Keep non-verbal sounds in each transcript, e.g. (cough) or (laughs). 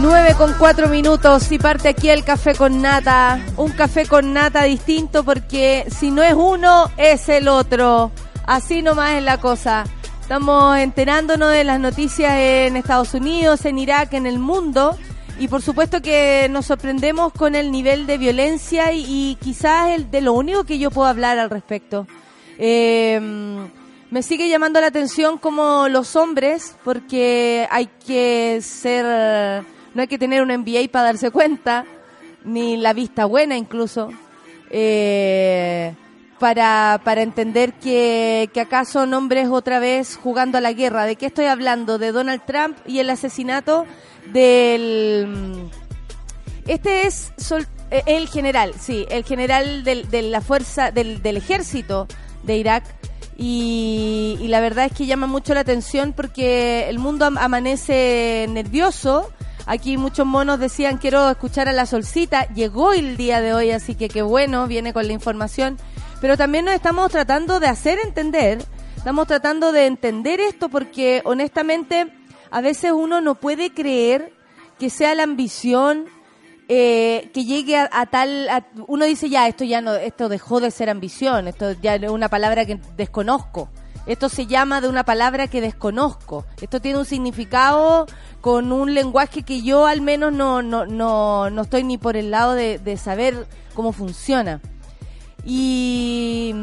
9 con 4 minutos y parte aquí el café con nata. Un café con nata distinto porque si no es uno, es el otro. Así nomás es la cosa. Estamos enterándonos de las noticias en Estados Unidos, en Irak, en el mundo. Y por supuesto que nos sorprendemos con el nivel de violencia y, quizás el de lo único que yo puedo hablar al respecto. Eh, me sigue llamando la atención como los hombres, porque hay que ser no hay que tener un MBA para darse cuenta, ni la vista buena incluso, eh, para, para entender que, que acá son hombres otra vez jugando a la guerra. ¿De qué estoy hablando? De Donald Trump y el asesinato del... Este es eh, el general, sí, el general del, de la fuerza, del, del ejército de Irak. Y, la verdad es que llama mucho la atención porque el mundo amanece nervioso Aquí muchos monos decían quiero escuchar a la solcita. Llegó el día de hoy, así que qué bueno, viene con la información. Pero también nos estamos tratando de hacer entender, estamos tratando de entender esto porque honestamente a veces uno no puede creer que sea la ambición eh, que llegue a, tal uno dice ya esto ya no esto dejó de ser ambición esto ya es una palabra que desconozco esto se llama de una palabra que desconozco. Esto tiene un significado con un lenguaje que yo al menos no, no, no, no estoy ni por el lado de, saber cómo funciona. Y,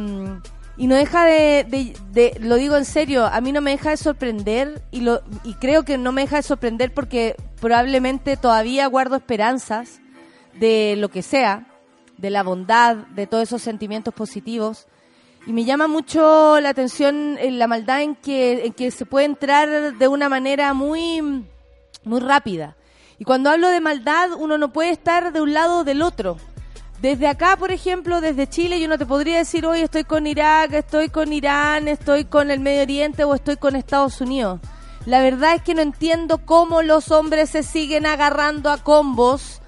y no deja de, de, lo digo en serio, a mí no me deja de sorprender y, lo, y creo que no me deja de sorprender porque probablemente todavía guardo esperanzas de lo que sea, de la bondad, de todos esos sentimientos positivos y me llama mucho la atención eh, la maldad en que, en que se puede entrar de una manera muy, muy rápida. Y cuando hablo de maldad, uno no puede estar de un lado o del otro. Desde acá, por ejemplo, desde Chile, yo no te podría decir hoy estoy con Irak, estoy con Irán, estoy con el Medio Oriente o estoy con Estados Unidos. La verdad es que no entiendo cómo los hombres se siguen agarrando a combos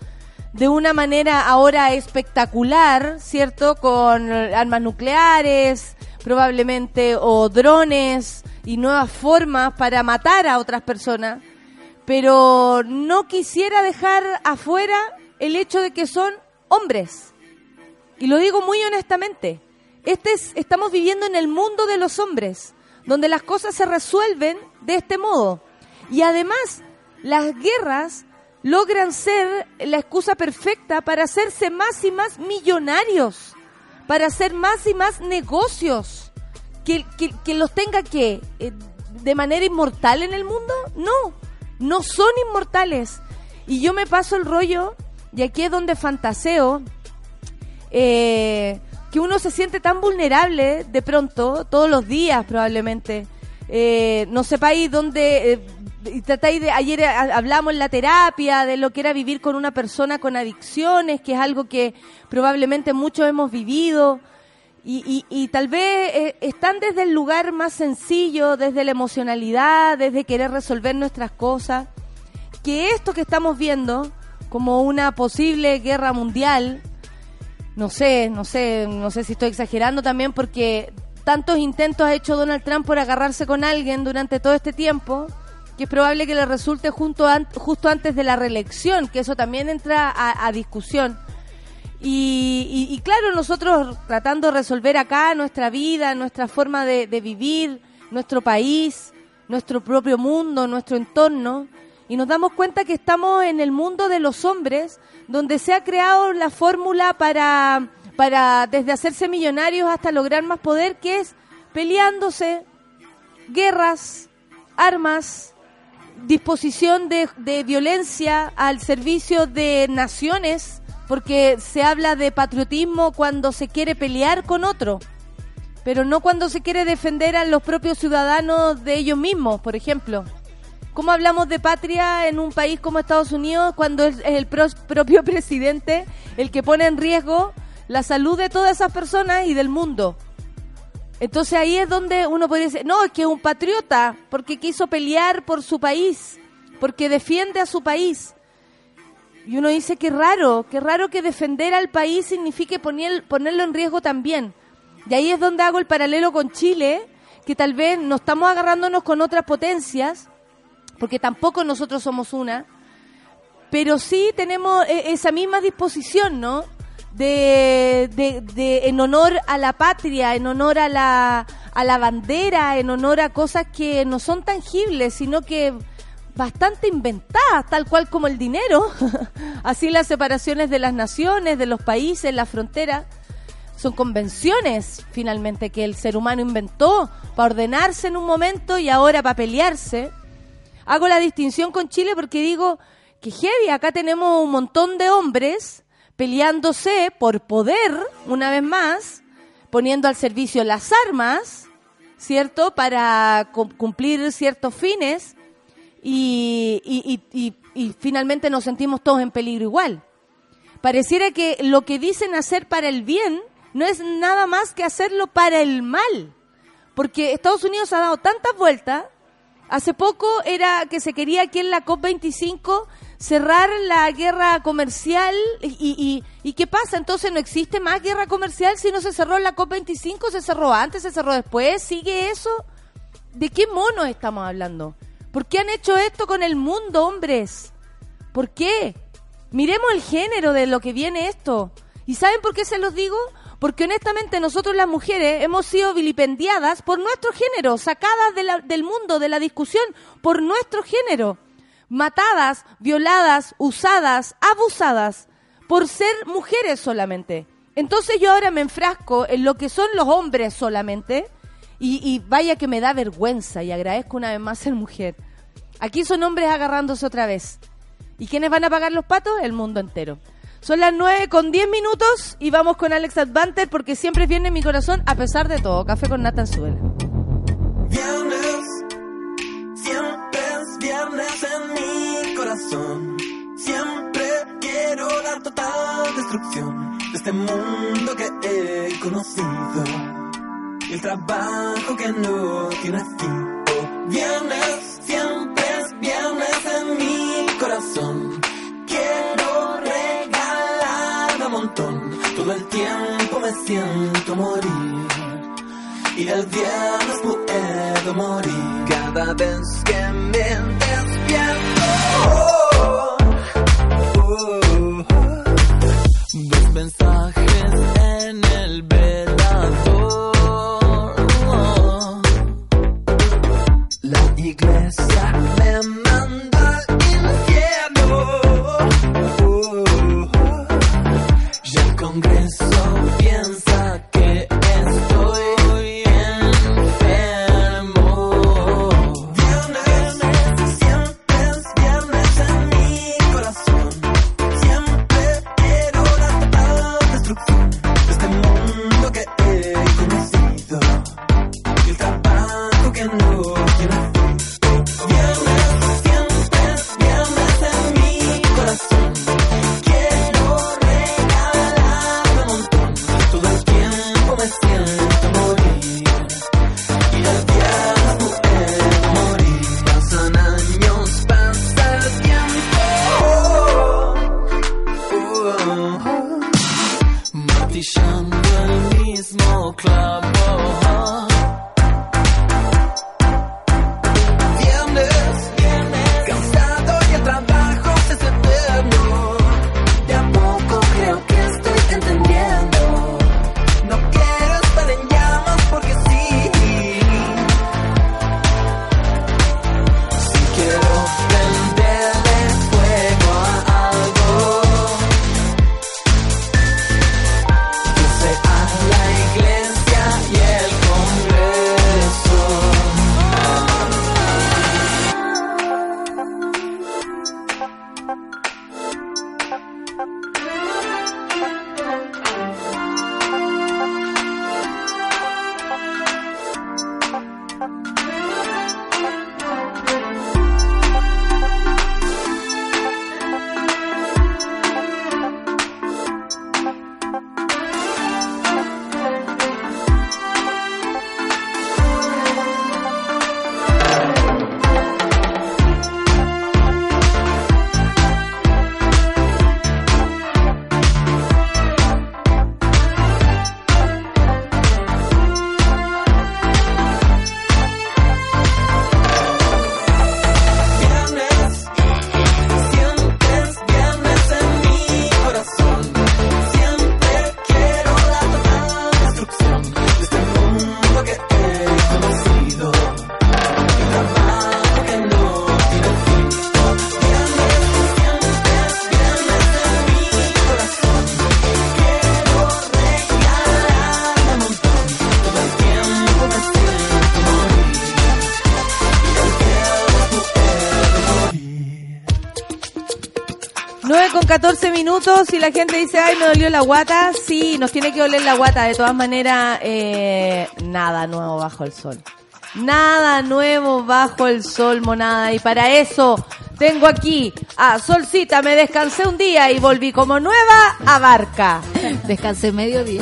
de una manera ahora espectacular, ¿cierto? Con armas nucleares, probablemente, o drones y nuevas formas para matar a otras personas. Pero no quisiera dejar afuera el hecho de que son hombres. Y lo digo muy honestamente. Este es, estamos viviendo en el mundo de los hombres, donde las cosas se resuelven de este modo. Y además, las guerras logran ser la excusa perfecta para hacerse más y más millonarios, para hacer más y más negocios, que, que, los tenga que eh, de manera inmortal en el mundo. No, no son inmortales. Y yo me paso el rollo, y aquí es donde fantaseo, eh, que uno se siente tan vulnerable de pronto, todos los días probablemente. Eh, no sepáis dónde y tratáis de, ayer eh, hablamos en la terapia de lo que era vivir con una persona con adicciones, que es algo que probablemente muchos hemos vivido. Y, tal vez eh, están desde el lugar más sencillo, desde la emocionalidad, desde querer resolver nuestras cosas, que esto que estamos viendo como una posible guerra mundial, no sé, no sé, no sé si estoy exagerando también porque tantos intentos ha hecho Donald Trump por agarrarse con alguien durante todo este tiempo, que es probable que le resulte junto justo antes de la reelección, que eso también entra a, discusión. Y, claro, nosotros tratando de resolver acá nuestra vida, nuestra forma de, vivir, nuestro país, nuestro propio mundo, nuestro entorno, y nos damos cuenta que estamos en el mundo de los hombres, donde se ha creado la fórmula para, para desde hacerse millonarios hasta lograr más poder, que es peleándose, guerras, armas, disposición de, de violencia al servicio de naciones, porque se habla de patriotismo cuando se quiere pelear con otro, pero no cuando se quiere defender a los propios ciudadanos de ellos mismos, por ejemplo. ¿Cómo hablamos de patria en un país como Estados Unidos cuando es el propio (laughs) presidente el que pone en riesgo la salud de todas esas personas y del mundo? Entonces ahí es donde uno podría decir, no, es que es un patriota porque quiso pelear por su país, porque defiende a su país. Y uno dice, qué raro, qué raro que defender al país signifique poner, ponerlo en riesgo también. Y ahí es donde hago el paralelo con Chile, que tal vez no estamos agarrándonos con otras potencias, porque tampoco nosotros somos una, pero sí tenemos e, esa misma disposición, ¿no? De, de, en honor a la patria, en honor a la, a la bandera, en honor a cosas que no son tangibles, sino que bastante inventadas, tal cual como el dinero. (laughs) Así las separaciones de las naciones, de los países, las fronteras. Son convenciones, finalmente, que el ser humano inventó para ordenarse en un momento y ahora para pelearse hago la distinción con Chile porque digo que heavy, acá tenemos un montón de hombres peleándose por poder, una vez más, poniendo al servicio las armas, ¿cierto? Para cumplir ciertos fines y, y, y, finalmente nos sentimos todos en peligro igual. Pareciera que lo que dicen hacer para el bien no es nada más que hacerlo para el mal. Porque Estados Unidos ha dado tantas vueltas Hace poco era que se quería aquí en la COP25 cerrar la guerra comercial y, y, ¿qué pasa? Entonces no existe más guerra comercial si no se cerró la COP25, se cerró antes, se cerró después, ¿sigue eso? ¿De qué mono estamos hablando? ¿Por qué han hecho esto con el mundo, hombres? ¿Por qué? Miremos el género de lo que viene esto. ¿Y saben por qué se los digo? Porque honestamente nosotros las mujeres hemos sido vilipendiadas por nuestro género, sacadas del mundo, de la discusión, por nuestro género. Matadas, violadas, usadas, abusadas, por ser mujeres solamente. Entonces yo ahora me enfrasco en lo que son los hombres solamente y, vaya que me da vergüenza y agradezco una vez más ser mujer. Aquí son hombres agarrándose otra vez. ¿Y quiénes van a pagar los patos? El mundo entero. Son las 9 con 10 minutos y vamos con Alex Advanter porque siempre viene en mi corazón a pesar de todo. Café con Nathan Suela. Siempre quiero la total destrucción de este mundo que he conocido. Y el trabajo que no tiene fin. viernes, siempre es viernes en mi corazón. Quiero todo el tiempo me siento morir. Y del viernes puedo morir cada vez que me despierto. Oh, 9 con 14 minutos y la gente dice, ay, me dolió la guata. Sí, nos tiene que doler la guata. De todas maneras, eh, nada nuevo bajo el sol. Nada nuevo bajo el sol, monada. Y para eso tengo aquí a Solcita. Me descansé un día y volví como nueva a Barca. Descansé medio día.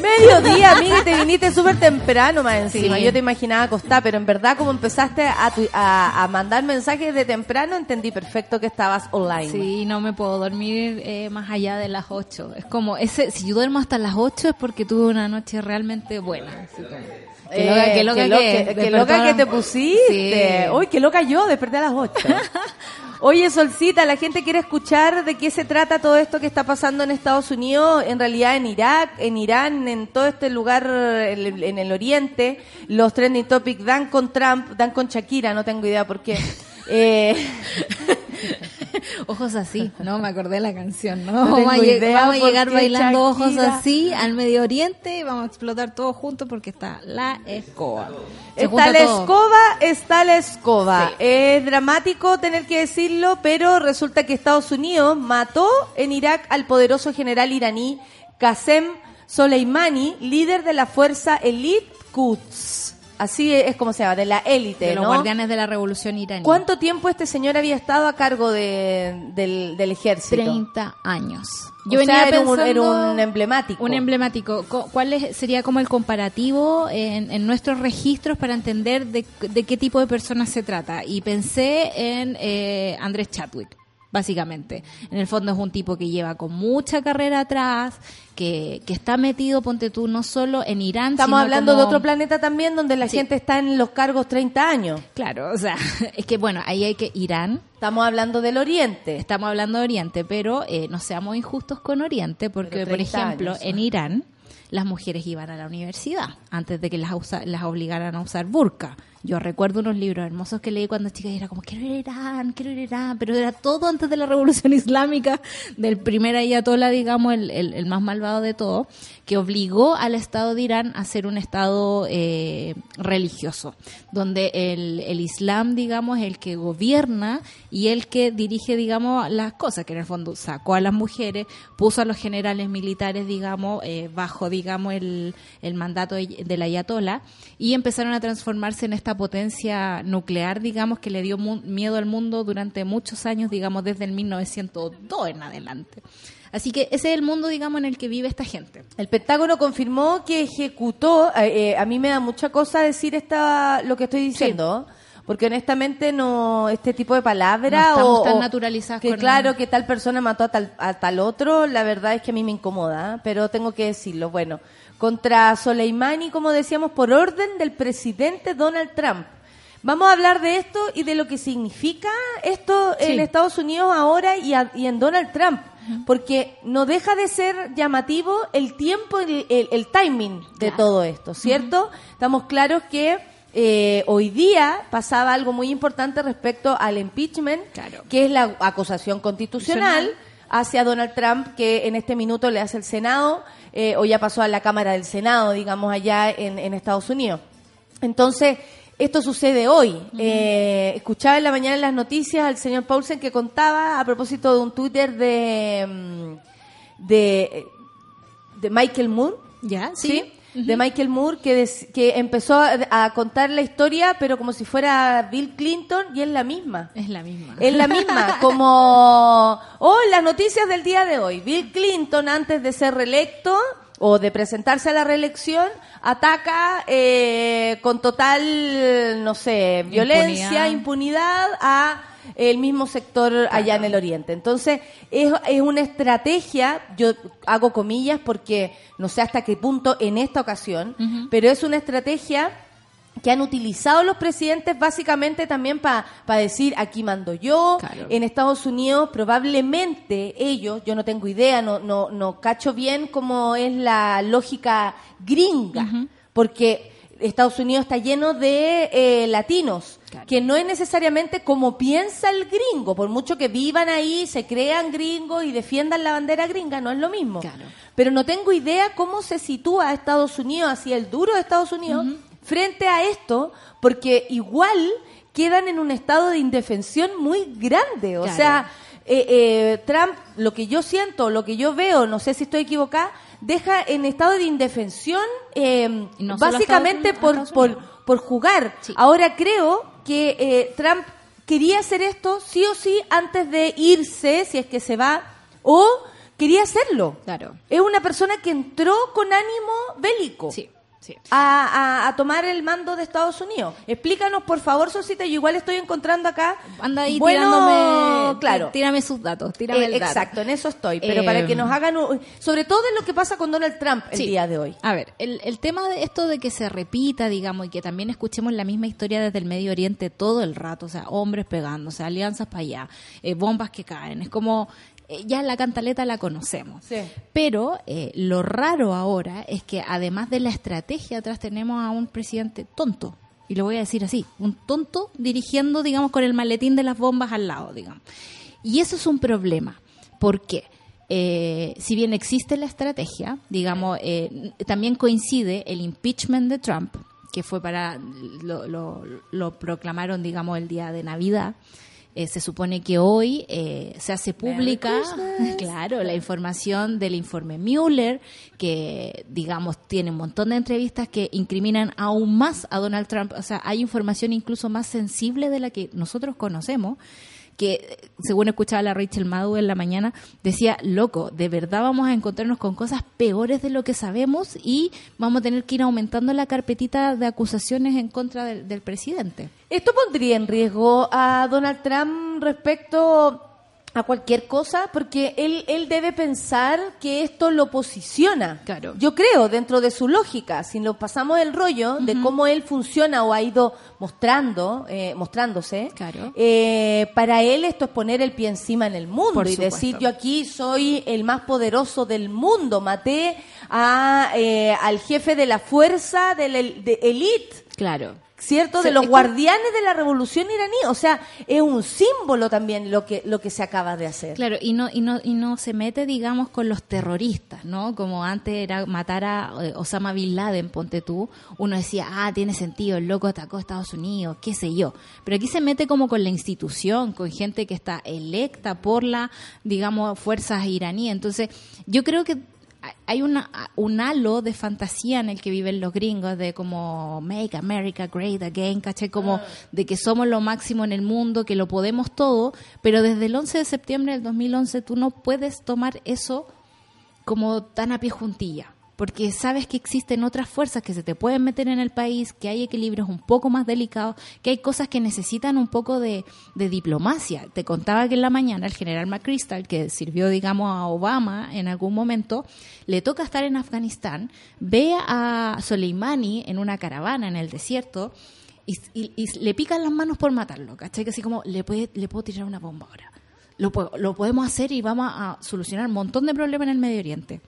Mediodía, amiga, te viniste súper temprano más encima. Sí. Yo te imaginaba acostar, pero en verdad como empezaste a, tu- a, a mandar mensajes de temprano, entendí perfecto que estabas online. Sí, no me puedo dormir eh, más allá de las 8. Es como, ese, si yo duermo hasta las 8 es porque tuve una noche realmente buena. Así como, qué loca, Eh, qué loca que, qué- loca que te pusiste. Sí. Uy, qué loca yo, desperté a las 8. (laughs) Oye, Solcita, la gente quiere escuchar de qué se trata todo esto que está pasando en Estados Unidos, en realidad en Irak, en Irán, en todo este lugar en el, en el Oriente. Los trending topics dan con Trump, dan con Shakira, no tengo idea por qué. Eh, (laughs) (laughs) Ojos así, no me acordé de la canción, ¿no? No vamos, a, idea vamos llegar bailando ojos así al Medio Oriente y vamos a explotar todos juntos porque está la escoba. Se Está la todo. escoba, está la escoba. Sí. Es dramático tener que decirlo, pero resulta que Estados Unidos mató en Irak al poderoso general iraní Qasem Soleimani, líder de la fuerza Elite Quds. Así es como se llama, de la élite, de los ¿no? guardianes de la revolución iraní. ¿Cuánto tiempo este señor había estado a cargo de- del, del ejército? 30 años. O sea, era un- era un emblemático. Un emblemático. Co- ¿Cuál es- sería como el comparativo en, en nuestros registros para entender de, de qué tipo de personas se trata? Y pensé en eh, Andrés Chadwick, básicamente. En el fondo es un tipo que lleva con mucha carrera atrás, que, que está metido, ponte tú, no solo en Irán, Estamos sino hablando de otro planeta también donde la Sí. gente está en los cargos 30 años. Claro, o sea, (laughs) es que bueno, ahí hay que Irán, Estamos hablando del Oriente. Estamos hablando de Oriente, pero eh, no seamos injustos con Oriente, porque, por 30 ejemplo, años. en Irán las mujeres iban a la universidad antes de que las, usa- las obligaran a usar burka. Yo recuerdo unos libros hermosos que leí cuando chica y era como, quiero ir a Irán, quiero ir a Irán, pero era todo antes de la revolución (laughs) islámica, del primer ayatollah, digamos, el, el- el más malvado de todo, que obligó al Estado de Irán a ser un Estado eh, religioso, donde el, el Islam, digamos, es el que gobierna y el que dirige, digamos, las cosas, que en el fondo sacó a las mujeres, puso a los generales militares, digamos, eh, bajo, digamos, el, el mandato de- del ayatollah y empezaron a transformarse en esta potencia nuclear, digamos, que le dio mu- miedo al mundo durante muchos años, digamos, desde el 1902 en adelante. Así que ese es el mundo, digamos, en el que vive esta gente. El Pentágono confirmó que ejecutó, eh, eh, a mí me da mucha cosa decir esta, lo que estoy diciendo, porque honestamente no, este tipo de palabras No o, tan naturalizadas que con- claro que tal persona mató a tal, a tal otro, la verdad es que a mí me incomoda, pero tengo que decirlo. Bueno, contra Soleimani, como decíamos, por orden del presidente Donald Trump. Vamos a hablar de esto y de lo que significa esto en. Estados Unidos ahora y, a- y en Donald Trump. Porque no deja de ser llamativo el tiempo, el, el- el timing de Claro. todo esto, ¿cierto? Estamos claros que eh, hoy día pasaba algo muy importante respecto al impeachment, Claro. que es la acusación constitucional hacia Donald Trump, que en este minuto le hace el Senado, eh, o ya pasó a la Cámara del Senado, digamos, allá en, en Estados Unidos. Entonces, esto sucede hoy. Eh, escuchaba en la mañana en las noticias al señor Paulsen que contaba a propósito de un Twitter de, mm, de, de Michael Moore. ¿Ya? ¿sí? De Michael Moore, que, des- que empezó a, a contar la historia, pero como si fuera Bill Clinton, y es la misma. Es la misma. Es la misma, (laughs) como oh, las noticias del día de hoy. Bill Clinton, antes de ser reelecto o de presentarse a la reelección, ataca eh, con total, no sé, violencia, Impunidad. impunidad a el mismo sector allá en el oriente. Entonces, es, es una estrategia, yo hago comillas porque no sé hasta qué punto en esta ocasión, pero es una estrategia que han utilizado los presidentes básicamente también para decir aquí mando yo Claro. en Estados Unidos probablemente ellos yo no tengo idea no no no cacho bien cómo es la lógica gringa porque Estados Unidos está lleno de eh, latinos Claro. que no es necesariamente como piensa el gringo por mucho que vivan ahí se crean gringos y defiendan la bandera gringa no es lo mismo Claro. pero no tengo idea cómo se sitúa Estados Unidos, así el duro de Estados Unidos, frente a esto, porque igual quedan en un estado de indefensión muy grande. O Claro. sea, eh, eh, Trump, lo que yo siento, lo que yo veo, no sé si estoy equivocada, deja en estado de indefensión eh, no básicamente por, por, por jugar. Sí. Ahora creo que eh, Trump quería hacer esto sí o sí antes de irse, si es que se va, o quería hacerlo. Claro. Es una persona que entró con ánimo bélico Sí, sí. a, a- a tomar el mando de Estados Unidos. Explícanos, por favor, Sosita, yo igual estoy encontrando acá. Anda ahí bueno, tirándome. claro. tí- Tírame sus datos, tírame Eh, el dato. exacto, en eso estoy. Pero Eh, para que nos hagan, un- sobre todo en lo que pasa con Donald Trump el Sí. día de hoy. A ver, el, el tema de esto de que se repita, digamos, y que también escuchemos la misma historia desde el Medio Oriente todo el rato, o sea, hombres pegándose, alianzas para allá, eh, bombas que caen, es como, ya la cantaleta la conocemos. Sí. Pero eh, lo raro ahora es que además de la estrategia atrás tenemos a un presidente tonto. Y lo voy a decir así, un tonto dirigiendo, digamos, con el maletín de las bombas al lado, digamos. Y eso es un problema. ¿Por qué? Eh, si bien existe la estrategia, digamos, eh, también coincide el impeachment de Trump, que fue para, lo, lo- lo proclamaron, digamos, el día de Navidad. Eh, se supone que hoy eh, se hace pública, (laughs) claro, la información del informe Mueller, que, digamos, tiene un montón de entrevistas que incriminan aún más a Donald Trump. O sea, hay información incluso más sensible de la que nosotros conocemos que según escuchaba la Rachel Maddow en la mañana, decía, loco, de verdad vamos a encontrarnos con cosas peores de lo que sabemos y vamos a tener que ir aumentando la carpetita de acusaciones en contra del, del presidente. ¿Esto pondría en riesgo a Donald Trump respecto a cualquier cosa? Porque él, él debe pensar que esto lo posiciona. Claro. Yo creo, dentro de su lógica, si nos pasamos el rollo de cómo él funciona o ha ido mostrando, eh, mostrándose, Claro. eh, para él esto es poner el pie encima en el mundo Por y supuesto. decir yo aquí soy el más poderoso del mundo, maté a, eh, al jefe de la fuerza de la el- de elite. Claro. ¿Cierto? Se- de los como- guardianes de la revolución iraní. O sea, es un símbolo también lo que, lo que se acaba de hacer. Claro, y no, y no, y no se mete, digamos, con los terroristas, ¿no? Como antes era matar a eh, Osama Bin Laden, ponte tú, uno decía, ah, tiene sentido, el loco atacó a Estados Unidos, qué sé yo. Pero aquí se mete como con la institución, con gente que está electa por la, digamos, fuerzas iraníes. Entonces, yo creo que hay una, un halo de fantasía en el que viven los gringos de como make America great again, ¿cachai? Como de que somos lo máximo en el mundo, que lo podemos todo, pero desde el 11 de septiembre del 2011 tú no puedes tomar eso como tan a pie juntilla. Porque sabes que existen otras fuerzas que se te pueden meter en el país, que hay equilibrios un poco más delicados, que hay cosas que necesitan un poco de, diplomacia. Te contaba que en la mañana el general McChrystal, que sirvió, digamos, a Obama en algún momento, le toca estar en Afganistán, ve a Soleimani en una caravana en el desierto y, le pican las manos por matarlo, ¿cachai? Que así como, le, puede, le puedo tirar una bomba ahora. Lo, lo podemos hacer y vamos a solucionar un montón de problemas en el Medio Oriente.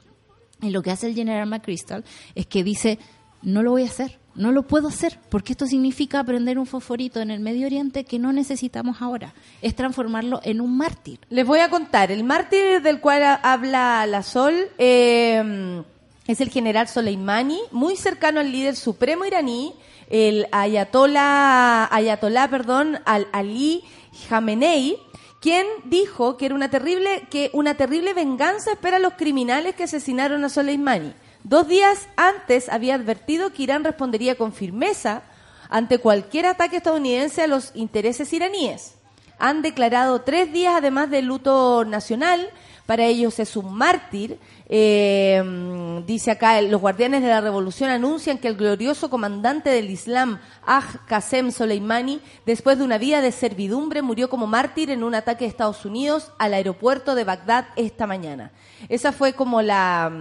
Y lo que hace el general McChrystal es que dice, no lo voy a hacer, no lo puedo hacer, porque esto significa prender un fosforito en el Medio Oriente que no necesitamos ahora. Es transformarlo en un mártir. Les voy a contar. El mártir del cual ha- habla la Sol eh, es el general Soleimani, muy cercano al líder supremo iraní, el ayatollah, ayatollah perdón, al Ali Khamenei, quien dijo que era una terrible que una terrible venganza espera a los criminales que asesinaron a Soleimani. Dos días antes había advertido que Irán respondería con firmeza ante cualquier ataque estadounidense a los intereses iraníes. Han declarado tres días además de luto nacional. Para ellos es un mártir. Eh, dice acá, los guardianes de la revolución anuncian que el glorioso comandante del Islam, Aj Qasem Soleimani, después de una vida de servidumbre, murió como mártir en un ataque de Estados Unidos al aeropuerto de Bagdad esta mañana. Esa fue como la,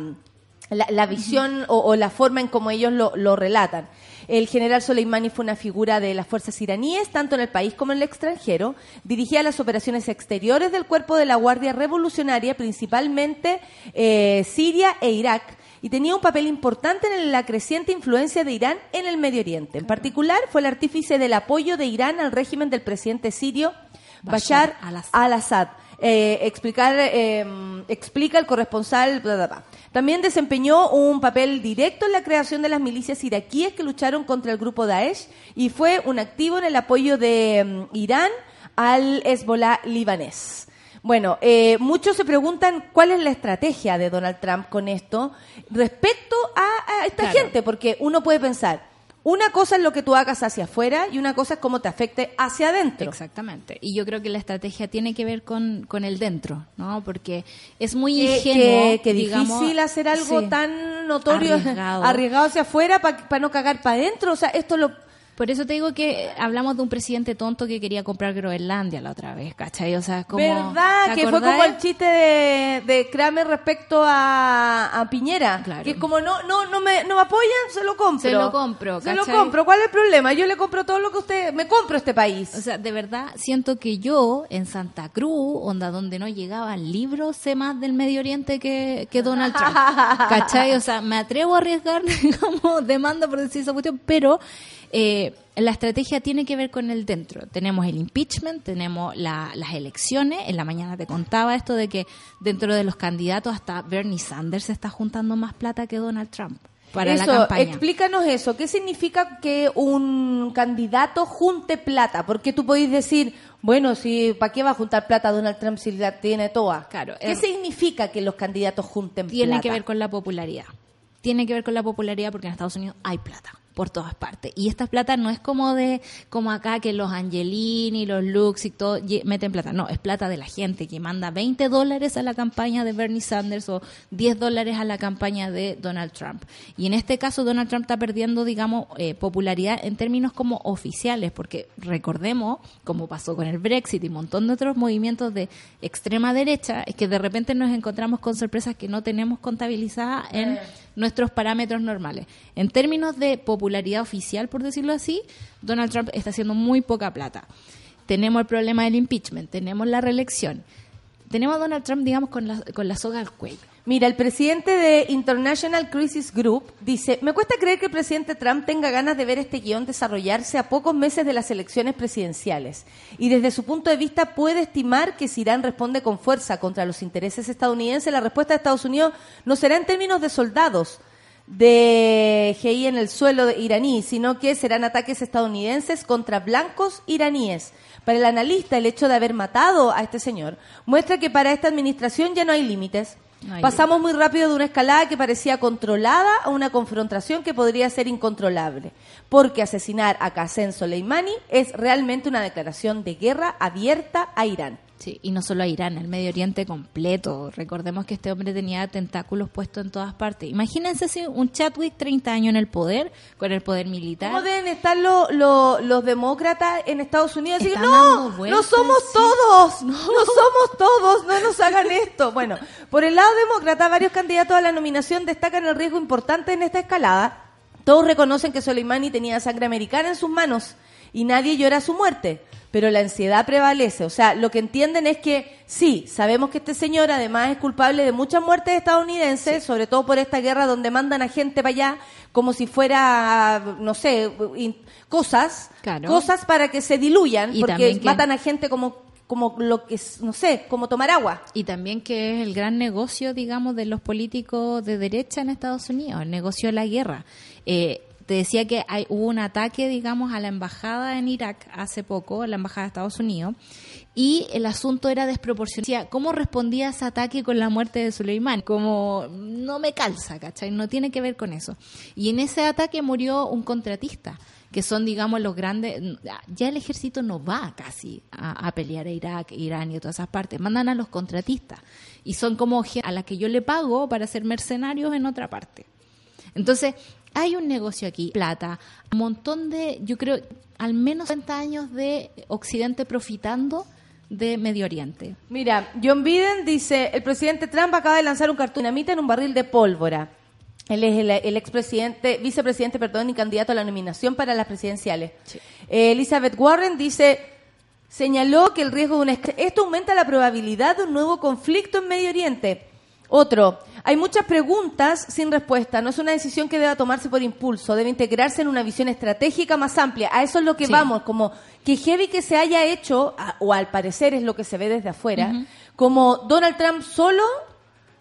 la, la visión o, o la forma en como ellos lo, lo relatan. El general Soleimani fue una figura de las fuerzas iraníes, tanto en el país como en el extranjero. Dirigía las operaciones exteriores del cuerpo de la Guardia Revolucionaria, principalmente eh, Siria e Irak, y tenía un papel importante en la creciente influencia de Irán en el Medio Oriente. En particular, fue el artífice del apoyo de Irán al régimen del presidente sirio Bashar Bashar al-Assad. Eh, explicar, eh, explica el corresponsal. bla, bla, bla. También desempeñó un papel directo en la creación de las milicias iraquíes que lucharon contra el grupo Daesh y fue un activo en el apoyo de mm, Irán al Hezbollah libanés. Bueno, eh, muchos se preguntan cuál es la estrategia de Donald Trump con esto respecto a, a esta Claro. gente, porque uno puede pensar, una cosa es lo que tú hagas hacia afuera y una cosa es cómo te afecte hacia adentro. Exactamente. Y yo creo que la estrategia tiene que ver con, con el dentro, ¿no? Porque es muy Que, ingenuo. que- que digamos, difícil hacer algo sí. tan notorio, (laughs) Arriesgado. arriesgado hacia afuera para no cagar para adentro. O sea, esto lo... Por eso te digo que hablamos de un presidente tonto que quería comprar Groenlandia la otra vez, ¿cachai? O sea, es como... ¿Verdad? ¿te Que fue como el chiste de, de Kramer respecto a, a Piñera. Claro. Que es como, no, no, no me, no me apoyan, se lo compro. Se lo compro, Se lo ¿cachai? compro. ¿Cuál es el problema? Yo le compro todo lo que usted... Me compro este país. O sea, de verdad, siento que yo en Santa Cruz, onda donde no llegaban libros, sé más del Medio Oriente que, que Donald Trump. (laughs) ¿Cachai? O sea, me atrevo a arriesgar (laughs) como demanda por decir esa cuestión, pero eh, la estrategia tiene que ver con el dentro. Tenemos el impeachment, tenemos la- las elecciones. En la mañana te contaba esto de que dentro de los candidatos hasta Bernie Sanders se está juntando más plata que Donald Trump para eso, la campaña. explícanos eso. ¿Qué significa que un candidato junte plata? Porque tú podéis decir, bueno, si ¿para qué va a juntar plata Donald Trump si la tiene toda? Claro, ¿Qué es- significa que los candidatos junten Tiene plata? que ver con la popularidad. Tiene que ver con la popularidad porque en Estados Unidos hay plata por todas partes. Y esta plata no es como de como acá que los Angelini, los Lux y todo meten plata. No, es plata de la gente que manda 20 dólares a la campaña de Bernie Sanders o 10 dólares a la campaña de Donald Trump. Y en este caso Donald Trump está perdiendo, digamos, eh, popularidad en términos como oficiales, porque recordemos, como pasó con el Brexit y un montón de otros movimientos de extrema derecha, es que de repente nos encontramos con sorpresas que no tenemos contabilizadas en nuestros parámetros normales. En términos de popularidad oficial, por decirlo así, Donald Trump está haciendo muy poca plata. Tenemos el problema del impeachment, tenemos la reelección. Tenemos a Donald Trump, digamos, con la, con la soga al cuello. Mira, el presidente de International Crisis Group dice, me cuesta creer que el presidente Trump tenga ganas de ver este guion desarrollarse a pocos meses de las elecciones presidenciales. Y desde su punto de vista puede estimar que si Irán responde con fuerza contra los intereses estadounidenses, la respuesta de Estados Unidos no será en términos de soldados de GI en el suelo iraní, sino que serán ataques estadounidenses contra blancos iraníes. Para el analista, el hecho de haber matado a este señor muestra que para esta administración ya no hay límites. No hay Pasamos muy rápido de una escalada que parecía controlada a una confrontación que podría ser incontrolable, porque asesinar a Qasem Soleimani es realmente una declaración de guerra abierta a Irán. Sí, y no solo a Irán, el Medio Oriente completo. Recordemos que este hombre tenía tentáculos puestos en todas partes. Imagínense si un Chadwick 30 años en el poder, con el poder militar. ¿Cómo deben estar lo- lo- los demócratas en Estados Unidos? Así, no, no somos sí. todos, no. somos todos, no nos hagan esto. Bueno, por el lado demócrata, varios candidatos a la nominación destacan el riesgo importante en esta escalada. Todos reconocen que Soleimani tenía sangre americana en sus manos y nadie llora su muerte. Pero la ansiedad prevalece. O sea, lo que entienden es que sí, sabemos que este señor además es culpable de muchas muertes estadounidenses, sobre todo por esta guerra donde mandan a gente para allá como si fuera, no sé, cosas, Claro. cosas para que se diluyan, Y porque que- matan a gente como, como lo que, es, no sé, como tomar agua. Y también que es el gran negocio, digamos, de los políticos de derecha en Estados Unidos, el negocio de la guerra. Eh, te decía que hay, hubo un ataque, digamos, a la embajada en Irak hace poco, a la embajada de Estados Unidos, y el asunto era desproporcionado. ¿Cómo respondía ese ataque con la muerte de Suleimán? Como, no me calza, ¿cachai? No tiene que ver con eso. Y en ese ataque murió un contratista que son, digamos, los grandes... Ya el ejército no va casi a, a pelear a Irak, Irán y todas esas partes. Mandan a los contratistas. Y son como a la que yo le pago para ser mercenarios en otra parte. Entonces, hay un negocio aquí, plata, un montón de, yo creo, al menos 50 años de Occidente profitando de Medio Oriente. Mira, John Biden dice, el presidente Trump acaba de lanzar un cartón dinamita en un barril de pólvora. Él es el, el expresidente, vicepresidente, perdón, y candidato a la nominación para las presidenciales. Eh, Elizabeth Warren dice, señaló que el riesgo de una... Esto aumenta la probabilidad de un nuevo conflicto en Medio Oriente. Otro, hay muchas preguntas sin respuesta. No es una decisión que deba tomarse por impulso. Debe integrarse en una visión estratégica más amplia. A eso es lo que Sí. vamos, como que heavy que se haya hecho, o al parecer es lo que se ve desde afuera, como Donald Trump solo,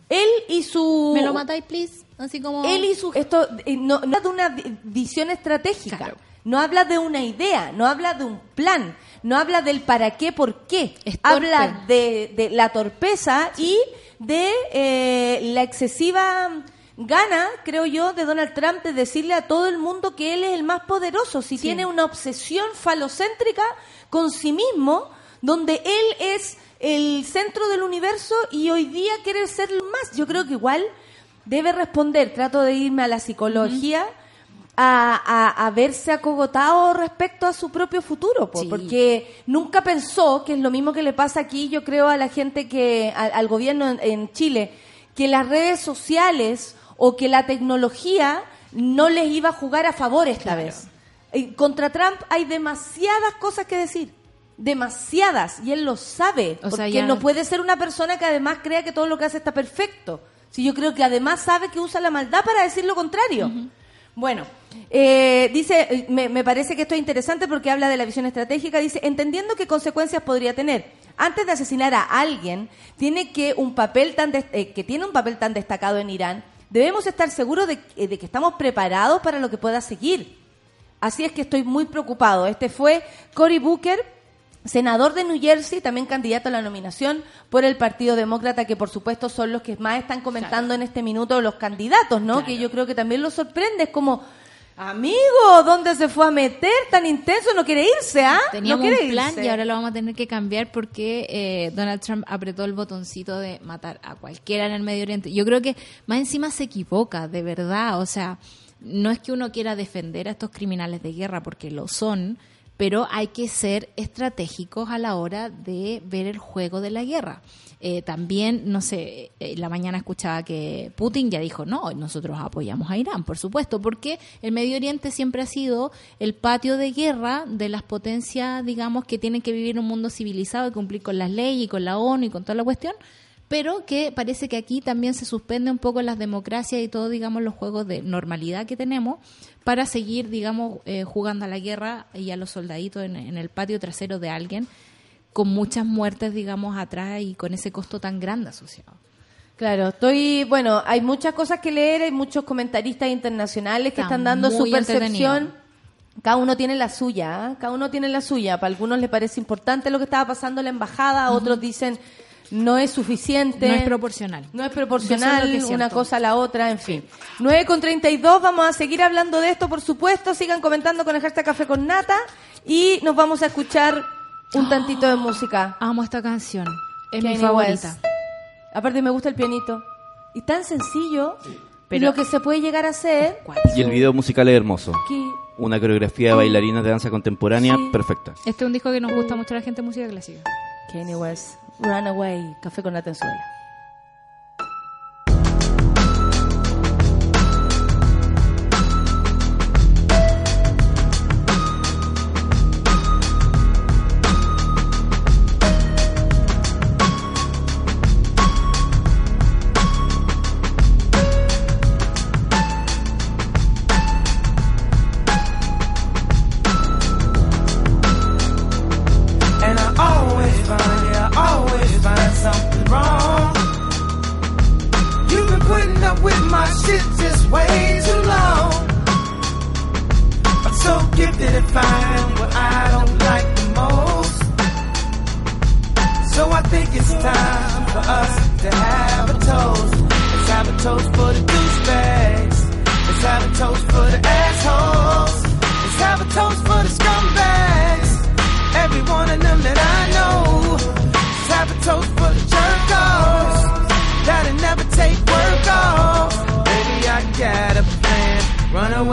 él y su... ¿Me lo matáis, please? Así como... Él y su... Esto eh, no, no es de una vi- visión estratégica. Claro. No habla de una idea, no habla de un plan, no habla del para qué, por qué. Habla de, de la torpeza y de eh, la excesiva gana, creo yo, de Donald Trump de decirle a todo el mundo que él es el más poderoso. Si tiene una obsesión falocéntrica con sí mismo, donde él es el centro del universo y hoy día quiere ser más. Yo creo que igual debe responder, trato de irme a la psicología, a, a- a verse acogotado respecto a su propio futuro, po, Sí. porque nunca pensó, que es lo mismo que le pasa aquí, yo creo, a la gente que, al, al gobierno en, en Chile, que las redes sociales o que la tecnología no les iba a jugar a favor esta vez. Eh, Contra Trump hay demasiadas cosas que decir. Demasiadas. Y él lo sabe. O sea, porque ya- no puede ser una persona que además crea que todo lo que hace está perfecto. Si yo creo que además sabe que usa la maldad para decir lo contrario. Bueno, eh, dice, eh, me, parece que esto es interesante porque habla de la visión estratégica. Dice, entendiendo qué consecuencias podría tener. Antes de asesinar a alguien, tiene que un papel tan eh, que tiene un papel tan destacado en Irán. Debemos estar seguros de, eh, de que estamos preparados para lo que pueda seguir. Así es que estoy muy preocupado. Este fue Cory Booker, senador de New Jersey, también candidato a la nominación por el Partido Demócrata, que por supuesto son los que más están comentando en este minuto los candidatos, ¿no? Que yo creo que también los sorprende. Es como, amigo, ¿dónde se fue a meter tan intenso? No quiere irse, ¿ah? Teníamos no quiere un plan irse. y ahora lo vamos a tener que cambiar porque eh, Donald Trump apretó el botoncito de matar a cualquiera en el Medio Oriente. Yo creo que más encima se equivoca, de verdad. O sea, no es que uno quiera defender a estos criminales de guerra porque lo son, pero hay que ser estratégicos a la hora de ver el juego de la guerra. Eh, también, no sé, eh, la mañana escuchaba que Putin ya dijo, no, nosotros apoyamos a Irán, por supuesto, porque el Medio Oriente siempre ha sido el patio de guerra de las potencias, digamos, que tienen que vivir en un mundo civilizado y cumplir con las leyes y con la ONU y con toda la cuestión, pero que parece que aquí también se suspende un poco las democracias y todos, digamos, los juegos de normalidad que tenemos para seguir, digamos, eh, jugando a la guerra y a los soldaditos en, en el patio trasero de alguien, con muchas muertes, digamos, atrás y con ese costo tan grande asociado. Claro, estoy, bueno, hay muchas cosas que leer, hay muchos comentaristas internacionales que Está están dando su percepción. Cada uno tiene la suya, ¿ah? cada uno tiene la suya. Para algunos les parece importante lo que estaba pasando en la embajada, otros dicen no es suficiente. No es proporcional. No es proporcional es lo que es una cosa a la otra, en fin. 9 con 32, vamos a seguir hablando de esto, por supuesto. Sigan comentando con el hashtag Café con Nata y nos vamos a escuchar un tantito de música. (gasps) Amo esta canción. Es mi favorita. West. Aparte me gusta el pianito. Y tan sencillo, Pero- lo que se puede llegar a hacer, Y el video musical es hermoso. que Una coreografía de bailarinas de danza contemporánea Sí. perfecta. Este es un disco que nos gusta mucho a la gente de música clásica. Kanye West, Runaway, Café con Nata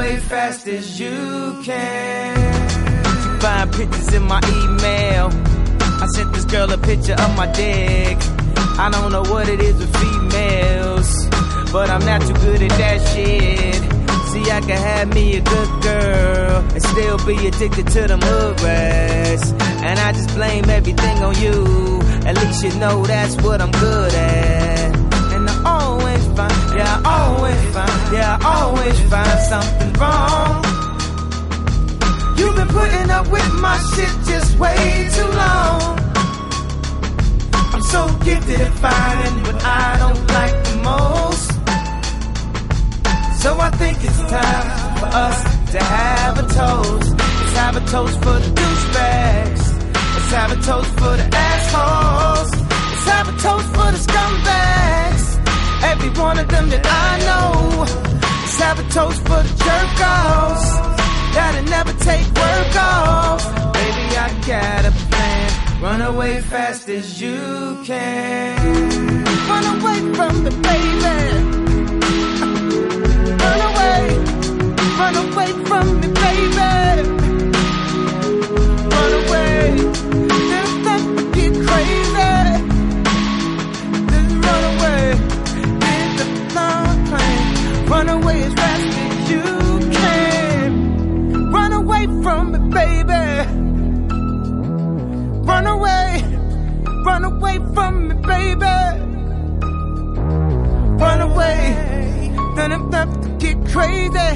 away fast as you can. Find pictures in my email. I sent this girl a picture of my dick. I don't know what it is with females, but I'm not too good at that shit. See, I can have me a good girl and still be addicted to them hood rats. And I just blame everything on you. At least you know that's what I'm good at. Yeah, I always find, yeah, I always find something wrong. You've been putting up with my shit just way too long. I'm so gifted at finding what I don't like the most. So I think it's time for us to have a toast. Let's have a toast for the douchebags. Let's have a toast for the assholes. Let's have a toast for the scumbags. Every one of them that I know. Toast for the jerk-offs. That'll never take work off. Baby, I got a plan. Run away fast as you can. Run away from me, baby. Run away. Run away from me, baby. Run away. Run away from me, baby. Run away. Then I'm left to get crazy.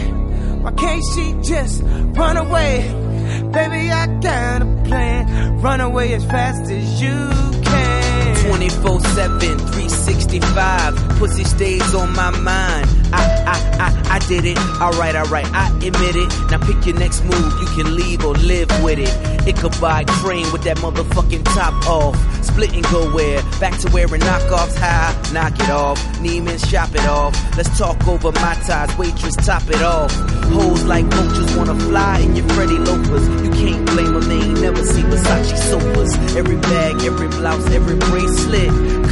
Why can't she just run away? Baby, I got a plan. Run away as fast as you. 24 7, 365. Pussy stays on my mind. I, I, I, I did it. Alright, alright, I admit it. Now pick your next move. You can leave or live with it. It could Ichabod Crane with that motherfucking top off. Split and go where? Back to wearing knockoffs. High, knock it off. Neiman's shop it off. Let's talk over my ties. Waitress, top it off. Hoes like vultures wanna fly in your Freddy loafers. You can't blame them, they ain't never seen Versace sofas. Every bag, every blouse, every bracelet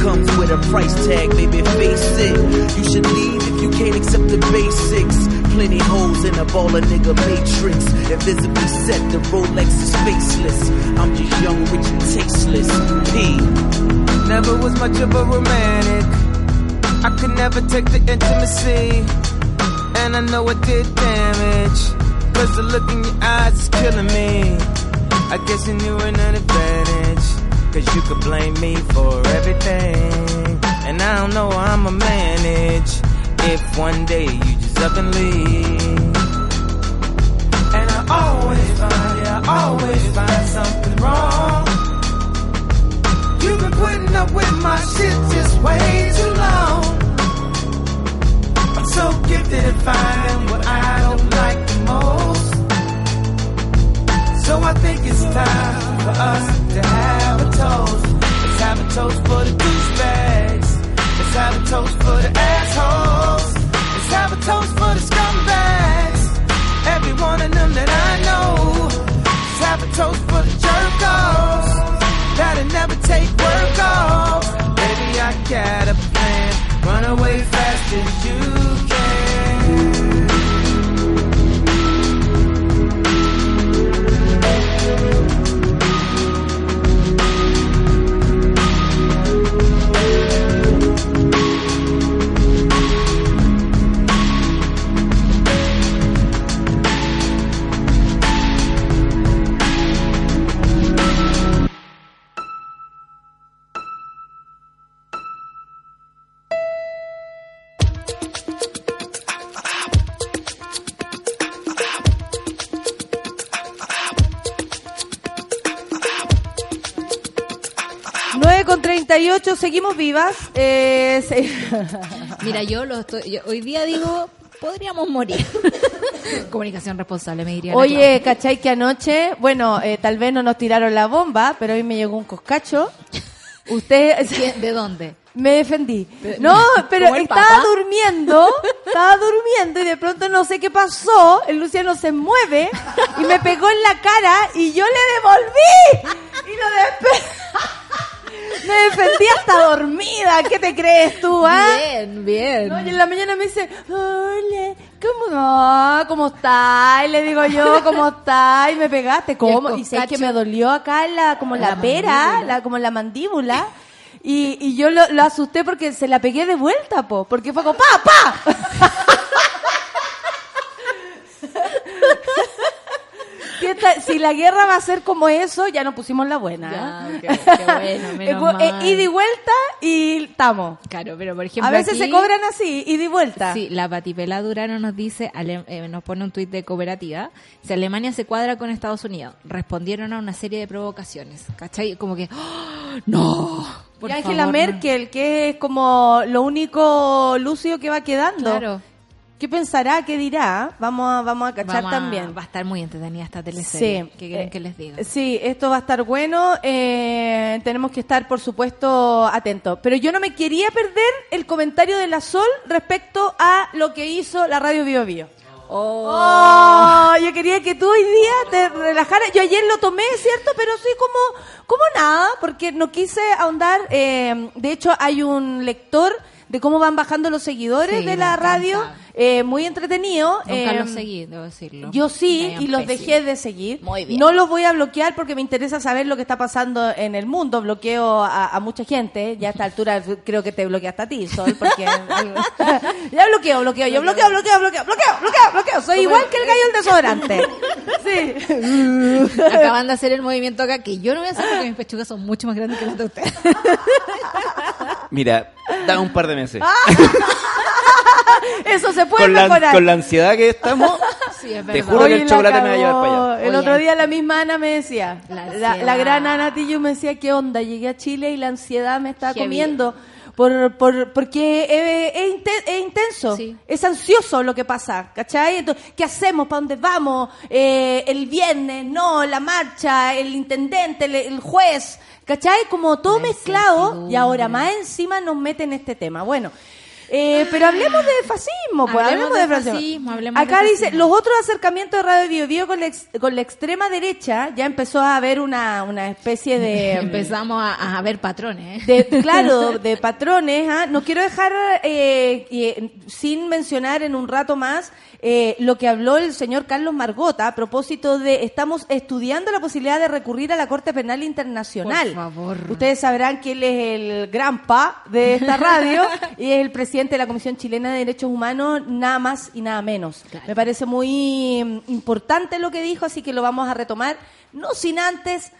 comes with a price tag, baby, face it. You should leave if you can't accept the basics. Plenty holes in a baller nigga matrix. Invisibly set, the Rolex is faceless. I'm just young, rich, and tasteless. P. Never was much of a romantic. I could never take the intimacy. And I know it did damage. Cause the look in your eyes is killing me. I guess you knew an advantage. Cause you could blame me for everything. And I don't know how I'ma manage. If one day you just up and leave. And I always find, yeah, I always find something wrong. You've been putting up with my shit just way too long. I'm so gifted at finding what I don't like the most. So I think it's time for us to have a toast. Let's have a toast for the douchebags. Let's have a toast for the assholes. Let's have a toast for the scumbags. Every one of them that I know. Let's have a toast for the jerk-offs. That'll never take work off. Baby, I got a plan. Run away fast vivas. Eh, se- (laughs) Mira, yo, lo estoy, yo hoy día digo, podríamos morir. (laughs) Comunicación responsable, me diría. Oye, ¿cachai que anoche, bueno, eh, tal vez no nos tiraron la bomba, pero hoy me llegó un coscacho. (laughs) Usted, ¿De dónde? me defendí. No, pero ¿Como el estaba durmiendo, estaba durmiendo y de pronto no sé qué pasó, el Luciano se mueve y me pegó en la cara y yo le devolví. Y lo despe- Me defendí hasta dormida. ¿Qué te crees tú, ah? Bien, bien. No, y en la mañana me dice, hola, ¿cómo no? ¿Cómo estás? Y le digo yo, ¿cómo estás? Y me pegaste, ¿cómo? el Y sé que me dolió acá la, como la, La pera, la, como la mandíbula. Y, y yo lo, lo asusté porque se la pegué de vuelta, po, porque fue como, ¡pa, pa! (laughs) Si, la guerra va a ser como eso, ya nos pusimos la buena. Ya, ¿eh? (laughs) qué- qué bueno, menos Eh, mal. ida y vuelta y estamos. Claro, pero por ejemplo. A veces aquí- se cobran así, ida y vuelta. Sí, la Patipela Durano nos dice, ale- eh, nos pone un tuit de cooperativa, si Alemania se cuadra con Estados Unidos, respondieron a una serie de provocaciones, ¿cachai? Como que, ¡oh! ¡no! Por y Angela favor, no. Merkel, que es como lo único lúcido que va quedando. Claro. ¿Qué pensará? ¿Qué dirá? Vamos a, vamos a cachar Vamos a- también. Va a estar muy entretenida esta teleserie. Sí. ¿Qué quieren Eh, que les diga? Sí, esto va a estar bueno. eh, tenemos que estar, por supuesto, atentos. Pero yo no me quería perder el comentario de la Sol respecto a lo que hizo la radio Bio Bio. Oh, yo quería que tú hoy día te relajaras. Yo ayer lo tomé, ¿cierto? Pero sí como, como nada, porque no quise ahondar. eh, de hecho, hay un lector de cómo van bajando los seguidores Sí, de la radio, eh, muy entretenido. Nunca eh, los seguí, debo decirlo. yo sí, y los dejé de seguir. Muy bien. No los voy a bloquear porque me interesa saber lo que está pasando en el mundo. Bloqueo a, a mucha gente. Ya a esta altura creo que te bloqueaste a ti, Sol, porque... (laughs) ya bloqueo, bloqueo. Yo bloqueo, bloqueo, bloqueo, bloqueo, bloqueo, bloqueo. Soy igual que el gallo del desodorante. (laughs) Sí. (laughs) Acaban de hacer el movimiento acá que yo no voy a hacer porque mis pechugas son mucho más grandes que las de ustedes. Mira, da un par de meses. Ah, (laughs) Eso se puede con, la, mejorar. con la ansiedad que estamos, (laughs) Sí, es te juro que Hoy el la chocolate me va a llevar para allá. El Oye. otro día la misma Ana me decía, La la, ansiedad. la gran Ana Tillo me decía, ¿qué onda? Llegué a Chile y la ansiedad me está Heavy. comiendo. Por, por, porque es, es es intenso, Sí. es ansioso lo que pasa, ¿cachai? Entonces, ¿qué hacemos? ¿Para dónde vamos? Eh, el viernes, no, la marcha, el intendente, el, el juez, ¿cachai? Como todo La mezclado y ahora más encima nos meten este tema. Bueno, eh, pero hablemos de fascismo, pues, Hablemos hablemos de, fascismo. fascismo, hablemos Acá de dice, los otros acercamientos de Radio Bio Bio con la, ex- con la extrema derecha, ya empezó a haber una, una especie de... (laughs) Empezamos a, a ver patrones. ¿eh? de- claro, (laughs) de patrones. ¿ah? No quiero dejar eh, eh, sin mencionar en un rato más eh, lo que habló el señor Carlos Margota a propósito de estamos estudiando la posibilidad de recurrir a la Corte Penal Internacional. Por favor. Ustedes sabrán que él es el gran pa de esta radio y es el presidente de la Comisión Chilena de Derechos Humanos, nada más y nada menos. Claro. Me parece muy mm, importante lo que dijo, así que lo vamos a retomar, no sin antes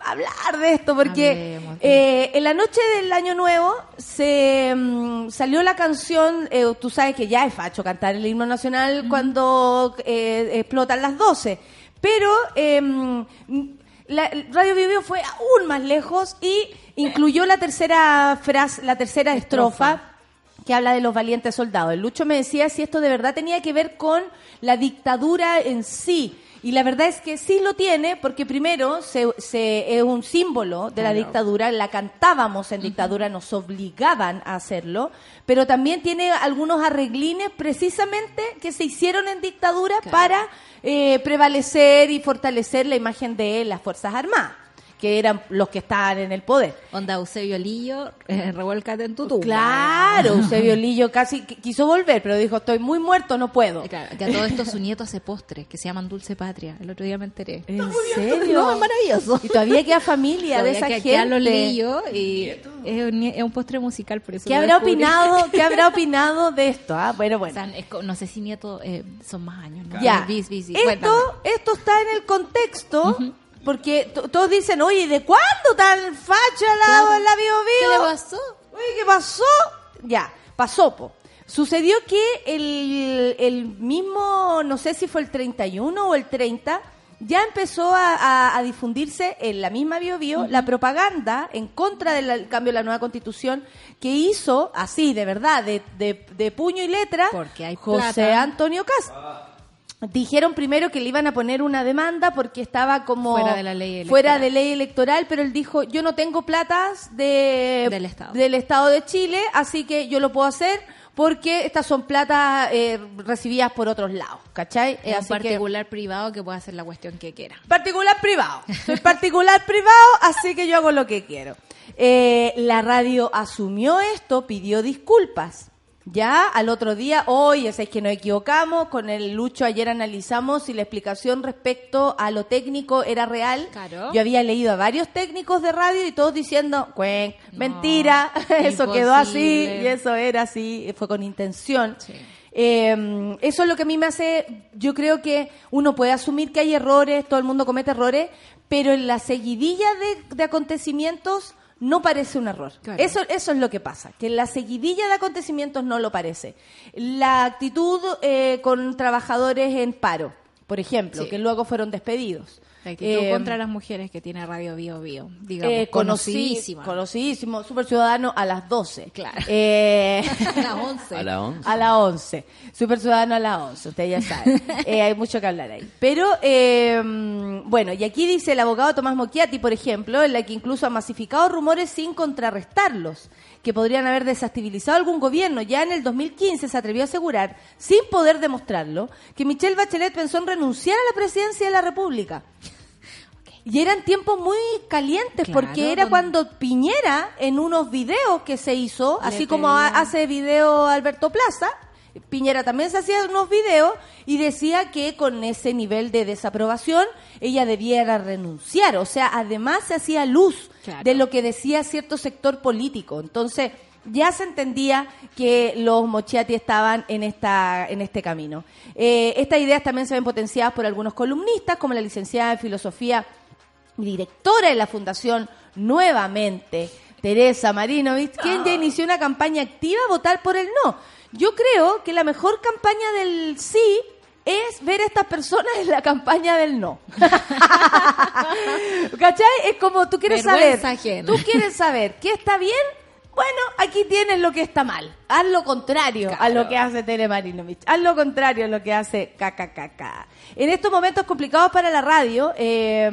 hablar de esto, porque Hablemos eh, en la noche del Año Nuevo se mm, salió la canción, eh, tú sabes que ya es facho cantar el himno nacional cuando eh, explotan las 12, pero eh, mm, la, Radio Vivio fue aún más lejos y incluyó la tercera frase, la tercera estrofa Estrofa. que habla de los valientes soldados. El Lucho me decía si esto de verdad tenía que ver con la dictadura en sí. Y la verdad es que sí lo tiene, porque primero se, se- es un símbolo de la dictadura, la cantábamos en dictadura, nos obligaban a hacerlo, pero también tiene algunos arreglines precisamente que se hicieron en dictadura Claro. para eh, prevalecer y fortalecer la imagen de las Fuerzas Armadas, que eran los que estaban en el poder. Onda Eusebio Lillo, eh, revuélcate en tu tumba. Claro, (laughs) Eusebio Lillo casi qui- quiso volver, pero dijo, estoy muy muerto, no puedo. Claro, que a todo esto su nieto hace postres que se llaman Dulce Patria. El otro día me enteré. ¿En serio? No, es maravilloso. Y todavía queda familia de esa que- gente. los lillos y es un, es un postre musical, por eso ¿Qué habrá descubrí. opinado? (laughs) ¿Qué habrá opinado de esto? Ah, bueno, O bueno. sea, es co- no sé si nieto eh, son más años, ¿no? Ya. Bis, bis, bis. Esto, Cuéntame. esto está en el contexto, porque to- todos dicen, oye, ¿de cuándo tan facha la, Claro. la Bio ¿Qué Bio? le pasó? Oye, ¿qué pasó? Ya, pasó, po. Sucedió que el, el mismo, no sé si fue el 31 o el 30, ya empezó a, a- a difundirse en la misma Bio Bio la propaganda en contra del cambio de la nueva constitución que hizo, así, de verdad, de, de- de puño y letra, Porque hay José plata. Antonio Cast. Dijeron primero que le iban a poner una demanda porque estaba como Fuera de la ley electoral. fuera de ley electoral, pero él dijo, yo no tengo platas de, Del Estado. del Estado de Chile, así que yo lo puedo hacer porque estas son platas eh, recibidas por otros lados, ¿cachai? Eh, Es un así que- particular privado que puede hacer la cuestión que quiera. Particular privado. Soy particular privado, así que yo hago lo que quiero. Eh, la radio asumió esto, pidió disculpas. Ya al otro día, hoy, es que nos equivocamos, con el Lucho ayer analizamos si la explicación respecto a lo técnico era real. Claro. Yo había leído a varios técnicos de radio y todos diciendo, cuenc, No, mentira, (laughs) eso quedó así y eso era así, fue con intención. Sí. Eh, eso es lo que a mí me hace, yo creo que uno puede asumir que hay errores, todo el mundo comete errores, pero en la seguidilla de, de acontecimientos no parece un error. Claro. Eso, eso es lo que pasa, que la seguidilla de acontecimientos no lo parece. La actitud eh, con trabajadores en paro, por ejemplo, Sí. que luego fueron despedidos. La actitud Eh, contra las mujeres que tiene Radio Bio Bio, digamos, eh, conocidísima. Conocidísimo, Super Ciudadano a las 12. Claro. Eh, (laughs) A las 11. A la 11. A la 11. Super Ciudadano a la 11, usted ya sabe. Eh, hay mucho que hablar ahí. Pero, eh, mm, bueno, y aquí dice el abogado Tomás Mocchiati, por ejemplo, en la que incluso ha masificado rumores sin contrarrestarlos, que podrían haber desestabilizado algún gobierno. Ya en el 2015 se atrevió a asegurar, sin poder demostrarlo, que Michelle Bachelet pensó en renunciar a la presidencia de la República. Y eran tiempos muy calientes Claro, porque era cuando Piñera en unos videos que se hizo, Le así como pedía- hace video Alberto Plaza, Piñera también se hacía unos videos y decía que con ese nivel de desaprobación ella debiera renunciar. O sea, además se hacía luz Claro. de lo que decía cierto sector político. Entonces, ya se entendía que los Mochiati estaban en esta en este camino. Eh, estas ideas también se ven potenciadas por algunos columnistas, como la licenciada en filosofía directora de la Fundación Nuevamente, Teresa Marinovich, quien ya inició una campaña activa a votar por el no. Yo creo que la mejor campaña del sí es ver a estas personas en la campaña del no. (laughs) ¿Cachai? Es como tú quieres Vergüenza saber. ajena. Tú quieres saber qué está bien. Bueno, aquí tienes lo que está mal. Haz lo contrario a lo que hace Tere Marinovich. Haz lo contrario a lo que hace KKKK. En estos momentos complicados para la radio, eh,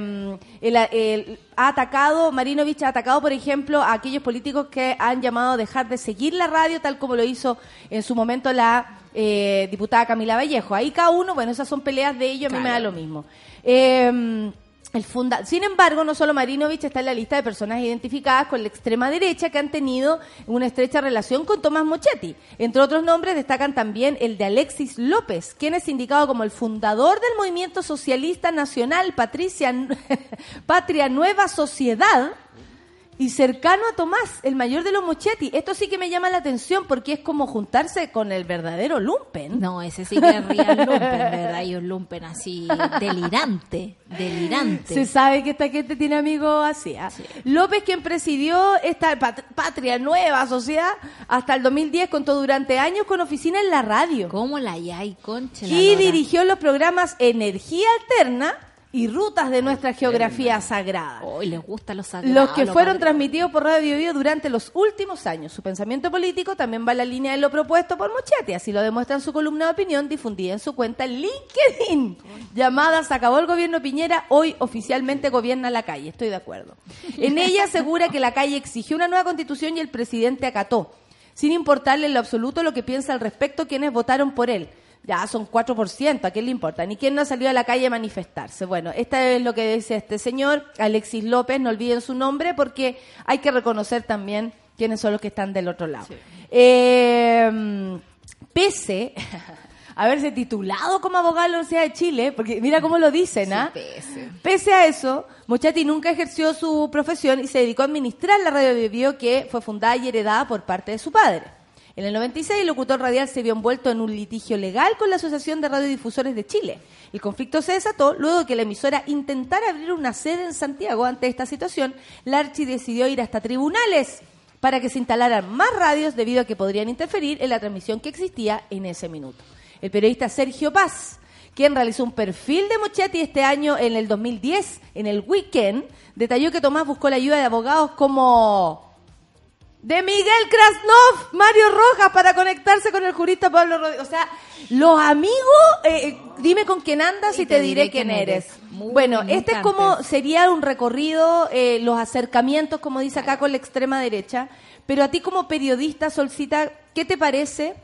el- el- ha atacado, Marinovich ha atacado, por ejemplo, a aquellos políticos que han llamado a dejar de seguir la radio, tal como lo hizo en su momento la eh, diputada Camila Vallejo. Ahí cada uno, bueno, esas son peleas de ellos, a mí me da lo mismo. Eh, el funda Sin embargo, no solo Marinovich está en la lista de personas identificadas con la extrema derecha que han tenido una estrecha relación con Tomás Mochetti. Entre otros nombres destacan también el de Alexis López, quien es indicado como el fundador del movimiento socialista nacional Patricia, (laughs) Patria Nueva Sociedad y cercano a Tomás, el mayor de los Mochetti. Esto sí que me llama la atención porque es como juntarse con el verdadero lumpen. No, ese sí que es real lumpen, ¿verdad? Y un lumpen así delirante, delirante. Se sabe que esta gente tiene amigos así. ¿ah? López, quien presidió esta pat- patria nueva sociedad hasta el 2010, contó durante años con oficina en la radio. ¿Cómo la hay, concha? Y dirigió los programas Energía Alterna y Rutas de nuestra geografía sagrada. Hoy les gusta los sagrados. Los que lo fueron padre. transmitidos por Radio Bio durante los últimos años. Su pensamiento político también va en la línea de lo propuesto por Mochetti, así lo demuestra en su columna de opinión difundida en su cuenta en LinkedIn, llamada Se acabó el gobierno Piñera, hoy oficialmente gobierna la calle. Estoy de acuerdo. En ella asegura que la calle exigió una nueva constitución y el presidente acató, sin importarle en lo absoluto lo que piensa al respecto quienes votaron por él. Ya son 4%, ¿a quién le importa? Ni quién no ha salido a la calle a manifestarse. Bueno, esta es lo que dice este señor, Alexis López, no olviden su nombre porque hay que reconocer también quiénes son los que están del otro lado. Eh, pese (laughs) a haberse titulado como abogado de la Universidad de Chile, porque mira cómo lo dicen, ¿ah? pese. Pese a eso, Mochati nunca ejerció su profesión y se dedicó a administrar la radio de Bio que fue fundada y heredada por parte de su padre. En el 96, el locutor radial se vio envuelto en un litigio legal con la Asociación de Radiodifusores de Chile. El conflicto se desató luego de que la emisora intentara abrir una sede en Santiago. Ante esta situación, la Archi decidió ir hasta tribunales para que se instalaran más radios debido a que podrían interferir en la transmisión que existía en ese minuto. El periodista Sergio Paz, quien realizó un perfil de Mochetti este año en el 2010, en el weekend, detalló que Tomás buscó la ayuda de abogados como de Miguel Krasnov, Mario Rojas, para conectarse con el jurista Pablo Rodríguez. O sea, los amigos, eh, eh, dime con quién andas y, te, diré quién eres. Muy bueno, este es como, sería un recorrido, eh, los acercamientos, como dice acá, con la extrema derecha. Pero a ti como periodista, Solcita, ¿qué te parece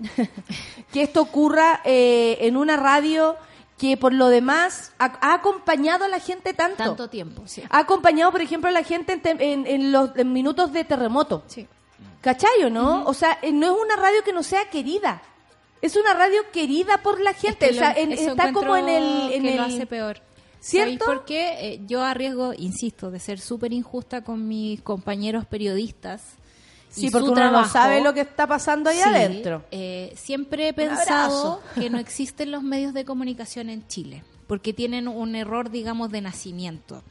que esto ocurra eh, en una radio que por lo demás ha, ha acompañado a la gente tanto? Tanto tiempo, sí. Ha acompañado, por ejemplo, a la gente en, te- en- en los en minutos de terremoto. Sí. ¿Cachai o no? O sea, eh, no es una radio que no sea querida. Es una radio querida por la gente. Es que o sea, en- está como en el... En que el lo hace peor. ¿Cierto? ¿Sabéis por qué? Eh, yo arriesgo, insisto, de ser súper injusta con mis compañeros periodistas. Sí, porque uno no sabe lo que está pasando ahí Sí, adentro. eh, siempre he pensado (laughs) que no existen los medios de comunicación en Chile, porque tienen un error, digamos, de nacimiento.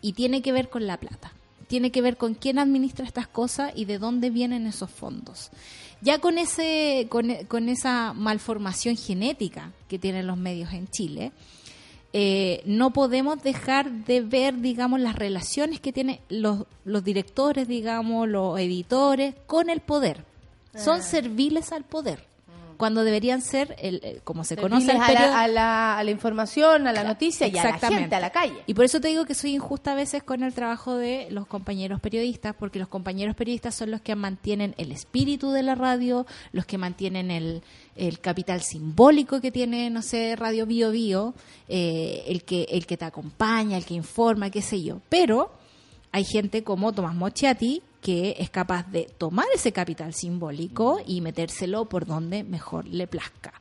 Y tiene que ver con la plata. Tiene que ver con quién administra estas cosas y de dónde vienen esos fondos. Ya con ese, con, con esa malformación genética que tienen los medios en Chile, eh, no podemos dejar de ver, digamos, las relaciones que tienen los, los directores, digamos, los editores con el poder. Son serviles al poder, cuando deberían ser, el, eh, como se conoce el a, periodo... la, a, la, a la información, a la noticia y a la gente, a la calle. Y por eso te digo que soy injusta a veces con el trabajo de los compañeros periodistas, porque los compañeros periodistas son los que mantienen el espíritu de la radio, los que mantienen el, el capital simbólico que tiene, no sé, Radio Bio Bio, eh, el, que, el que te acompaña, el que informa, qué sé yo. Pero hay gente como Tomás Mochiati que es capaz de tomar ese capital simbólico y metérselo por donde mejor le plazca.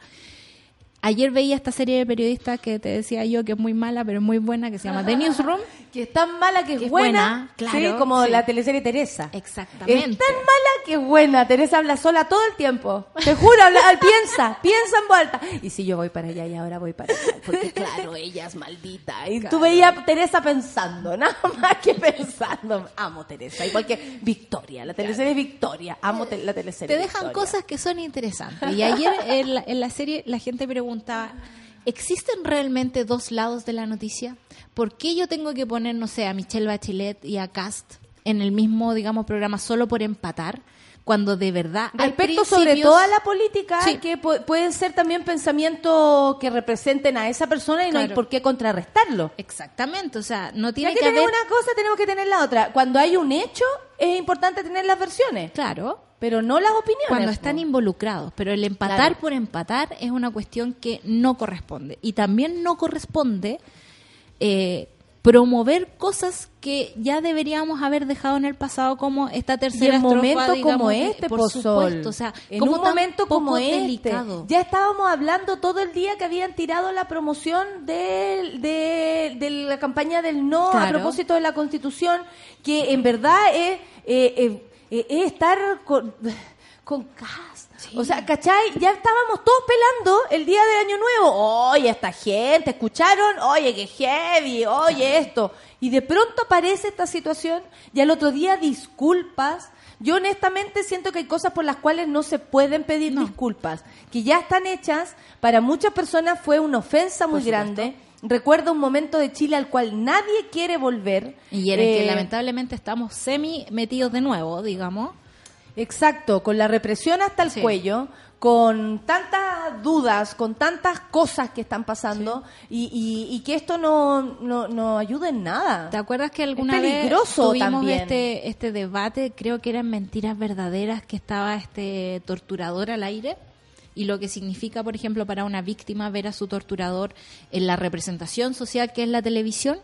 Ayer veía esta serie de periodistas que te decía yo que es muy mala, pero muy buena, que se llama The Newsroom. (laughs) Que es tan mala que es, Que es buena, buena, claro, sí, como sí. la teleserie Teresa. Exactamente. Es tan mala que es buena. Teresa habla sola todo el tiempo. Te juro, habla, (laughs) piensa, piensa en vuelta. Y si yo voy para allá y ahora voy para allá. Porque (laughs) claro, ella es maldita. Y tú veías a Teresa pensando, nada más que pensando. Amo Teresa. Igual que Victoria, la teleserie Victoria. Amo te- la teleserie Te dejan Victoria. cosas que son interesantes. Y ayer en la, en la serie la gente ¿existen realmente dos lados de la noticia? ¿Por qué yo tengo que poner, no sé, a Michelle Bachelet y a Cast en el mismo, digamos, programa solo por empatar? Cuando de verdad... Respecto sobre principios- todo a la política, Sí. que pu- pueden ser también pensamientos que representen a esa persona y no hay por qué contrarrestarlo. Exactamente, o sea, no tiene que que tenemos haber... una cosa, tenemos que tener la otra. Cuando hay un hecho, es importante tener las versiones, Claro, pero no las opiniones. cuando están involucrados, pero el empatar Claro. por empatar es una cuestión que no corresponde. Y también no corresponde eh, promover cosas que ya deberíamos haber dejado en el pasado como esta Y tercera en estrofa, momentos digamos, como de- este, por supuesto, o sea, en como un momento como este, delicado. ya estábamos hablando todo el día que habían tirado la promoción del- de, de la campaña del no a propósito de la Constitución, que en verdad es, eh, eh, eh, es estar con, (sighs) con Cast. O sea, ¿cachai? Ya estábamos todos pelando el día de Año Nuevo. Oye, esta gente, ¿escucharon? Oye, qué heavy, oye esto. Y de pronto aparece esta situación y al otro día disculpas. Yo honestamente siento que hay cosas por las cuales no se pueden pedir disculpas, que ya están hechas. Para muchas personas fue una ofensa muy grande. Recuerdo un momento de Chile al cual nadie quiere volver. Y en el que Eh, lamentablemente estamos semi metidos de nuevo, digamos. Exacto, con la represión hasta el Sí. cuello, con tantas dudas, con tantas cosas que están pasando y, y- y que esto no, no, no ayuda en nada. ¿Te acuerdas que alguna Es vez tuvimos también. este este debate, creo que eran mentiras verdaderas, que estaba este torturador al aire? Y lo que significa, por ejemplo, para una víctima ver a su torturador en la representación social que es la televisión.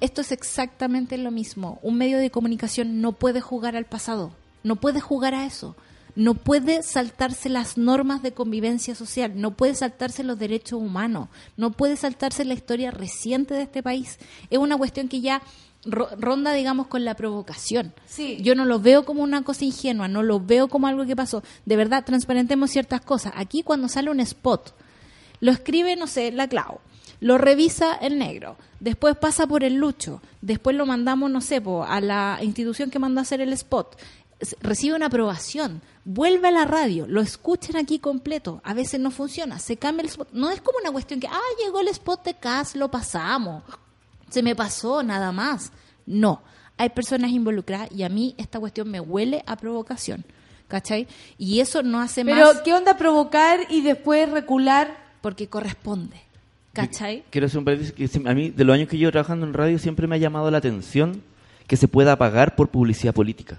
Esto es exactamente lo mismo. Un medio de comunicación no puede jugar al pasado, no puede jugar a eso, no puede saltarse las normas de convivencia social, no puede saltarse los derechos humanos, no puede saltarse la historia reciente de este país. Es una cuestión que ya ronda, digamos, con la provocación. Sí. Yo no lo veo como una cosa ingenua, no lo veo como algo que pasó. De verdad, transparentemos ciertas cosas. Aquí cuando sale un spot, lo escribe, no sé, la Clau, lo revisa el negro, después pasa por el Lucho, después lo mandamos, no sé, po, a la institución que mandó a hacer el spot, recibe una aprobación, vuelve a la radio, lo escuchan aquí completo, a veces no funciona, se cambia el spot, no es como una cuestión que, ah, llegó el spot de CAS, lo pasamos, se me pasó, nada más. No, hay personas involucradas y a mí esta cuestión me huele a provocación, ¿cachai? Y eso no hace Pero, más ¿qué onda provocar y después recular? porque corresponde, ¿cachai? Quiero hacer un paréntesis que a mí, de los años que llevo trabajando en radio, siempre me ha llamado la atención que se pueda pagar por publicidad política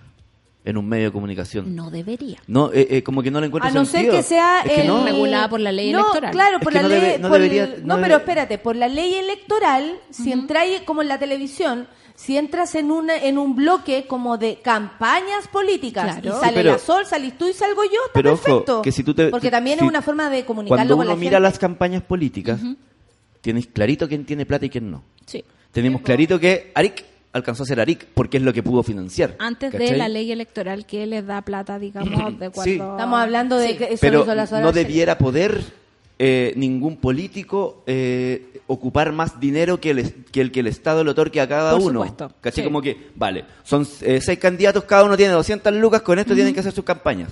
en un medio de comunicación. No debería. No, eh, eh, como que no le encuentro A no ser sentido. que sea Es que el- no. Regulada por la ley no, electoral. Claro, Es por que la no ley. debe- no por- debería- no, no pero espérate, por la ley electoral, si entráis como en la televisión, si entras en una en un bloque como de campañas políticas Claro. y sale Sí, pero- la Sol, salís tú y salgo yo, está Pero ojo, perfecto. que si tú te- Porque también si- es una forma de comunicarlo Cuando con uno la mira gente. las campañas políticas, tienes clarito quién tiene plata y quién no. Sí. Tenemos clarito que Arik alcanzó a ser Arik porque es lo que pudo financiar. Antes de la ley electoral que les da plata, digamos, de cuando... Sí. Estamos hablando de que eso Pero hizo la Sol no debiera poder eh, ningún político eh, ocupar más dinero que el, que el que el Estado le otorgue a cada Por uno. supuesto, ¿Cachai? sí. Como que, vale, son eh, seis candidatos, cada uno tiene 200 lucas, con esto tienen que hacer sus campañas.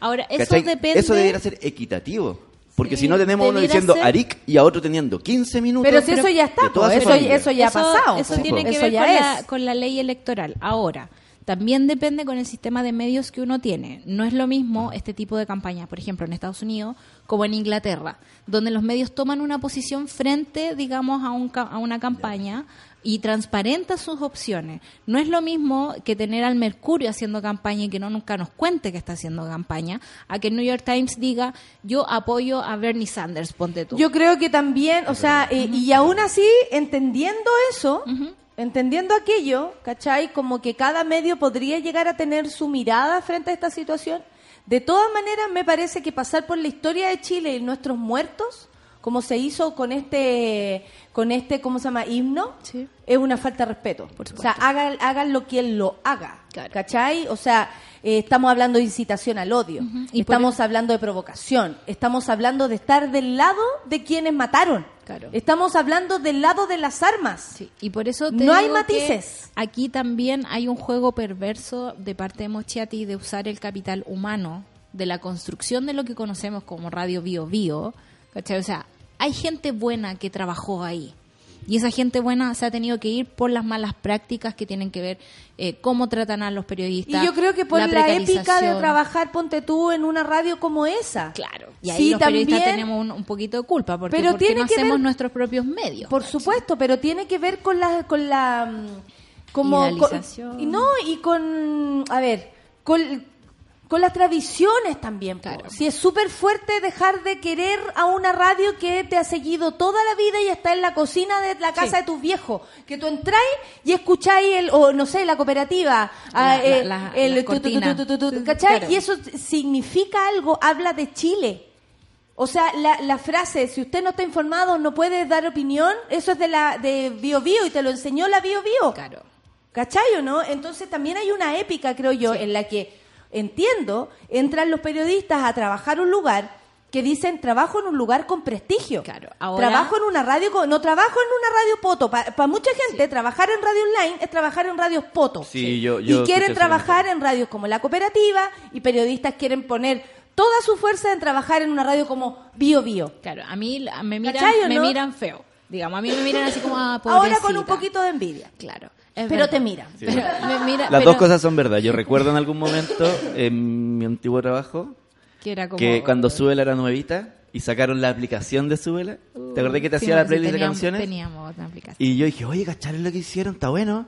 Ahora, eso ¿Cachai? depende... Eso debería ser equitativo. Porque si no tenemos uno diciendo ser- Aric y a otro teniendo 15 minutos. Pero si eso ya está, po, eso, eso ya ha pasado. Eso tiene que Eso ver ya con, es. la, con la ley electoral. Ahora, también depende con el sistema de medios que uno tiene. No es lo mismo este tipo de campaña, por ejemplo, en Estados Unidos como en Inglaterra, donde los medios toman una posición frente, digamos, a, un, ca- a una campaña y transparentan sus opciones. No es lo mismo que tener al Mercurio haciendo campaña y que no nunca nos cuente que está haciendo campaña, a que el New York Times diga, yo apoyo a Bernie Sanders, ponte tú. Yo creo que también, o sea, eh, y aún así, entendiendo eso, entendiendo aquello, ¿cachai? Como que cada medio podría llegar a tener su mirada frente a esta situación. De todas maneras, me parece que pasar por la historia de Chile y nuestros muertos, como se hizo con este, con este, ¿cómo se llama? Himno, Sí. es una falta de respeto. Por o sea, hagan, hagan lo quien lo haga, Claro. ¿cachai? O sea, eh, estamos hablando de incitación al odio, Y estamos hablando de provocación, estamos hablando de estar del lado de quienes mataron, Claro. estamos hablando del lado de las armas. Sí, y por eso te No hay matices. que Aquí también hay un juego perverso de parte de Mochiati de usar el capital humano de la construcción de lo que conocemos como Radio Bio Bio. ¿cachai? O sea, hay gente buena que trabajó ahí. Y esa gente buena se ha tenido que ir por las malas prácticas que tienen que ver eh, cómo tratan a los periodistas. Y yo creo que por la, épica de trabajar, ponte tú, en una radio como esa. Claro, y ahí Sí, los periodistas también- tenemos un, un poquito de culpa, porque Pero ¿por qué tiene no que hacemos ver- nuestros propios medios? Por supuesto, pero tiene que ver con la con la mm, como con- no y con a ver, con con las tradiciones también. po. Claro. Si es súper fuerte dejar de querer a una radio que te ha seguido toda la vida y está en la cocina de la casa Sí. de tus viejos, que tú entráis y escucháis el o no sé, la cooperativa, el ¿cachai? Y eso significa algo, habla de Chile. O sea, la, la frase, si usted no está informado, no puede dar opinión, eso es de la de Bio Bio y te lo enseñó la Bio Bio. Claro. ¿Cachai o no? Entonces también hay una épica, creo yo, en la que, entiendo, entran los periodistas a trabajar un lugar que dicen trabajo en un lugar con prestigio. Claro, ahora- Trabajo en una radio, con- no trabajo en una radio poto. Para mucha gente, trabajar en radio online es trabajar en radios poto. Sí, yo- yo y quieren trabajar en radios como La Cooperativa y periodistas quieren poner toda su fuerza en trabajar en una radio como Bio Bio. Claro, a mí la- me miran, ¿Cachai o me no? miran feo. Digamos, a mí me miran así como ah, Ahora con un pobrecita. poquito de envidia. Claro. Es Pero verdad. te. Sí. Pero me mira- Las pero- dos cosas son verdad. Yo recuerdo en algún momento en mi antiguo trabajo que era como que cuando Súbela era nuevita y sacaron la aplicación de Súbela, ¿te acordás que te Sí, hacía la sí, playlist de teníamos- canciones? Teníamos otra aplicación. Y yo dije, oye, ¿cacharon lo que hicieron? ¿Está bueno?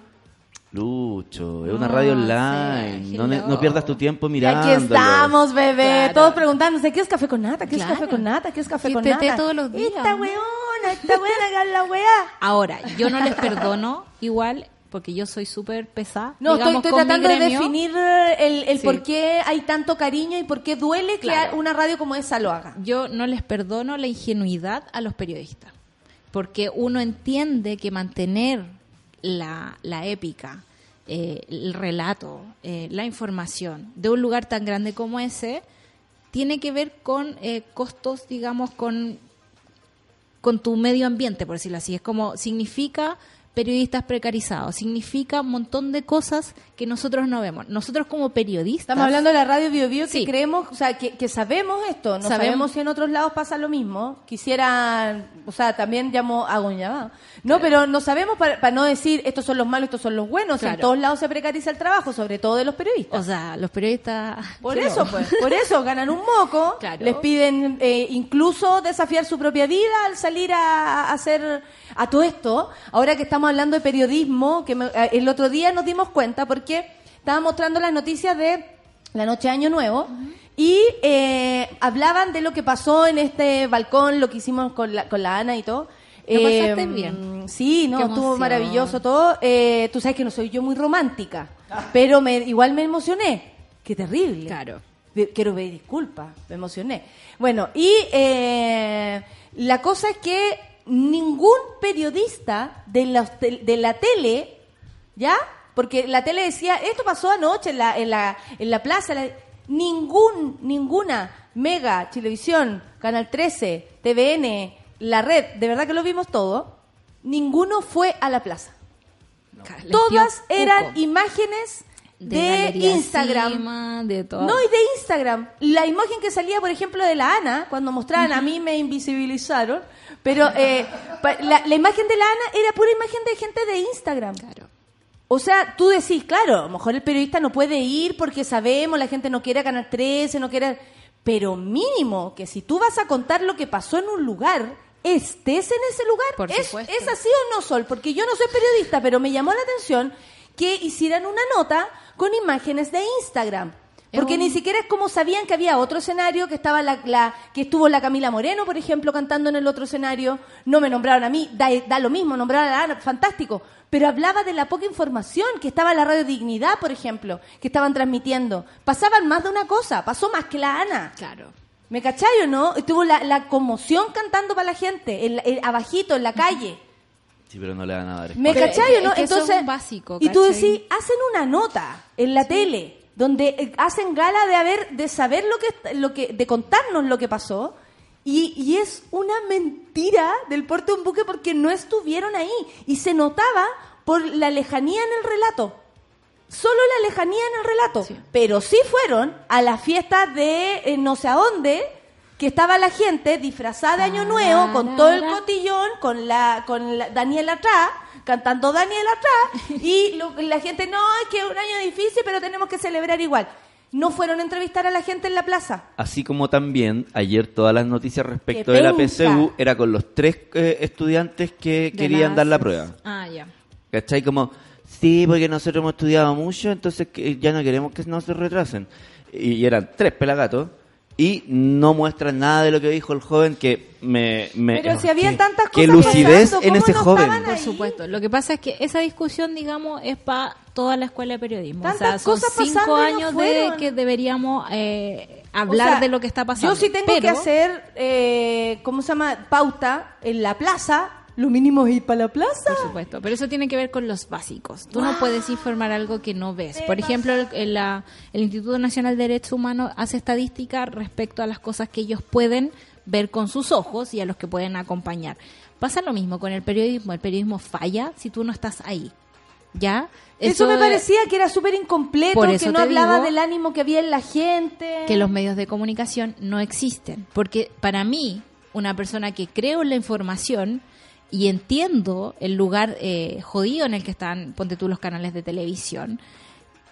Lucho, es una No, radio sí, online. No, ne- hello. no pierdas tu tiempo mirando. aquí estamos, bebé. Claro. Todos preguntándose, ¿qué es café con nata? ¿Qué es café con nata? ¿Qué es café Sí, con nata? todos los días. Esta weona, esta es la weá. Ahora, yo no les perdono igual porque yo soy súper pesada. No, digamos, estoy tratando de definir eh, el, el Sí. por qué hay tanto cariño y por qué duele Claro. que una radio como esa lo haga. Yo no les perdono la ingenuidad a los periodistas, porque uno entiende que mantener la, la épica, eh, el relato, eh, la información de un lugar tan grande como ese, tiene que ver con eh, costos, digamos, con, con tu medio ambiente, por decirlo así. Es como, significa periodistas precarizados, significa un montón de cosas que nosotros no vemos. Nosotros como periodistas... Estamos hablando de la radio Bio Bio que Sí. creemos, o sea, que, que sabemos esto, no sabemos. Sabemos. si en otros lados pasa lo mismo. Quisiera, o sea, también llamo, hago un llamado. No, pero no sabemos para, para no decir estos son los malos, estos son los buenos. En todos lados se precariza el trabajo, sobre todo de los periodistas. O sea, los periodistas... Por eso, pues, por eso ganan un moco, Claro. les piden eh, incluso desafiar su propia vida al salir a, a hacer a todo esto. Ahora que estamos hablando de periodismo, que me- eh, el otro día nos dimos cuenta porque estaba mostrando las noticias de la noche de Año Nuevo y eh, hablaban de lo que pasó en este balcón, lo que hicimos con la, con la Ana y todo. ¿Lo Eh, pasaste bien? Sí, no, estuvo maravilloso todo. Eh, tú sabes que no soy yo muy romántica, pero me, igual me emocioné. Qué terrible. Claro. Quiero pedir disculpas, me emocioné. Bueno, y eh, la cosa es que ningún periodista de la, de la tele, ¿ya? Porque la tele decía, esto pasó anoche en la, en la, en la plaza. la- ningún, ninguna, Mega, Televisión, Canal 13, TVN, La Red, de verdad que lo vimos todo, ninguno fue a la plaza. Todas eran imágenes de, Instagram. Cima, de todo. No, y de Instagram. La imagen que salía, por ejemplo, de la Ana, cuando mostraban, a mí me invisibilizaron, pero eh, la, la imagen de la Ana era pura imagen de gente de Instagram. Claro. O sea, tú decís, claro, a lo mejor el periodista no puede ir porque sabemos, la gente no quiere ganar 13, no quiere... Pero mínimo que si tú vas a contar lo que pasó en un lugar, estés en ese lugar. Por ¿Es, supuesto. ¿Es así o no, Sol? Porque yo no soy periodista, pero me llamó la atención que hicieran una nota con imágenes de Instagram. Porque un- ni siquiera es como sabían que había otro escenario, que estaba la, la- que estuvo la Camila Moreno, por ejemplo, cantando en el otro escenario. No me nombraron a mí, da, da lo mismo, nombraron a la Ana, fantástico. Pero hablaba de la poca información que estaba en la Radio Dignidad, por ejemplo, que estaban transmitiendo. Pasaban más de una cosa, pasó más que la Ana. Claro. ¿Me cachai o no? Estuvo la, la conmoción cantando para la gente, en la- en- abajito, en la calle. Sí, pero no le van a dar ¿Me Pero cachai o es no? que eso es Entonces, un básico, y tú decís, hacen una nota en la tele donde eh, hacen gala de haber de saber lo que lo que de contarnos lo que pasó y, y es una mentira del porte de un buque porque no estuvieron ahí y se notaba por la lejanía en el relato. Solo la lejanía en el relato, Sí. pero sí fueron a la fiesta de eh, no sé a dónde que estaba la gente disfrazada de Año Nuevo con todo el cotillón, con la con la, Daniel atrás, cantando Daniel atrás y lo- la gente no, es que es un año difícil, pero tenemos que celebrar igual. No fueron a entrevistar a la gente en la plaza. Así como también ayer todas las noticias respecto ¡Qué de la! PSU era con los tres eh, estudiantes que De querían las- dar la prueba. Ah, ya. ¿Cachai? Como, sí, porque nosotros hemos estudiado mucho, entonces que ya no queremos que no se retrasen. Y eran tres pelagatos y no muestran nada de lo que dijo el joven que me... me Pero si había qué- tantas Qué cosas lucidez pasando, en ¿cómo ese no joven. Por ahí? supuesto. Lo que pasa es que esa discusión, digamos, es para toda la escuela de periodismo. o sea, Tantas son cosas cinco pasando y no años de que deberíamos eh, O hablar sea, de lo que está pasando. Yo sí tengo Pero- que hacer, eh, ¿cómo se llama? Pauta en la plaza. Lo mínimo es ir para la plaza. Por supuesto, pero eso tiene que ver con los básicos. Tú no puedes informar algo que no ves. Por ejemplo, el, el- la- el Instituto Nacional de Derechos Humanos hace estadística respecto a las cosas que ellos pueden ver con sus ojos y a los que pueden acompañar. Pasa lo mismo con el periodismo. El periodismo falla si tú no estás ahí. ¿Ya? Eso, me parecía que era súper incompleto, que no hablaba del ánimo que había en la gente. que los medios de comunicación no existen. Porque para mí, una persona que creo en la información y entiendo el lugar eh, jodido en el que están, ponte tú, los canales de televisión,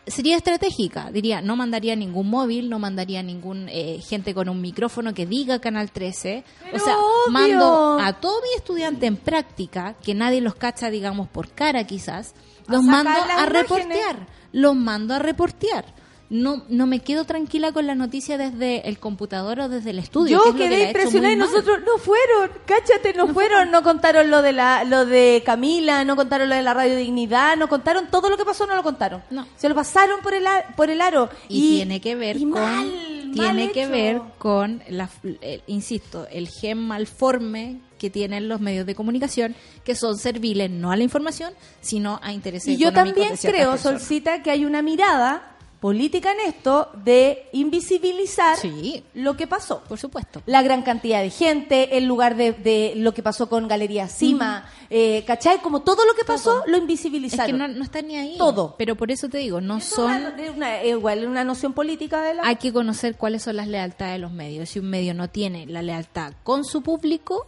sería estratégica. Diría, no mandaría ningún móvil, no mandaría ningún eh, gente con un micrófono que diga Canal 13. Pero o sea, obvio. mando a todo mi estudiante en práctica, que nadie los cacha, digamos, por cara quizás, los mando a imágenes. reportear los mando a reportear. No, no me quedo tranquila con la noticia desde el computador o desde el estudio. Yo que que quedé hecho impresionada y mal. nosotros no fueron, cáchate, no, fueron, no contaron lo de la, lo de Camila, no contaron lo de la Radio Dignidad, no contaron todo lo que pasó, no lo contaron. No. Se lo pasaron por el, por el aro. Y, tiene que ver con mal, tiene mal que ver con la eh, insisto el gen malforme que tienen los medios de comunicación que son serviles no a la información sino a intereses Y yo económicos también de creo, personas. Solcita, que hay una mirada política en esto de invisibilizar Sí. lo que pasó. por supuesto La gran cantidad de gente, el lugar de, de lo que pasó con Galería Cima, eh, ¿cachai? Como todo lo que pasó, lo es invisibilizaron. que no, no está ni ahí Todo. pero por eso te digo no Eso son es una, es igual una noción política de la... hay que conocer cuáles son las lealtades de los medios. Si un medio no tiene la lealtad con su público,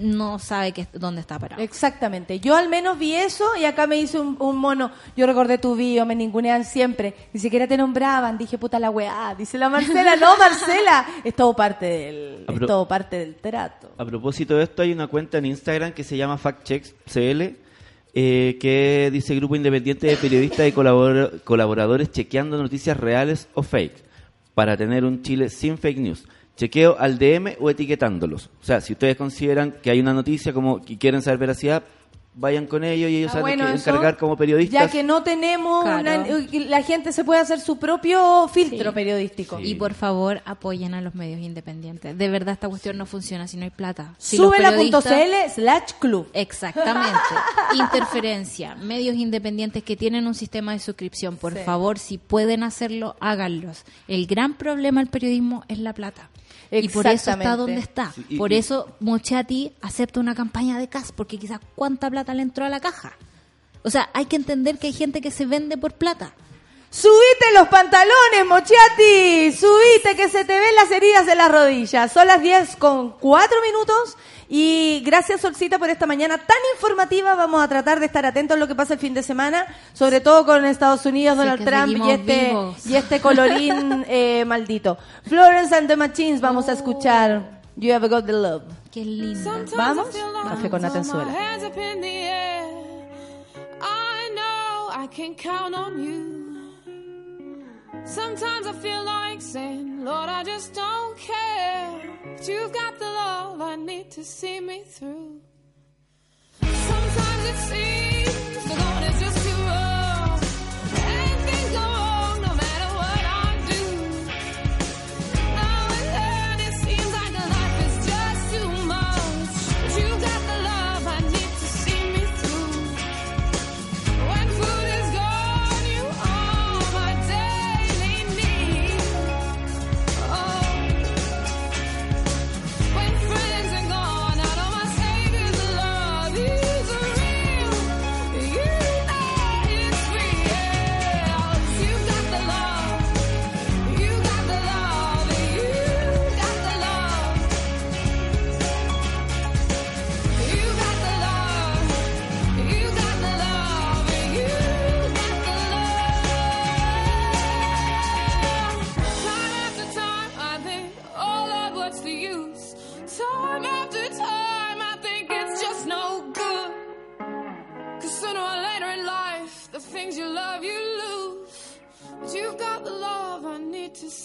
no sabe que, dónde está parado. Exactamente. Yo al menos vi eso y acá me hizo un, un mono. Yo recordé tu video, me ningunean siempre. Ni siquiera te nombraban. Dije, puta la weá. Dice la Marcela. No, Marcela. Es todo parte del, es pero- todo parte del trato. A propósito de esto, hay una cuenta en Instagram que se llama FactChecksCL, eh, que dice Grupo Independiente de Periodistas y colabor- Colaboradores chequeando noticias reales o fake, para tener un Chile sin fake news. Chequeo al DM o etiquetándolos. O sea, si ustedes consideran que hay una noticia como que quieren saber veracidad, vayan con ellos y ellos Está saben bueno que encargar como periodistas. Ya que no tenemos, Claro. una- la gente se puede hacer su propio filtro Sí. periodístico. Sí. Y por favor, apoyen a los medios independientes. De verdad, esta cuestión no funciona si no hay plata. Si Súbela.cl slash club. Exactamente. (laughs) Interferencia. Medios independientes que tienen un sistema de suscripción. Por Sí. favor, si pueden hacerlo, háganlos. El gran problema del periodismo es la plata. Y por eso está donde está. Sí, y- por y- eso Mochati acepta una campaña de CAS, porque quizás cuánta plata le entró a la caja. O sea, hay que entender que hay gente que se vende por plata. Subite los pantalones, Mochiati. Subite que se te ven las heridas de las rodillas. Son las 10 con 4 minutos. Y gracias, Solcita, por esta mañana tan informativa. Vamos a tratar de estar atentos a lo que pasa el fin de semana, sobre todo con Estados Unidos, Sí, Donald Trump y este, vivos. y este colorín (laughs) eh, maldito. Florence and the Machines, vamos a escuchar You Have Got the Love. Qué linda. Vamos, café con Natenzuela. I can count on you. Sometimes I feel like saying, Lord, I just don't care. But you've got the love I need to see me through. Sometimes it seems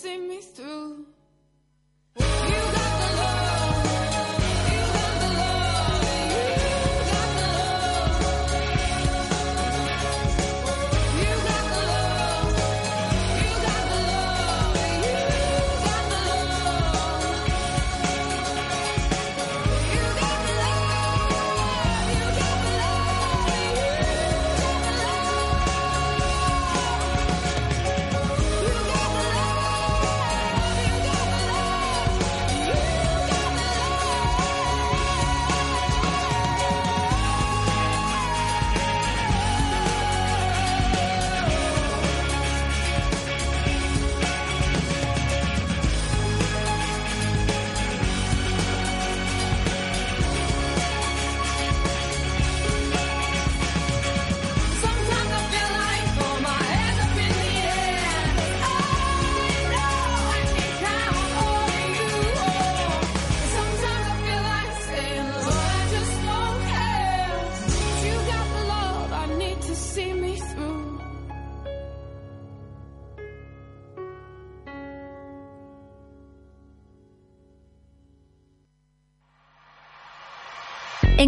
você me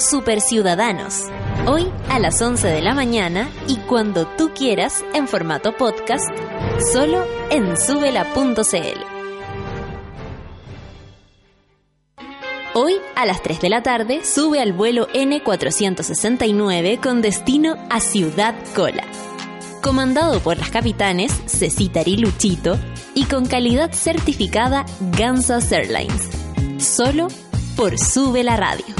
Super Ciudadanos, hoy a las 11 de la mañana y cuando tú quieras en formato podcast, solo en subela.cl. Hoy a las 3 de la tarde sube al vuelo N469 con destino a Ciudad Cola. Comandado por las capitanes Cecitar y Luchito y con calidad certificada Gansas Airlines. Solo por Sube la Radio.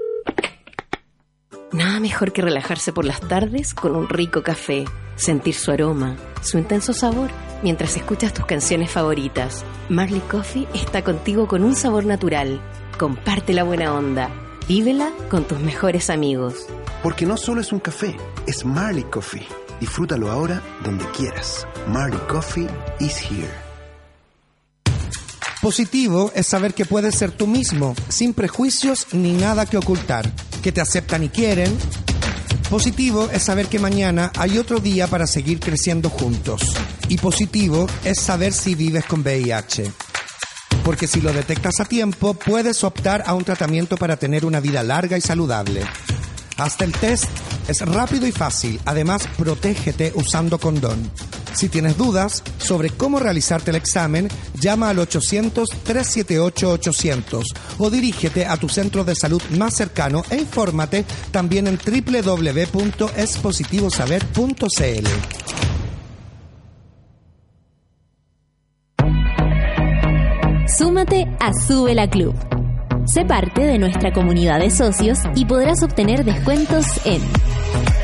Nada mejor que relajarse por las tardes con un rico café, sentir su aroma, su intenso sabor, mientras escuchas tus canciones favoritas. Marley Coffee está contigo con un sabor natural. Comparte la buena onda. Vívela con tus mejores amigos. Porque no solo es un café, es Marley Coffee. Disfrútalo ahora donde quieras. Marley Coffee is here. Positivo es saber que puedes ser tú mismo, sin prejuicios ni nada que ocultar, que te aceptan y quieren. Positivo es saber que mañana hay otro día para seguir creciendo juntos. Y positivo es saber si vives con VIH. Porque si lo detectas a tiempo, puedes optar a un tratamiento para tener una vida larga y saludable. Hasta el test es rápido y fácil. Además, protégete usando condón. Si tienes dudas sobre cómo realizarte el examen, llama al 800-378-800 o dirígete a tu centro de salud más cercano e infórmate también en www.espositivosaber.cl. Súmate a Sube la Club. Sé parte de nuestra comunidad de socios y podrás obtener descuentos en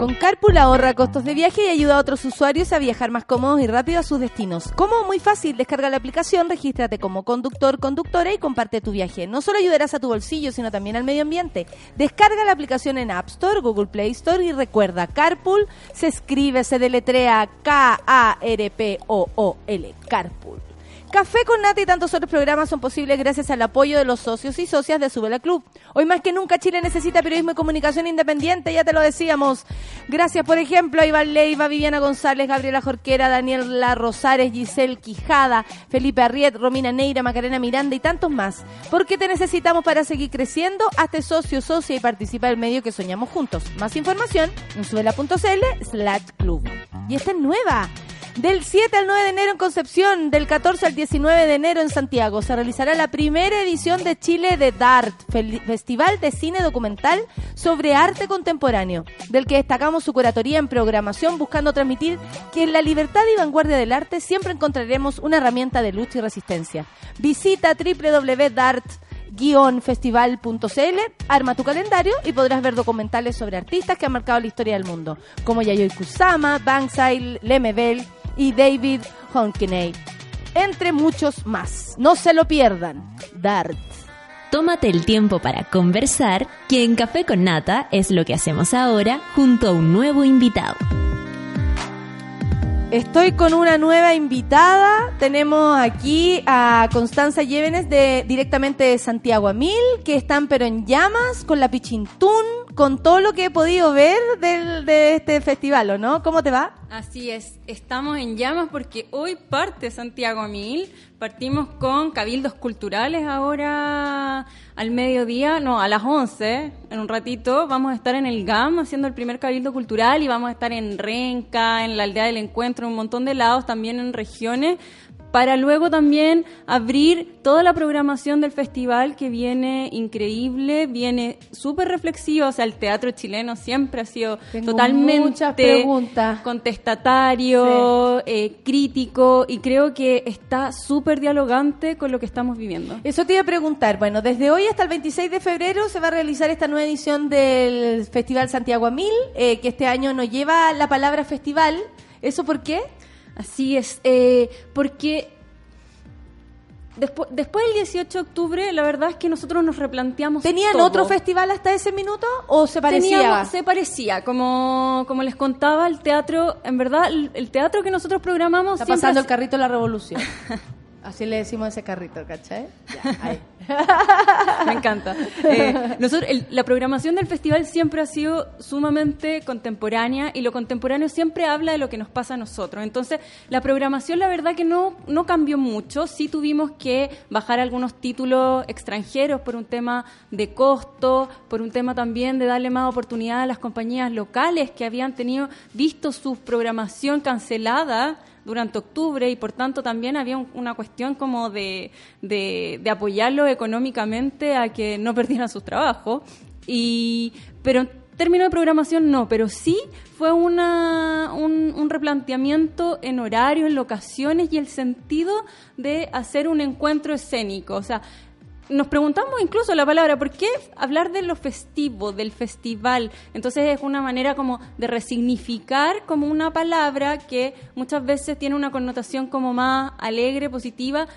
Con Carpool ahorra costos de viaje y ayuda a otros usuarios a viajar más cómodos y rápido a sus destinos. ¿Cómo? Muy fácil. Descarga la aplicación, regístrate como conductor, conductora y comparte tu viaje. No solo ayudarás a tu bolsillo, sino también al medio ambiente. Descarga la aplicación en App Store, Google Play Store y recuerda, Carpool se escribe, se deletrea K-A-R-P-O-O-L. Carpool. Café con Nata y tantos otros programas son posibles gracias al apoyo de los socios y socias de Subela Club. Hoy más que nunca Chile necesita periodismo y comunicación independiente, ya te lo decíamos. Gracias, por ejemplo, a Iván Leiva, Viviana González, Gabriela Jorquera, Daniela Rosares, Giselle Quijada, Felipe Arriet, Romina Neira, Macarena Miranda y tantos más. Porque te necesitamos para seguir creciendo. Hazte socio, socia y participa del medio que soñamos juntos. Más información en subela.cl slash club. Y esta es nueva. Del 7 al 9 de enero en Concepción, del 14 al 19 de enero en Santiago, se realizará la primera edición de Chile de DART, Festival de Cine Documental sobre Arte Contemporáneo, del que destacamos su curatoría en programación buscando transmitir que en la libertad y vanguardia del arte siempre encontraremos una herramienta de lucha y resistencia. Visita www.dart festival.cl, arma tu calendario y podrás ver documentales sobre artistas que han marcado la historia del mundo, como Yayoi Kusama, Banksy, Lemebel y David Honkenay, entre muchos más. No se lo pierdan. Dart. Tómate el tiempo para conversar, que en Café con Nata es lo que hacemos ahora junto a un nuevo invitado. Estoy con una nueva invitada. Tenemos aquí a Constanza Llévenes de directamente de Santiago a Mil, que están pero en llamas con la Pichintún, con todo lo que he podido ver del, de este festival, ¿o no? ¿Cómo te va? Así es, estamos en llamas porque hoy parte Santiago Mil. Partimos con cabildos culturales ahora al mediodía, no, a las 11, en un ratito. Vamos a estar en el GAM haciendo el primer cabildo cultural y vamos a estar en Renca, en la aldea del encuentro, en un montón de lados, también en regiones, para luego también abrir toda la programación del festival que viene increíble, viene súper reflexivo, o sea, el teatro chileno siempre ha sido Tengo totalmente contestatario, eh, crítico y creo que está súper dialogante con lo que estamos viviendo. Eso te iba a preguntar. Bueno, desde hoy hasta el 26 de febrero se va a realizar esta nueva edición del Festival Santiago a Mil, eh, que este año nos lleva la palabra festival. ¿Eso por qué? Así es, eh, porque después, después del 18 de octubre, la verdad es que nosotros nos replanteamos. ¿Tenían todo. otro festival hasta ese minuto o se parecía? Teníamos- se parecía, como, como les contaba, el teatro, en verdad, el, el teatro que nosotros programamos Está pasando ha el carrito de la revolución. (laughs) Así le decimos a ese carrito, ¿cachai? Ya, ahí. (laughs) Me encanta. Eh, nosotros, el- la programación del festival siempre ha sido sumamente contemporánea y lo contemporáneo siempre habla de lo que nos pasa a nosotros. Entonces, la programación, la verdad que no, no cambió mucho. Sí tuvimos que bajar algunos títulos extranjeros por un tema de costo, por un tema también de darle más oportunidad a las compañías locales que habían tenido visto su programación cancelada durante octubre y por tanto también había un- una cuestión como de, de, apoyarlos económicamente a que no perdieran sus trabajos. Y, pero términos de programación no, pero sí fue una, un, un replanteamiento en horario, en locaciones y el sentido de hacer un encuentro escénico. O sea, nos preguntamos incluso la palabra, ¿por qué hablar de lo festivo, del festival? Entonces es una manera como de resignificar como una palabra que muchas veces tiene una connotación como más alegre, positiva,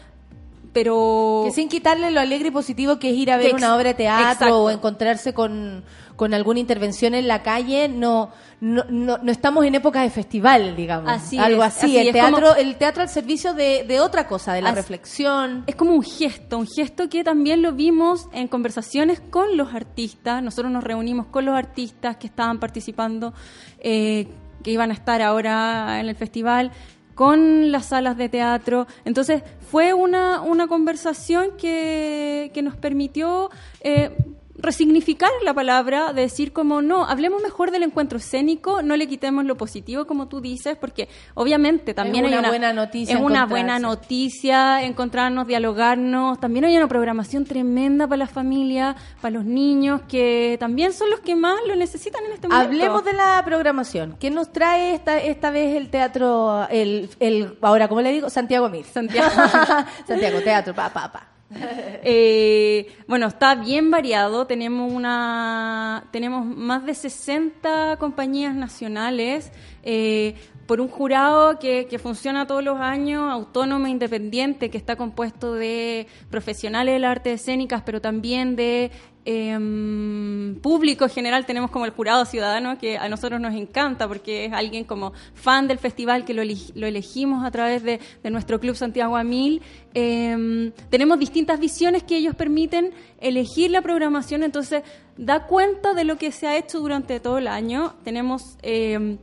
pero... Que sin quitarle lo alegre y positivo que es ir a ver una obra de teatro exacto. o encontrarse con, con alguna intervención en la calle, no, no, no, no estamos en épocas de festival, digamos. Así Algo es, así. así el, es, teatro, como- el teatro al servicio de, de otra cosa, de la reflexión. Es como un gesto, un gesto que también lo vimos en conversaciones con los artistas. Nosotros nos reunimos con los artistas que estaban participando, eh, que iban a estar ahora en el festival, con las salas de teatro. Entonces fue una, una conversación que, que nos permitió... eh, resignificar la palabra, de decir como no, hablemos mejor del encuentro escénico, no le quitemos lo positivo como tú dices, porque obviamente también Es hay una una buena noticia es una buena noticia, encontrarnos, dialogarnos. También hay una programación tremenda para la familia, para los niños, que también son los que más lo necesitan en este momento. Hablemos de la programación. ¿Qué nos trae esta, esta vez el teatro, el, el, ahora, ¿cómo le digo? Santiago Mir. Santiago. (laughs) Santiago, teatro, pa, pa, pa. (laughs) Eh, bueno, está bien variado. Tenemos una, tenemos más de 60 compañías nacionales eh, por un jurado que, funciona todos los años, autónomo independiente, que está compuesto de profesionales de las artes escénicas, pero también de em, público en general. Tenemos como el jurado ciudadano que a nosotros nos encanta porque es alguien como fan del festival que lo, elegimos a través de, nuestro club Santiago Amil. Em, tenemos distintas visiones que ellos permiten elegir la programación, entonces da cuenta de lo que se ha hecho durante todo el año. Tenemos em,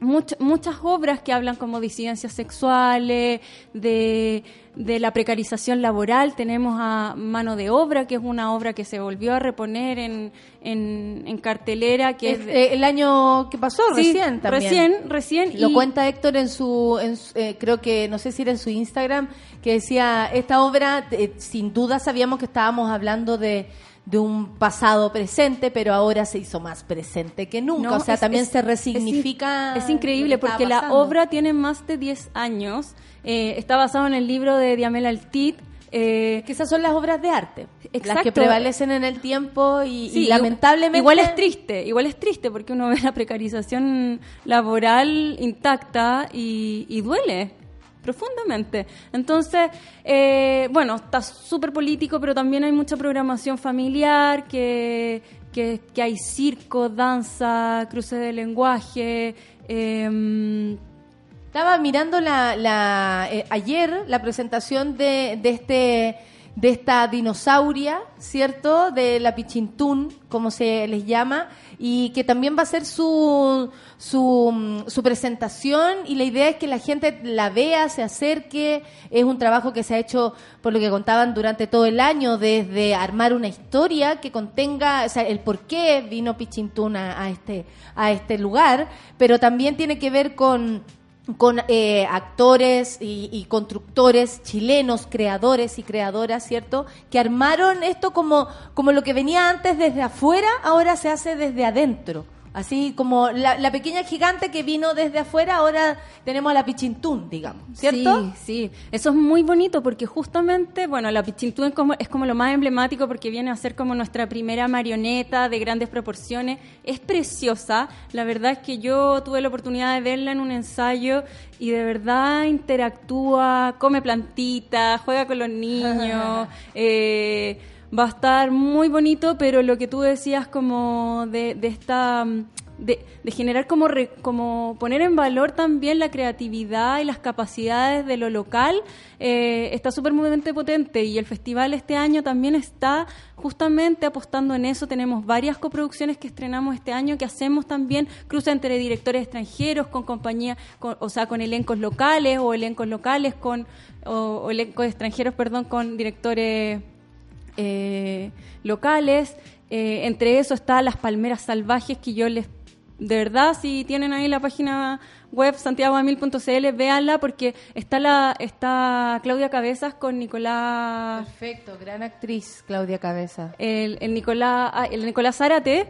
much- muchas obras que hablan como disidencias sexuales, de, de la precarización laboral. Tenemos a Mano de Obra, que es una obra que se volvió a reponer en, en, en cartelera, que es... Es, de- eh, el año que pasó, Sí, recién también. Recién, recién. Lo y- cuenta Héctor en su, en su- eh, creo que, no sé si era en su Instagram, que decía, esta obra, eh, sin duda sabíamos que estábamos hablando de, de un pasado presente, pero ahora se hizo más presente que nunca. No, o sea, es- también es- se resignifica. Es, increíble porque la obra tiene más de 10 años. Eh, está basado en el libro de Diamela Altit. Eh, Que esas son las obras de arte, las que Exacto. prevalecen en el tiempo y, Sí, y lamentablemente... Igual es triste, igual es triste porque uno ve la precarización laboral intacta y, y duele profundamente. Entonces, eh, bueno, está súper político, pero también hay mucha programación familiar, que, que, hay circo, danza, cruce de lenguaje. eh, Estaba mirando la, eh, ayer la presentación de, de este de esta dinosauria, ¿cierto? De la Pichintún, como se les llama, y que también va a ser su, su, mm, su presentación y la idea es que la gente la vea, se acerque. Es un trabajo que se ha hecho, por lo que contaban, durante todo el año, desde armar una historia que contenga o sea, el por qué vino Pichintún a, a este, a este lugar, pero también tiene que ver con con eh, actores y, y constructores chilenos, creadores y creadoras, ¿cierto? Que armaron esto como, como lo que venía antes desde afuera, ahora se hace desde adentro. Así como la, la pequeña gigante que vino desde afuera, ahora tenemos a la Pichintún, digamos, ¿cierto? Sí, sí. Eso es muy bonito porque justamente, bueno, la Pichintú es como, es como lo más emblemático porque viene a ser como nuestra primera marioneta de grandes proporciones. Es preciosa. La verdad es que yo tuve la oportunidad de verla en un ensayo y de verdad interactúa, come plantitas, juega con los niños. (laughs) eh, va a estar muy bonito, pero lo que tú decías como de, de esta... mm, De, de generar como, re- como poner en valor también la creatividad y las capacidades de lo local eh, está súper potente y el festival este año también está justamente apostando en eso. Tenemos varias coproducciones que estrenamos este año que hacemos también cruce entre directores extranjeros con compañías, con- o sea, con elencos locales o elencos locales con o, o elencos extranjeros, perdón, con directores eh, locales. Eh, entre eso está Las Palmeras Salvajes, que yo les, de verdad, si tienen ahí la página web santiagoamil.cl, véanla porque está la está Claudia Cabezas con Nicolás Perfecto, gran actriz, Claudia Cabeza. el, el Nicolás ah, el Nicolás Zárate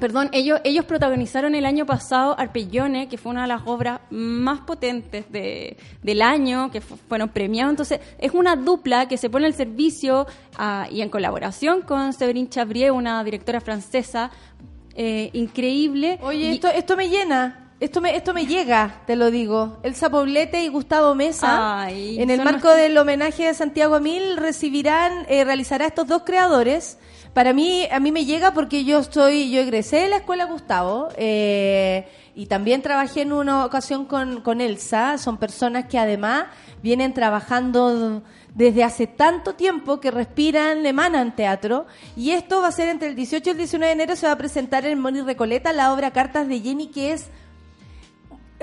Perdón, ellos, ellos protagonizaron el año pasado Arpellone, que fue una de las obras más potentes de- del año, que fu- fueron premiados. Entonces, es una dupla que se pone al servicio ah, y en colaboración con Séverine Chabrier, una directora francesa eh, increíble. Oye, Y- esto, esto me llena. Esto me, esto me llega, te lo digo. Elsa Poblete y Gustavo Mesa, Ay, en el marco nuestros- del homenaje de Santiago Amil, recibirán, eh, realizará estos dos creadores. Para mí, a mí me llega porque yo estoy, yo egresé de la escuela Gustavo eh, y también trabajé en una ocasión con, con Elsa. Son personas que además vienen trabajando desde hace tanto tiempo que respiran, emanan teatro. Y esto va a ser entre el 18 y el 19 de enero, se va a presentar en Moni Recoleta la obra Cartas de Jenny, que es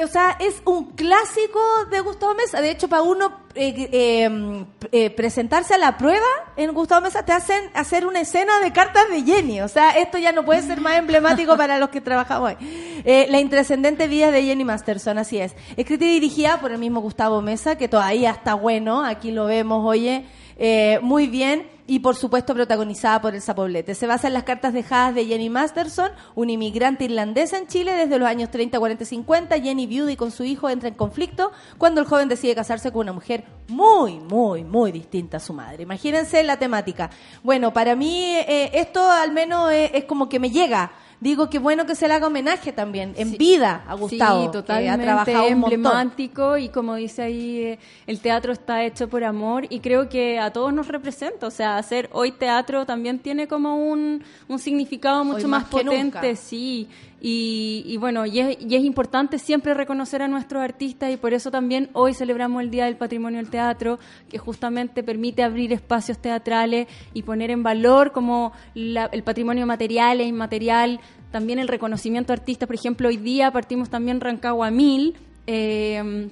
o sea, es un clásico de Gustavo Mesa. De hecho, para uno eh, eh, eh, presentarse a la prueba en Gustavo Mesa, te hacen hacer una escena de cartas de Jenny. O sea, esto ya no puede ser más emblemático para los que trabajamos hoy. Eh, la intrascendente vida de Jenny Masterson, así es. Escrita y dirigida por el mismo Gustavo Mesa, que todavía está bueno. Aquí lo vemos, oye, eh, muy bien y por supuesto protagonizada por el Zapoblete. Se basa en las cartas dejadas de Jenny Masterson, una inmigrante irlandesa en Chile desde los años 30, 40 y 50. Jenny viuda y con su hijo entra en conflicto cuando el joven decide casarse con una mujer muy, muy, muy distinta a su madre. Imagínense la temática. Bueno, para mí eh, esto al menos eh, es como que me llega. Digo que bueno que se le haga homenaje también, en vida a Gustavo, Sí, que totalmente ha trabajado un montón. emblemático y como dice ahí, eh, el teatro está hecho por amor y creo que a todos nos representa. O sea, hacer hoy teatro también tiene como un, un significado mucho Hoy más, potente, sí. Y, y bueno, y es, y es importante siempre reconocer a nuestros artistas y por eso también hoy celebramos el Día del Patrimonio del Teatro, que justamente permite abrir espacios teatrales y poner en valor como la- el patrimonio material e inmaterial, también el reconocimiento a artistas. Por ejemplo, hoy día partimos también Rancagua Mil. eh,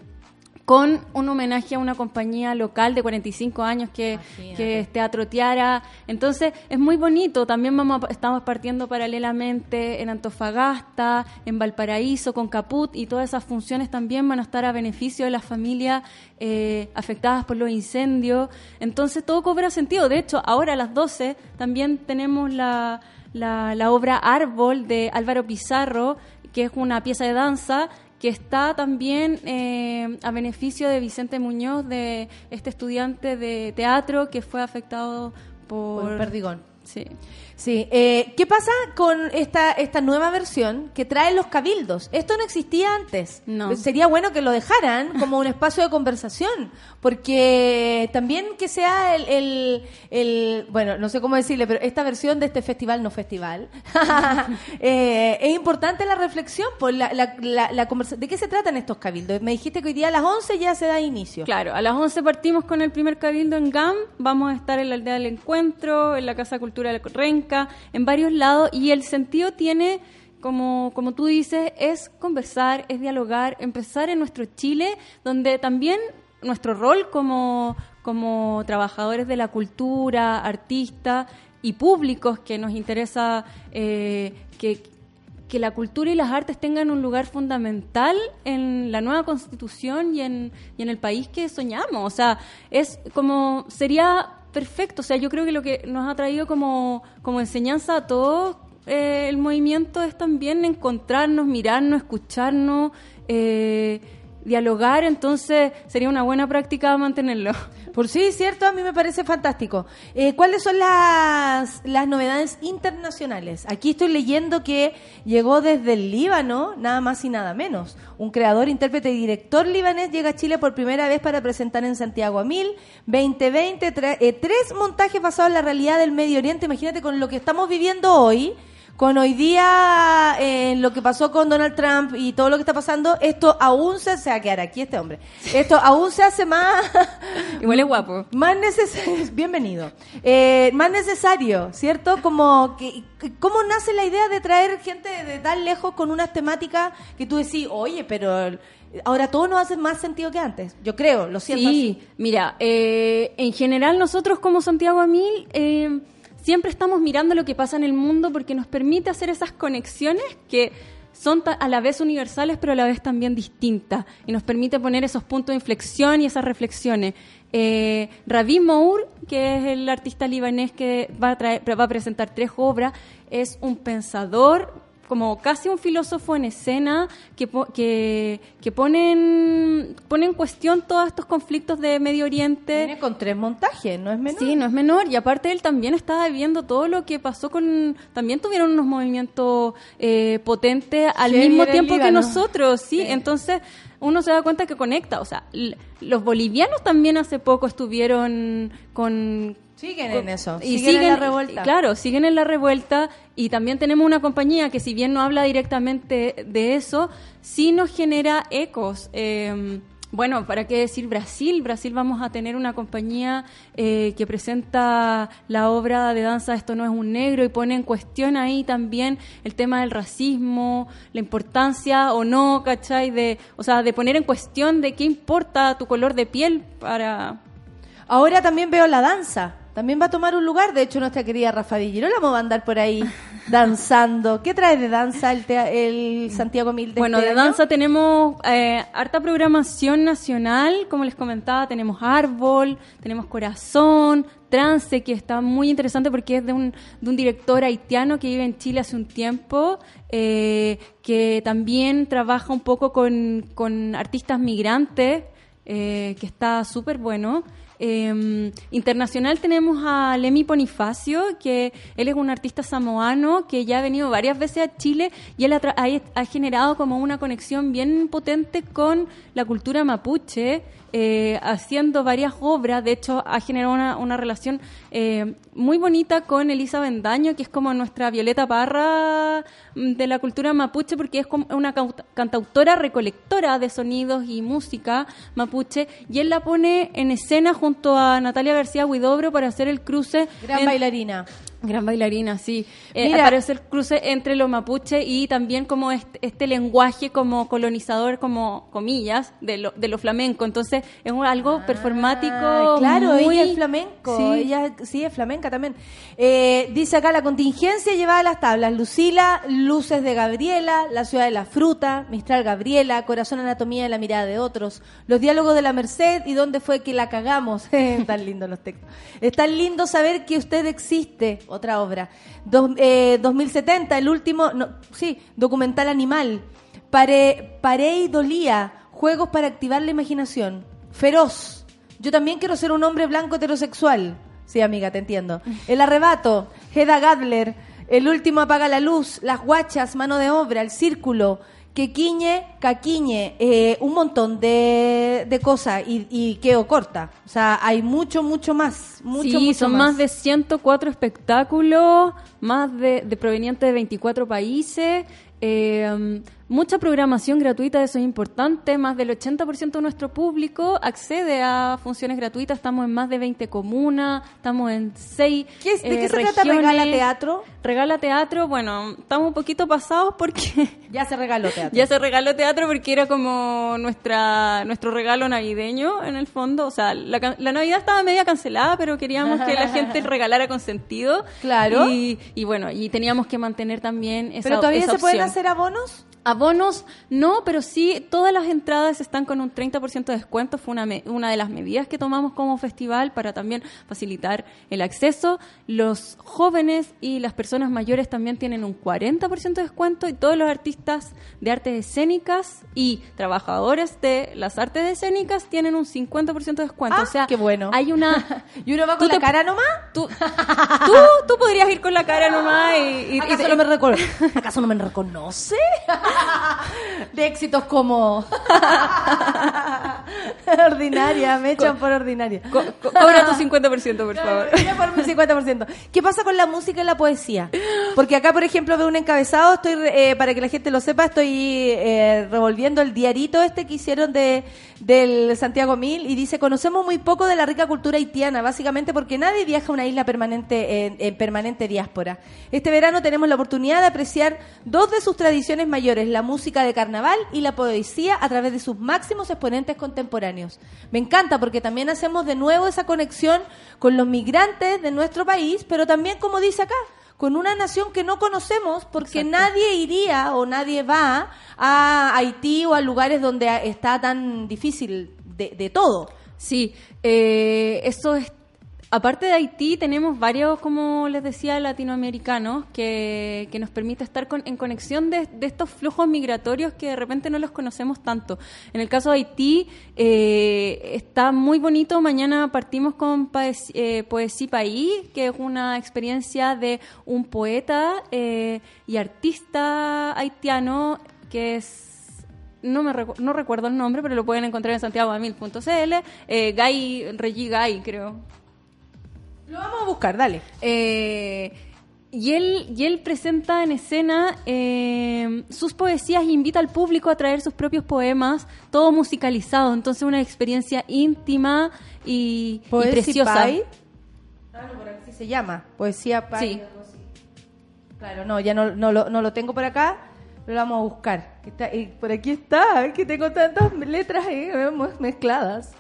con un homenaje a una compañía local de 45 años que, que es Teatro Tiara. Entonces, es muy bonito. También vamos a- estamos partiendo paralelamente en Antofagasta, en Valparaíso, con Caput, y todas esas funciones también van a estar a beneficio de las familias eh, afectadas por los incendios. Entonces, todo cobra sentido. De hecho, ahora a las 12 también tenemos la, la, la obra Árbol de Álvaro Pizarro, que es una pieza de danza que está también eh, a beneficio de Vicente Muñoz, de este estudiante de teatro que fue afectado por... Por Perdigón. Sí. Sí, eh, ¿qué pasa con esta, esta nueva versión que trae los cabildos? Esto no existía antes. No. Sería bueno que lo dejaran como un espacio de conversación, porque también que sea el, el, el- bueno, no sé cómo decirle, pero esta versión de este festival, no festival, (laughs) eh, es importante la reflexión, por la, la, la, la conversa- ¿de qué se tratan estos cabildos? Me dijiste que hoy día a las 11 ya se da inicio. Claro, a las 11 partimos con el primer cabildo en GAM, vamos a estar en la aldea del encuentro, en la Casa Cultural Renca, en varios lados, y el sentido tiene, como, como tú dices, es conversar, es dialogar, empezar en nuestro Chile, donde también nuestro rol como, como trabajadores de la cultura, artistas y públicos que nos interesa eh, que que la cultura y las artes tengan un lugar fundamental en la nueva constitución y en, y en el país que soñamos. O sea, es como, sería perfecto. O sea, yo creo que lo que nos ha traído como, como enseñanza a todos eh, el movimiento es también encontrarnos, mirarnos, escucharnos, eh, dialogar. Entonces, sería una buena práctica mantenerlo. (laughs) Por sí, cierto, a mí me parece fantástico. Eh, ¿Cuáles son las, las novedades internacionales? Aquí estoy leyendo que llegó desde el Líbano, nada más y nada menos. Un creador, intérprete y director libanés llega a Chile por primera vez para presentar en Santiago a Mil 2020 tra- eh, tres montajes basados en la realidad del Medio Oriente. Imagínate con lo que estamos viviendo hoy. Con hoy día eh, lo que pasó con Donald Trump y todo lo que está pasando, esto aún se, se va a quedar aquí este hombre. Esto aún se hace más (laughs) Igual es guapo. más necesario, (laughs) bienvenido, Eh, más necesario, ¿cierto? Como que, ¿cómo nace la idea de traer gente de tan lejos con unas temáticas que tú decís, oye, pero ahora todo nos hace más sentido que antes? Yo creo, lo siento. Sí, mira, eh, en general nosotros como Santiago Amil eh, siempre estamos mirando lo que pasa en el mundo porque nos permite hacer esas conexiones que son a la vez universales pero a la vez también distintas y nos permite poner esos puntos de inflexión y esas reflexiones. Eh, Ravi Mour, que es el artista libanés que va a, va a presentar tres obras, es un pensador como casi un filósofo en escena que, que, que ponen, pone en cuestión todos estos conflictos de Medio Oriente. Viene con tres montajes, no es menor. Sí, no es menor. Y aparte él también estaba viviendo todo lo que pasó con... También tuvieron unos movimientos eh, potentes al mismo en tiempo que nosotros, ¿sí? Entonces uno se da cuenta que conecta. O sea, los bolivianos también hace poco estuvieron con... Siguen en eso, Y siguen en la revuelta. Claro, siguen en la revuelta y también tenemos una compañía que si bien no habla directamente de eso, sí nos genera ecos. Eh, bueno, ¿para qué decir Brasil? Brasil vamos a tener una compañía eh, que presenta la obra de danza Esto no es un negro y pone en cuestión ahí también el tema del racismo, la importancia o no, ¿cachai? De, o sea, de poner en cuestión de qué importa tu color de piel para... Ahora también veo la danza. También va a tomar un lugar. De hecho, nuestra querida Rafa Di Girolamo vamos a andar por ahí (laughs) danzando. ¿Qué trae de danza el, tea- el Santiago Mil de Bueno, este de año? danza tenemos eh, harta programación nacional, como les comentaba, tenemos Árbol, tenemos Corazón, Trance, que está muy interesante porque es de un, de un director haitiano que vive en Chile hace un tiempo, eh, que también trabaja un poco con, con artistas migrantes, eh, que está súper bueno. Eh, internacional tenemos a Lemi Bonifacio, que él es un artista samoano que ya ha venido varias veces a Chile y él ha, ha- ha generado como una conexión bien potente con la cultura mapuche, eh, haciendo varias obras. De hecho, ha generado una, una relación eh, muy bonita con Elisa Bendaño, que es como nuestra Violeta Parra mm, de la cultura mapuche, porque es como una cantautora recolectora de sonidos y música mapuche, y él la pone en escena junto a Natalia García Huidobro para hacer el cruce. Gran en- bailarina. Gran bailarina, sí. Eh, aparece el cruce entre lo mapuche y también como este, este lenguaje como colonizador, como comillas, de lo, de lo flamenco. Entonces es un- algo performático. Ay, claro, muy- ella es flamenco. Sí. Ella sí es flamenca también. Eh, dice acá la contingencia llevada a las tablas. Lucila, Luces de Gabriela, La ciudad de la fruta, Mistral Gabriela, Corazón Anatomía de la mirada de otros, Los diálogos de la Merced y dónde fue que la cagamos. (laughs) Tan lindos los textos. Es tan lindo saber que usted existe. Otra obra. Dos- eh, 2070, el último, no, sí, documental animal. Pare, Pareidolía, juegos para activar la imaginación. Feroz. Yo también quiero ser un hombre blanco heterosexual. Sí, amiga, te entiendo. El arrebato, Hedda Gadler, el último apaga la luz, las guachas, mano de obra, el círculo, quequiñe, caquiñe, eh, un montón de, de cosas y, y quedo corta. O sea, hay mucho, mucho más. Mucho, sí, mucho son más. de 104 espectáculos, más de, de provenientes de 24 países. eh, mucha programación gratuita, eso es importante. Más del 80% de nuestro público accede a funciones gratuitas. Estamos en más de 20 comunas, estamos en 6 ¿Qué es- ¿De qué se trata Regala Teatro? Regala Teatro, bueno, estamos un poquito pasados porque (laughs) Ya se regaló teatro. ya se regaló teatro porque era como nuestra nuestro regalo navideño en el fondo. O sea, la, la Navidad estaba media cancelada, pero queríamos que la gente (laughs) regalara con sentido. Claro. Y, y bueno, y teníamos que mantener también esa ¿Pero todavía esa se pueden hacer abonos? Abonos no, pero sí todas las entradas están con un 30% de descuento. Fue una, me- una de las medidas que tomamos como festival para también facilitar el acceso. Los jóvenes y las personas mayores también tienen un 40% de descuento y todos los artistas de artes escénicas y trabajadores de las artes escénicas tienen un 50% de descuento. Ah, o sea, qué bueno. hay una... (laughs) ¿Y uno va con la te- cara nomás? Tú, (laughs) tú, tú podrías ir con la cara nomás y... y- y- ¿Acaso, no me recono- ¿Acaso no me reconoce? De éxitos como... (laughs) ordinaria, me echan por ordinaria. co- co- cobra tu 50%, por favor. A por mi 50%. ¿Qué pasa con la música y la poesía? Porque acá, por ejemplo, veo un encabezado, estoy eh, para que la gente lo sepa, estoy eh, revolviendo el diarito este que hicieron de del Santiago Mil y dice, conocemos muy poco de la rica cultura haitiana, básicamente porque nadie viaja a una isla permanente en, en permanente diáspora. Este verano tenemos la oportunidad de apreciar dos de sus tradiciones mayores, la música de carnaval y la poesía a través de sus máximos exponentes contemporáneos. Me encanta porque también hacemos de nuevo esa conexión con los migrantes de nuestro país, pero también, como dice acá, con una nación que no conocemos porque nadie iría o nadie va a Haití o a lugares donde está tan difícil de, de todo. Sí, eh, eso es Aparte de Haití, tenemos varios, como les decía, latinoamericanos que, que nos permite estar con- en conexión de, de estos flujos migratorios que de repente no los conocemos tanto. En el caso de Haití, eh, está muy bonito. Mañana partimos con Paes- eh, Poesía País, que es una experiencia de un poeta eh, y artista haitiano que es no me recu- no recuerdo el nombre, pero lo pueden encontrar en santiagoamil.cl. Eh, Guy, Reggie Guy, creo. Lo vamos a buscar, dale. Eh, y, él, y él presenta en escena eh, sus poesías e invita al público a traer sus propios poemas, todo musicalizado. Entonces, una experiencia íntima y, y Poesía preciosa. Pai. Ah, no, por aquí se llama. Poesía Pai. Sí. Claro, no, ya no, no, lo, no lo tengo por acá, pero lo vamos a buscar. Está, y por aquí está, es que tengo tantas letras ahí mezcladas.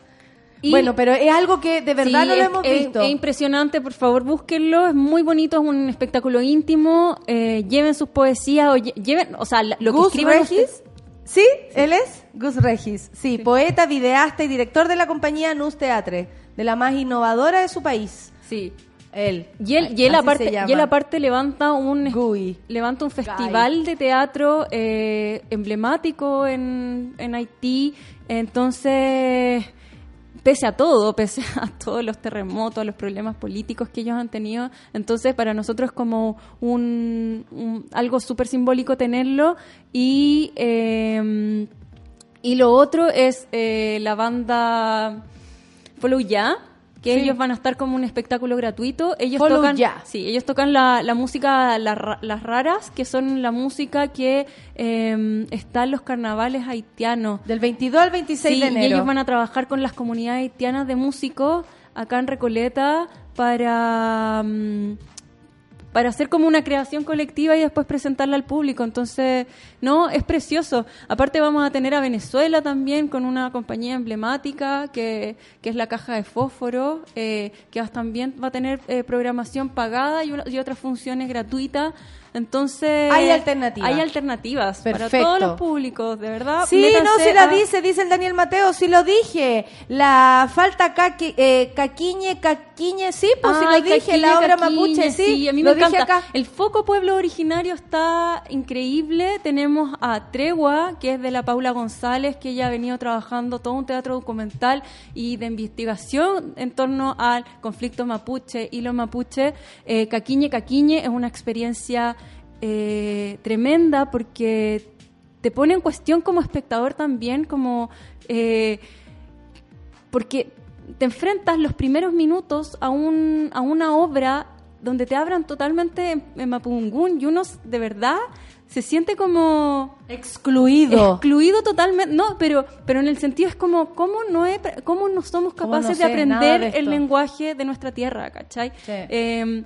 Y- bueno, pero es algo que de verdad Sí, no lo es- hemos es- visto. Es impresionante, por favor, búsquenlo. Es muy bonito, es un espectáculo íntimo. eh, lleven sus poesías o lle- lleven, o sea, lo que Gus escriban Regis. ¿Sí? ¿Él es? Gus Regis. Sí, poeta, videasta y director de la compañía Nus Teatre, de la más innovadora de su país. Sí. Él. Y él, y él aparte, y él aparte levanta un Gui. levanta un festival de teatro eh, emblemático en, en Haití. Entonces, pese a todo, (laughs) pese a todos los terremotos, a los problemas políticos que ellos han tenido, entonces para nosotros es como un, algo súper simbólico tenerlo. Y, eh, y lo otro es eh, la banda Follow Ya, que Sí. ellos van a estar como un espectáculo gratuito. Ellos Follow tocan, Ya. sí, ellos tocan la, la música, la las raras, que son la música que eh, está en los carnavales haitianos. Del 22 al 26 Sí, de enero. Y ellos van a trabajar con las comunidades haitianas de músicos acá en Recoleta para, mm, para hacer como una creación colectiva y después presentarla al público. Entonces, no, es precioso. Aparte vamos a tener a Venezuela también con una compañía emblemática que, que es la Caja de Fósforo, eh, que también va a tener eh, programación pagada y otras funciones gratuitas. Entonces, Hay alternativas. Hay alternativas para Perfecto. todos los públicos, de verdad. Sí, no, la a- dice, dice el Daniel Mateo, sí lo dije. La falta caqui, eh, caquiñe, caquiñe, sí, pues lo dije, Caquiñe, la obra Caquiñe, mapuche, sí. a mí lo me encanta. dije acá. El foco pueblo originario está increíble. Tenemos a Tregua, que es de la Paula González, que ella ha venido trabajando todo un teatro documental y de investigación en torno al conflicto mapuche y los mapuche. Eh, Caquiñe, Caquiñe es una experiencia eh, tremenda porque te pone en cuestión como espectador también, como... eh, porque te enfrentas los primeros minutos a, un, a una obra donde te abran totalmente en, en Mapungún y uno de verdad se siente como excluido excluido totalmente no pero pero en el sentido es como cómo no he- cómo no somos ¿Cómo capaces no de sé aprender de el lenguaje de nuestra tierra ¿cachai? Sí. Eh,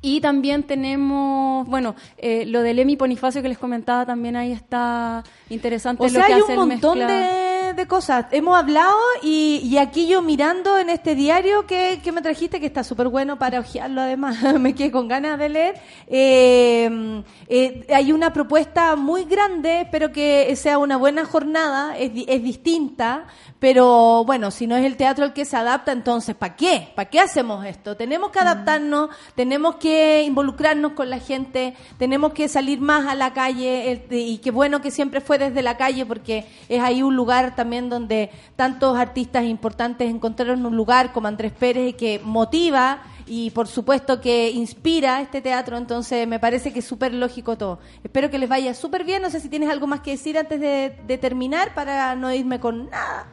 y también tenemos, bueno, eh, lo del Emi Bonifacio que les comentaba también ahí está interesante O lo sea, que hay hace un montón de, de cosas. Hemos hablado y, y aquí yo mirando en este diario que, que me trajiste, que está súper bueno para hojearlo además, (laughs) me quedé con ganas de leer, eh, eh, hay una propuesta muy grande, espero que sea una buena jornada, es, es distinta, pero bueno, si no es el teatro el que se adapta, entonces ¿para qué? ¿Para qué hacemos esto? Tenemos que adaptarnos, tenemos que involucrarnos con la gente, tenemos que salir más a la calle el- y qué bueno que siempre fue desde la calle porque es ahí un lugar también donde tantos artistas importantes encontraron un lugar como Andrés Pérez que motiva y por supuesto que inspira este teatro, entonces me parece que es súper lógico todo. Espero que les vaya súper bien, no sé si tienes algo más que decir antes de, terminar para no irme con nada.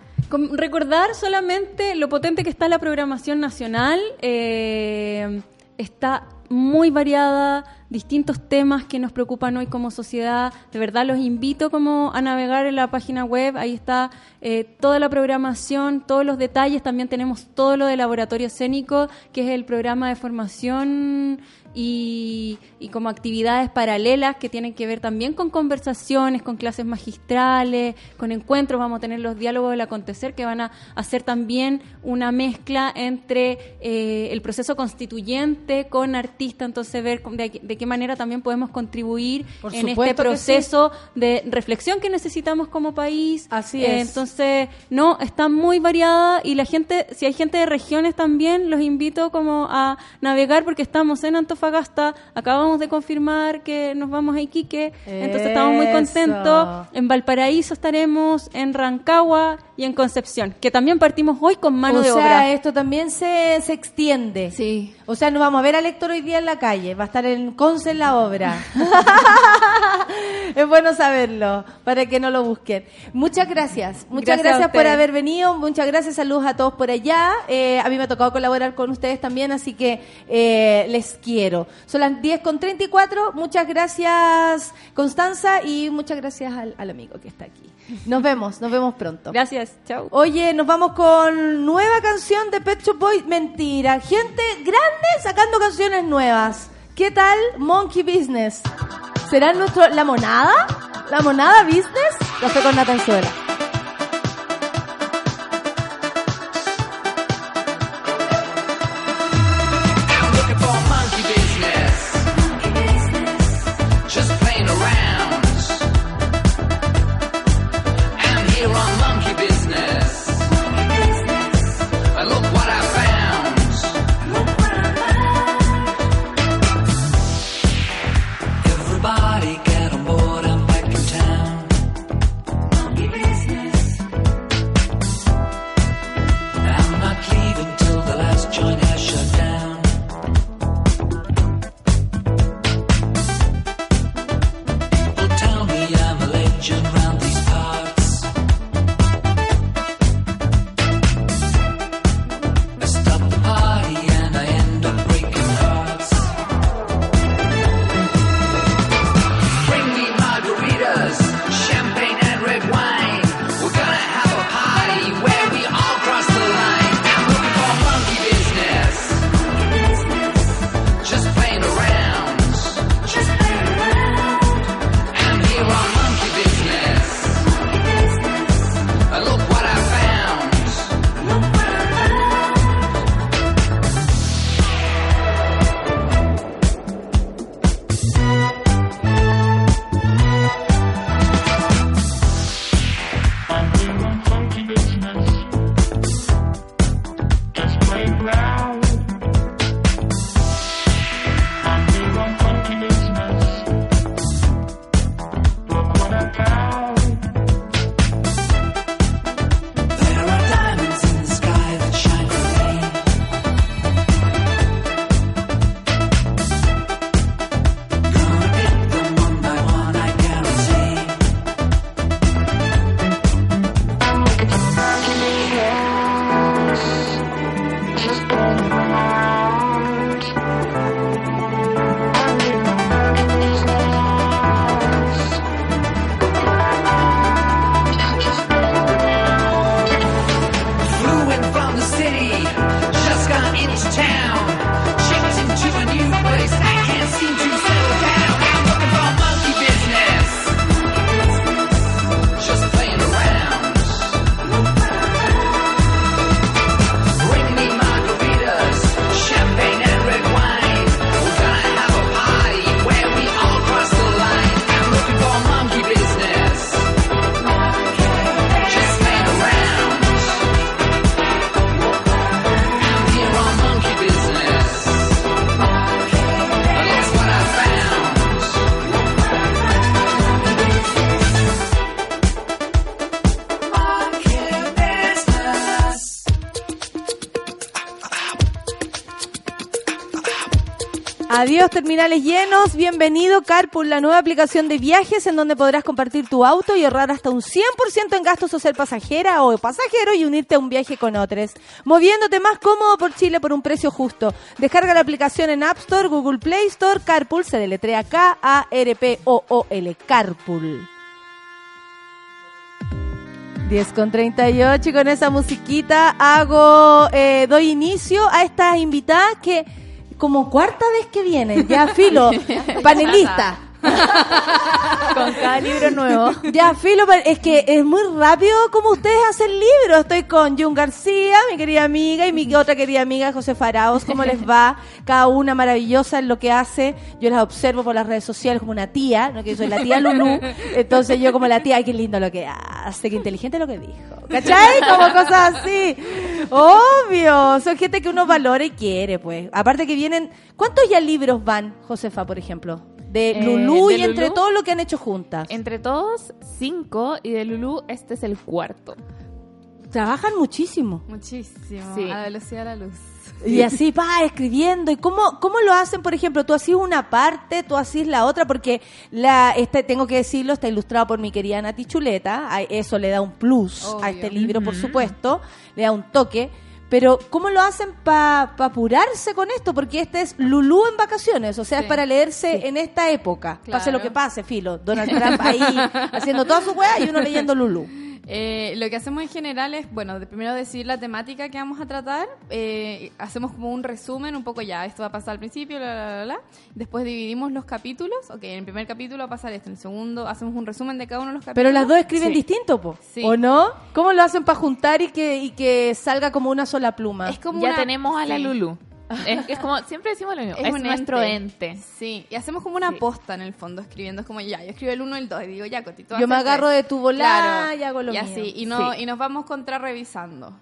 Recordar solamente lo potente que está la programación nacional. eh, está muy variada, distintos temas que nos preocupan hoy como sociedad. De verdad los invito como a navegar en la página web. Ahí está eh, toda la programación, todos los detalles. También tenemos todo lo de laboratorio escénico, que es el programa de formación y, y como actividades paralelas que tienen que ver también con conversaciones, con clases magistrales, con encuentros. Vamos a tener los diálogos del acontecer que van a hacer también una mezcla entre eh, el proceso constituyente con artista, entonces ver de, qué- de qué manera también podemos contribuir Por en este proceso de reflexión que necesitamos como país. Así Eh, es. Entonces, no, está muy variada y la gente, si hay gente de regiones también, los invito como a navegar porque estamos en Antofagasta, acabamos de confirmar que nos vamos a Iquique, entonces estamos muy contentos. En Valparaíso estaremos, en Rancagua y en Concepción, que también partimos hoy con mano o de sea, obra. esto también se, se extiende. Sí. O sea, no vamos a ver a Héctor hoy día en la calle, va a estar en Conce en la obra. (laughs) es bueno saberlo, para que no lo busquen. Muchas gracias, muchas Gracias por haber venido, muchas gracias, saludos a todos por allá. Eh, a mí me ha tocado colaborar con ustedes también, así que eh, les quiero. Son las 10 con 34, muchas gracias Constanza y muchas gracias al, al amigo que está aquí. Nos vemos, nos vemos pronto. Gracias, chao. Oye, nos vamos con nueva canción de Pet Shop Boys. Mentira, gente grande sacando canciones nuevas. ¿Qué tal Monkey Business? ¿Será nuestro la monada? ¿La monada Business? Café con Natanzuela. Adiós terminales llenos, bienvenido Carpool, la nueva aplicación de viajes en donde podrás compartir tu auto y ahorrar hasta un 100% en gastos o ser pasajera o pasajero y unirte a un viaje con otros. Moviéndote más cómodo por Chile por un precio justo. Descarga la aplicación en App Store, Google Play Store, Carpool se deletrea K-A-R-P-O-O-L, Carpool. 10 con 38 y con esa musiquita hago, eh, doy inicio a estas invitadas que como cuarta vez que vienen, ya filo, (laughs) panelista, (laughs) Con cada libro nuevo. Ya, Filo, es que es muy rápido como ustedes hacen libros. Estoy con Jun García, mi querida amiga, y mi otra querida amiga, José Faraos. ¿Cómo les va? Cada una maravillosa en lo que hace. Yo las observo por las redes sociales como una tía, ¿no? que yo soy la tía Lulú. Entonces yo como la tía, ay, qué lindo lo que hace, qué inteligente lo que dijo. ¿Cachai? Como cosas así. Obvio. Son gente que uno valora y quiere, pues. Aparte que vienen... ¿Cuántos ya libros van, Josefa, por ejemplo? De Eh, Lulú de y entre Lulú. todo lo que han hecho juntas. Entre todos, cinco. Y de Lulu, este es el cuarto. Trabajan muchísimo. Muchísimo. Sí. A la velocidad de la luz. Y así, pa, escribiendo. ¿Y cómo, cómo lo hacen, por ejemplo? Tú hacís una parte, tú hacís la otra, porque la este tengo que decirlo, está ilustrado por mi querida Nati Chuleta. Eso le da un plus a este libro, por supuesto. Le da un toque. Pero, ¿cómo lo hacen para apurarse con esto? Porque este es Lulú en vacaciones, o sea, es para leerse en esta época. Pase lo que pase, filo. Donald Trump ahí (laughs) haciendo toda su weá y uno leyendo Lulú. Eh, lo que hacemos en general es, bueno, de primero decir la temática que vamos a tratar, eh, hacemos como un resumen, un poco ya, esto va a pasar al principio, la, la, la, la. después dividimos los capítulos, ok, en el primer capítulo va a pasar esto, en el segundo hacemos un resumen de cada uno de los capítulos. Pero las dos escriben Sí. distinto, po. Sí. ¿O no? ¿Cómo lo hacen para juntar y que, y que salga como una sola pluma? Es como ya una- tenemos a la sí. Lulu. Es, es como, siempre decimos lo mismo. Es, un nuestro ente. Sí, y hacemos como una Sí. posta en el fondo, escribiendo, es como ya, yo escribo el uno y el dos, y digo ya, Cotito. Yo me agarro de tu volada y hago lo y mío. así, y, no, Sí. y nos vamos contrarrevisando.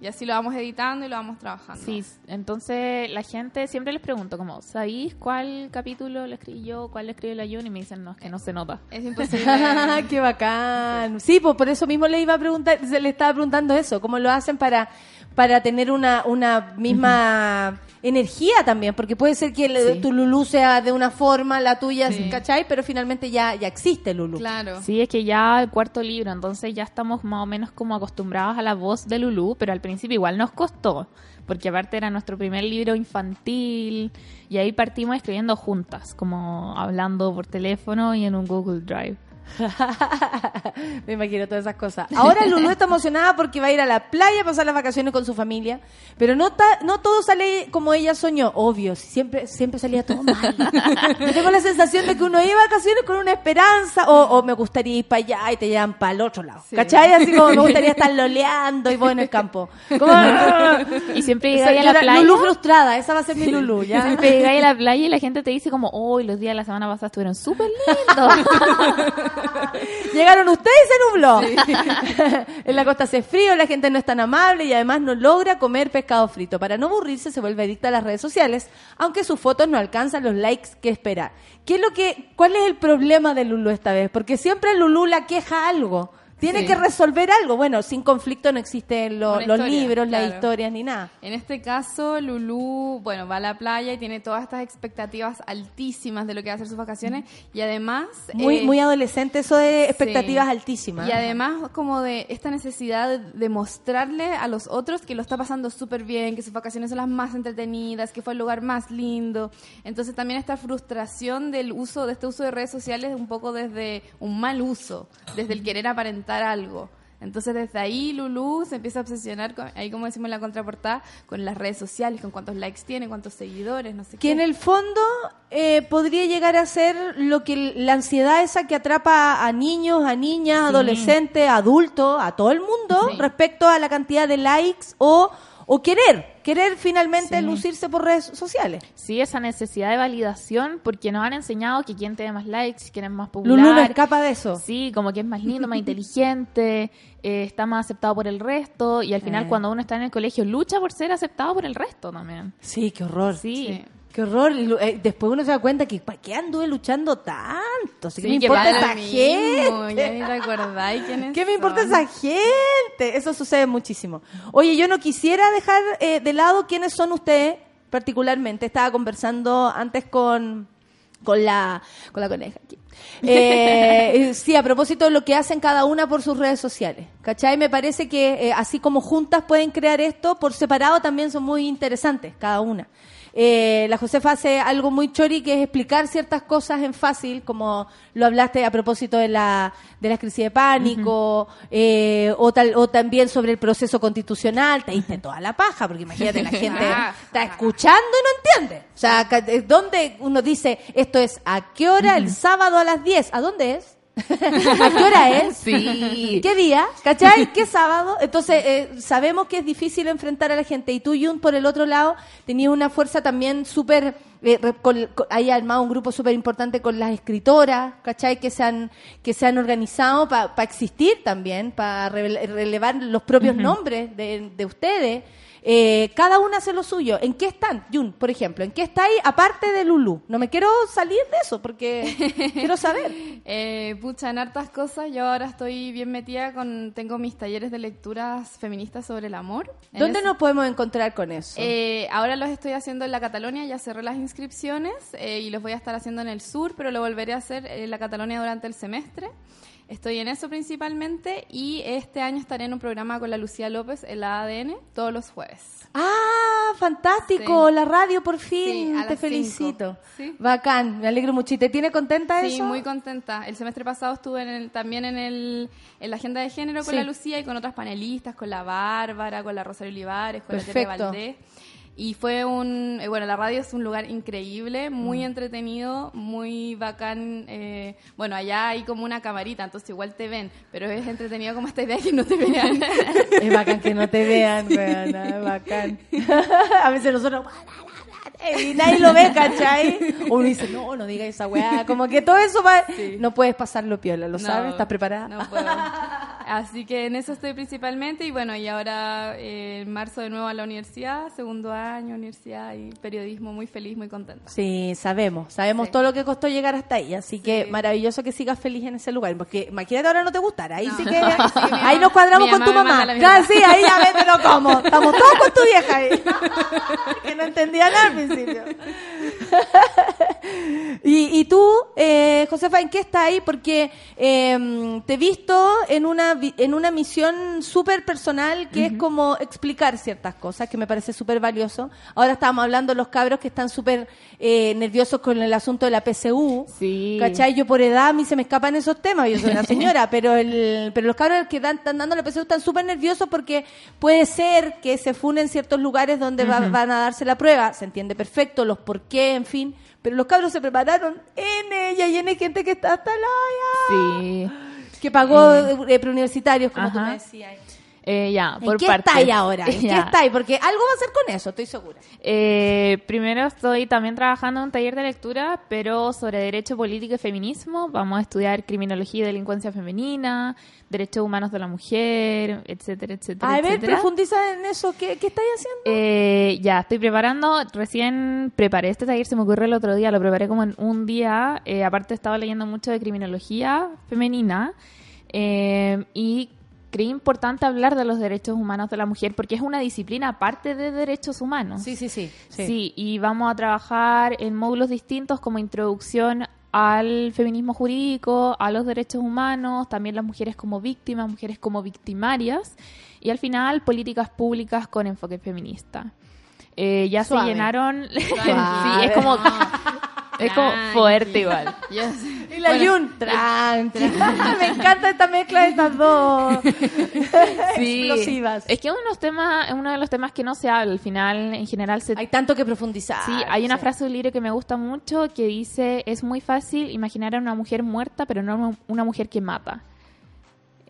Y así lo vamos editando y lo vamos trabajando. Sí, entonces la gente siempre les pregunto como, ¿sabéis cuál capítulo lo escribí yo, cuál lo escribió la Jun? Y me dicen, no, es que no se nota. Es imposible. (laughs) ¡Qué bacán! Sí, pues por eso mismo le iba a preguntar, se le estaba preguntando eso, cómo lo hacen para para tener una, una misma energía también, porque puede ser que el- Sí. tu Lulú sea de una forma, la tuya, Sí. ¿cachai? Pero finalmente ya, ya existe Lulú. claro. Sí, es que ya el cuarto libro, entonces ya estamos más o menos como acostumbrados a la voz de Lulu, pero al principio igual nos costó, porque aparte era nuestro primer libro infantil y ahí partimos escribiendo juntas, como hablando por teléfono y en un Google Drive. (laughs) Me imagino todas esas cosas. Ahora Lulú está emocionada porque va a ir a la playa a pasar las vacaciones con su familia, pero no ta- no todo sale como ella soñó, obvio, siempre siempre salía todo mal. (laughs) Yo tengo la sensación de que uno iba a vacaciones con una esperanza o, o me gustaría ir para allá y te llevan para el otro lado. ¿Cachai? Así como me gustaría estar loleando y vos en el campo. Como- (laughs) Y siempre O sea, llegáis a la playa. Lulú frustrada, esa va a ser mi Lulú, ¿ya? Siempre llegáis a la playa y la gente te dice como, hoy los días de la semana pasada estuvieron súper lindos. (laughs) Llegaron ustedes y se nubló. en la costa hace frío, la gente no es tan amable y además no logra comer pescado frito. Para no aburrirse se vuelve adicta a las redes sociales, aunque sus fotos no alcanzan los likes que espera. ¿Qué es lo que, ¿Cuál es el problema de Lulú esta vez? Porque siempre Lulú la queja algo. Tiene Sí. que resolver algo. Bueno, sin conflicto no existen lo- los historia, libros, las historias ni nada. En este caso, Lulu, bueno, va a la playa y tiene todas estas expectativas altísimas de lo que va a ser sus vacaciones y además... Muy, eh, muy adolescente eso de expectativas Sí. altísimas. Y además como de esta necesidad de, de mostrarle a los otros que lo está pasando súper bien, que sus vacaciones son las más entretenidas, que fue el lugar más lindo. Entonces también esta frustración del uso, de este uso de redes sociales un poco desde un mal uso, desde el querer aparentar algo. Entonces desde ahí Lulu se empieza a obsesionar, con, ahí como decimos en la contraportada, con las redes sociales, con cuántos likes tiene, cuántos seguidores, no sé que qué. en el fondo eh, podría llegar a ser lo que la ansiedad esa que atrapa a niños, a niñas, adolescentes, adultos, a todo el mundo Sí. respecto a la cantidad de likes o, o querer, querer finalmente Sí. lucirse por redes sociales. Sí, esa necesidad de validación, porque nos han enseñado que quién tiene más likes, quién es más popular. Lulu no escapa de eso. Sí, como que es más lindo, más inteligente, (laughs) eh, está más aceptado por el resto y al final Eh. cuando uno está en el colegio lucha por ser aceptado por el resto también. Sí, qué horror. Sí. Sí. Qué horror. Eh, después uno se da cuenta que ¿para qué anduve luchando tanto? ¿Qué me importa esa mismo, gente? Ya ni te acordáis (laughs) quiénes ¿Qué me importa son. esa gente? Eso sucede muchísimo. Oye, yo no quisiera dejar eh, de lado quiénes son ustedes particularmente. Estaba conversando antes con, con, la, con la coneja aquí. (laughs) Eh, sí, a propósito de lo que hacen cada una por sus redes sociales. ¿Cachai? Me parece que eh, así como juntas pueden crear esto, por separado también son muy interesantes cada una. Eh, la Josefa hace algo muy chori que es explicar ciertas cosas en fácil, como lo hablaste a propósito de la, de la crisis de pánico, eh, o, tal, o también sobre el proceso constitucional, te diste toda la paja, porque imagínate, la gente está escuchando y no entiende. O sea, eh, ¿dónde uno dice esto es a qué hora el sábado a las 10? ¿A dónde es? ¿A qué hora es? (laughs) Sí. ¿Qué día? ¿Cachai? ¿Qué sábado? Entonces, eh, sabemos que es difícil enfrentar a la gente. Y tú, Jun, por el otro lado, tenías una fuerza también súper... Eh, con- con- armado un grupo súper importante con las escritoras, ¿cachai? Que se han, que se han organizado para existir también, para relevar los propios nombres de, de ustedes. Eh, cada una hace lo suyo. ¿En qué están, Jun, por ejemplo? ¿En qué está ahí, aparte de Lulu? No me quiero salir de eso porque (laughs) quiero saber. Eh, pucha, en hartas cosas. Yo ahora estoy bien metida con. Tengo mis talleres de lecturas feministas sobre el amor. ¿Dónde ese- nos podemos encontrar con eso? Eh, ahora los estoy haciendo en la Catalonia, ya cerré las inscripciones eh, y los voy a estar haciendo en el sur, pero lo volveré a hacer en la Catalonia durante el semestre. Estoy en eso principalmente y este año estaré en un programa con la Lucía López en la ADN todos los jueves. Ah, fantástico, Sí. la radio por fin, Sí, te felicito. Sí. Bacán, me alegro mucho. ¿Y te tiene contenta Sí, eso? muy contenta. El semestre pasado estuve en el- también en, el, en la agenda de género con Sí. la Lucía y con otras panelistas, con la Bárbara, con la Rosario Olivares, con la Tere. Valdés. Y fue un, eh, bueno, la radio es un lugar increíble, muy Mm. entretenido, muy bacán. eh, bueno, allá hay como una camarita, entonces igual te ven, pero es entretenido como esta idea de que no te vean. (laughs) Es bacán que no te vean, (laughs) weona, es bacán. (laughs) a veces nosotros... Y nadie lo ve, ¿cachai? (laughs) Uno dice, no, no diga esa weá. Como que todo eso va... No puedes pasarlo piola, ¿lo No, sabes? ¿Estás preparada? No puedo. Así que en eso estoy principalmente y bueno, y ahora eh, en marzo de nuevo a la universidad, segundo año, universidad y periodismo, muy feliz, muy contenta. Sí, sabemos, sabemos todo lo que costó llegar hasta ahí, así que maravilloso que sigas feliz en ese lugar, porque imagínate ahora no te gustara, ahí sí que (laughs) ahí nos cuadramos con tu mamá Ya, sí, ahí ya ves, pero cómo, estamos todos con tu vieja ahí. (laughs) que no entendía nada principio. (laughs) (laughs) y, y tú, eh, Josefa, ¿en qué estás ahí? Porque eh, te he visto en una, en una misión súper personal que es como explicar ciertas cosas, que me parece súper valioso. Ahora estábamos hablando de los cabros que están súper eh, nerviosos con el asunto de la PSU. Sí. ¿Cachai? Yo por edad a mí se me escapan esos temas, yo soy una (laughs) señora, pero el, pero los cabros que dan, están dando la PSU están súper nerviosos porque puede ser que se funen ciertos lugares donde va- van a darse la prueba, se entiende perfecto, los por qué, en fin, pero los cabros se prepararon en ella y en gente que está hasta la Sí. que pagó eh, preuniversitarios, como tú Ajá. me decías. Eh, ya, ¿En por qué partes. estáis ahora? (laughs) ¿En qué Ya. estáis? Porque algo va a hacer con eso, estoy segura. Eh, primero estoy también trabajando en un taller de lectura, pero sobre derecho político y feminismo. Vamos a estudiar criminología y delincuencia femenina, derechos humanos de la mujer, etcétera, etcétera. A ver, etcétera. profundiza en eso. ¿Qué, qué estáis haciendo? Eh, ya, estoy preparando, recién preparé este taller, se me ocurrió el otro día, lo preparé como en un día, eh, aparte estaba leyendo mucho de criminología femenina eh, y creí importante hablar de los derechos humanos de la mujer porque es una disciplina aparte de derechos humanos. Sí, sí, sí. Sí, y vamos a trabajar en módulos distintos como introducción al feminismo jurídico, a los derechos humanos, también las mujeres como víctimas, mujeres como victimarias y al final políticas públicas con enfoque feminista. Eh, ya Suave. se llenaron, (laughs) sí, es como es como fuerte igual. Y la Yun, tranqui. (laughs) Me encanta esta mezcla de estas dos (laughs) Sí. explosivas. Es que uno de los temas, uno de los temas que no se habla, al final en general se Hay tanto que profundizar. Sí, hay una sí. frase de un libro que me gusta mucho que dice, es muy fácil imaginar a una mujer muerta, pero no una mujer que mata.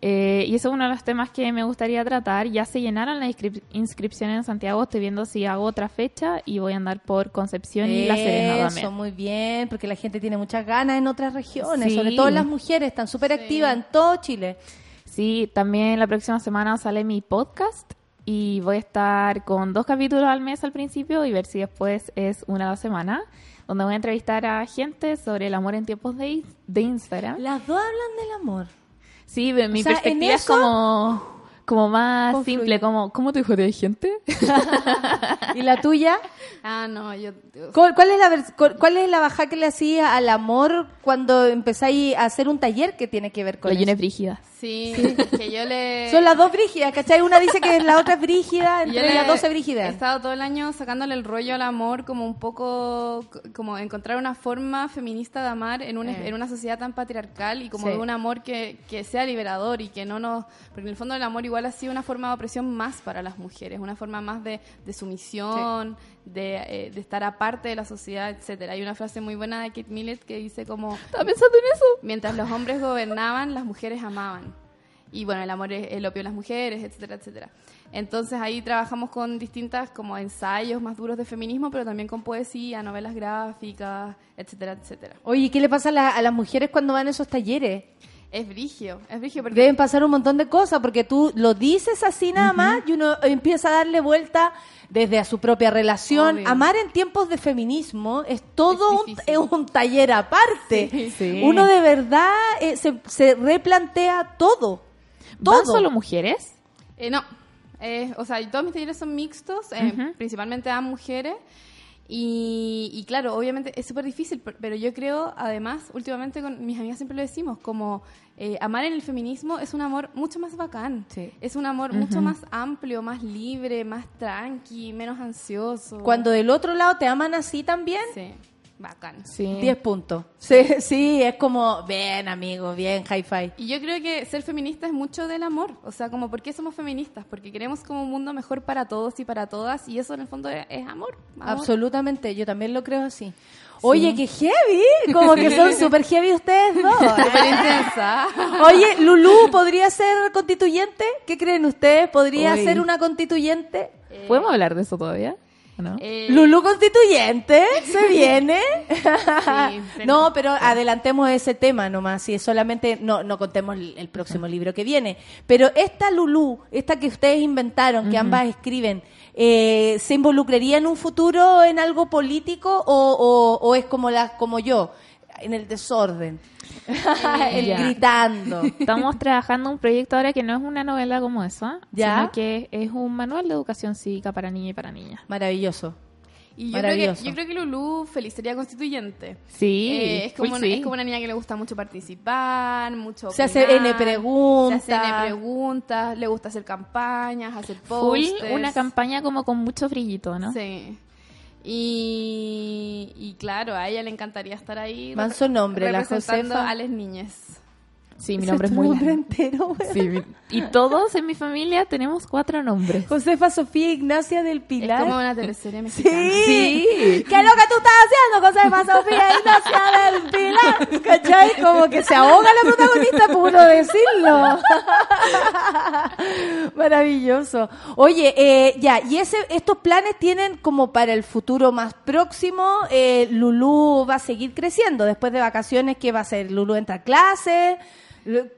Eh, y eso es uno de los temas que me gustaría tratar. Ya se llenaron las inscrip- inscripciones en Santiago. Estoy viendo si hago otra fecha y voy a andar por Concepción y La Serena Eso, también. muy bien, porque la gente tiene muchas ganas en otras regiones, Sí. sobre todo las mujeres, están súper activas en todo Chile. Sí, también la próxima semana sale mi podcast y voy a estar con dos capítulos al mes al principio y ver si después es una a la semana, donde voy a entrevistar a gente sobre el amor en tiempos de, de Instagram. Las dos hablan del amor. Sí, mi O sea, en perspectiva es como, como más simple, como, ¿cómo te jodía gente? (laughs) ¿Y la tuya? Ah, no, yo... ¿Cuál, cuál es la cuál, es la baja que le hacía al amor cuando empezáis a hacer un taller que tiene que ver con La eso? es brígida. Sí, que yo le... Son las dos brígidas, ¿cachai? Una dice que la otra es brígida, (laughs) entre las dos es He brígida. estado todo el año sacándole el rollo al amor como un poco, como encontrar una forma feminista de amar en una, Eh. en una sociedad tan patriarcal y como Sí. de un amor que, que sea liberador y que no nos... Porque en el fondo el amor igual ha sido una forma de opresión más para las mujeres, una forma más de, de sumisión, de, eh, de estar aparte de la sociedad, etcétera. Hay una frase muy buena de Kate Millett que dice como... Estaba pensando en eso. Mientras los hombres gobernaban, las mujeres amaban. Y bueno, el amor es el opio de las mujeres, etcétera, etcétera. Entonces ahí trabajamos con distintas como ensayos más duros de feminismo, pero también con poesía, novelas gráficas, etcétera, etcétera. Oye, ¿qué le pasa a, la- a las mujeres cuando van a esos talleres? Es brigio, es brigio porque Deben pasar un montón de cosas, porque tú lo dices así nada más y uno empieza a darle vuelta desde a su propia relación. Obvio. Amar en tiempos de feminismo es todo Es un, difícil. es un taller aparte. Sí. Sí. Uno de verdad eh, se, se replantea todo. ¿Van Todo. solo mujeres? Eh, no, Eh, o sea, todos mis talleres son mixtos, eh, principalmente a mujeres. Y, y claro, obviamente es súper difícil, per- pero yo creo, además, últimamente con mis amigas siempre lo decimos, como eh, amar en el feminismo es un amor mucho más bacán. Es un amor mucho más amplio, más libre, más tranqui, menos ansioso. Cuando del otro lado te aman así también, Sí, bacán. 10 puntos. Sí, (laughs) sí, es como, bien amigo, bien hi-fi. Y yo creo que ser feminista es mucho del amor. O sea, como, ¿por qué somos feministas? Porque queremos como un mundo mejor para todos y para todas. Y eso en el fondo es, es amor. amor. Absolutamente, yo también lo creo así. Oye, qué heavy, como que son (laughs) súper heavy ustedes dos. (laughs) Súper intensa. Oye, Lulú, ¿podría ser constituyente? ¿Qué creen ustedes? ¿Podría Uy. ser una constituyente? ¿Podemos hablar de eso todavía? ¿O no? Eh, Lulú constituyente, se (laughs) viene. Sí, (laughs) no, pero adelantemos ese tema nomás, si es solamente, no, no contemos el, próximo libro que viene. Pero esta Lulú, esta que ustedes inventaron, que ambas escriben, eh, ¿se involucraría en un futuro en algo político o, o- o es como, la, como yo, en el desorden? (laughs) El Ya. gritando. Estamos trabajando un proyecto ahora que no es una novela como esa, Ya. sino que es un manual de educación cívica para niños y para niñas. Maravilloso. Y yo creo, que, Maravilloso. yo creo que Lulú feliz sería constituyente. Sí, Eh, es, full como una, sí. es como una niña que le gusta mucho participar, mucho Se hace N preguntas. Se hace N preguntas, le gusta hacer campañas, hacer Full posters. una campaña como con mucho brillito, ¿no? Sí. Y, y claro, a ella le encantaría estar ahí Manso nombre, la Josefa. a las niñas. Sí, mi nombre es muy nombre largo. entero. (laughs) Sí, mi- y todos en mi familia tenemos cuatro nombres. Josefa Sofía Ignacia del Pilar. Es como una teleserie mexicana. Sí. ¿Qué es lo que tú estás haciendo, Josefa Sofía Ignacia del Pilar? ¿Cachai? Como que se ahoga la protagonista por uno decirlo. (laughs) Maravilloso. Oye, eh, ya, y ese, estos planes tienen como para el futuro más próximo, eh, Lulú va a seguir creciendo. Después de vacaciones, ¿qué va a hacer? ¿Lulú entra a clase?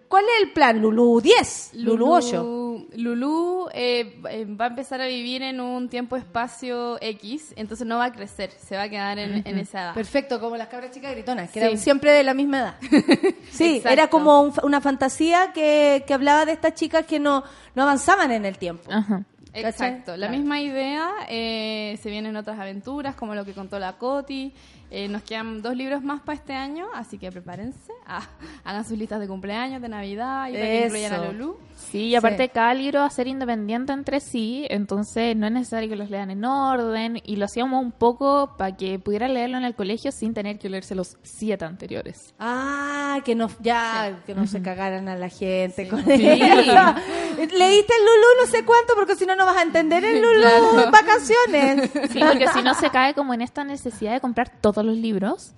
¿Cuál es el plan? ¿Lulú 10? ¿Lulú 8? Lulú eh, eh, va a empezar a vivir en un tiempo-espacio X, entonces no va a crecer, se va a quedar en, en esa edad. Perfecto, como las cabras chicas gritonas, que Sí. eran siempre de la misma edad. (laughs) Sí, Exacto. era como un una fantasía que, que hablaba de estas chicas que no, no avanzaban en el tiempo. Ajá. Exacto, la Claro. misma idea, eh, se vienen otras aventuras, como lo que contó la Coti. Eh, nos quedan dos libros más para este año, así que prepárense. Ah, (laughs) hagan sus listas de cumpleaños, de Navidad y para que incluyan a. Lulú. Sí, y aparte Sí. cada libro va a ser independiente entre sí, entonces no es necesario que los lean en orden y lo hacíamos un poco para que pudieran leerlo en el colegio sin tener que leerse los siete anteriores. Ah, que no, ya, que no se cagaran a la gente con Sí. eso. (laughs) Leíste el Lulú no sé cuánto, porque si no, no vas a entender el Lulú (laughs) Claro. vacaciones. Sí, porque si no se cae como en esta necesidad de comprar todos los libros,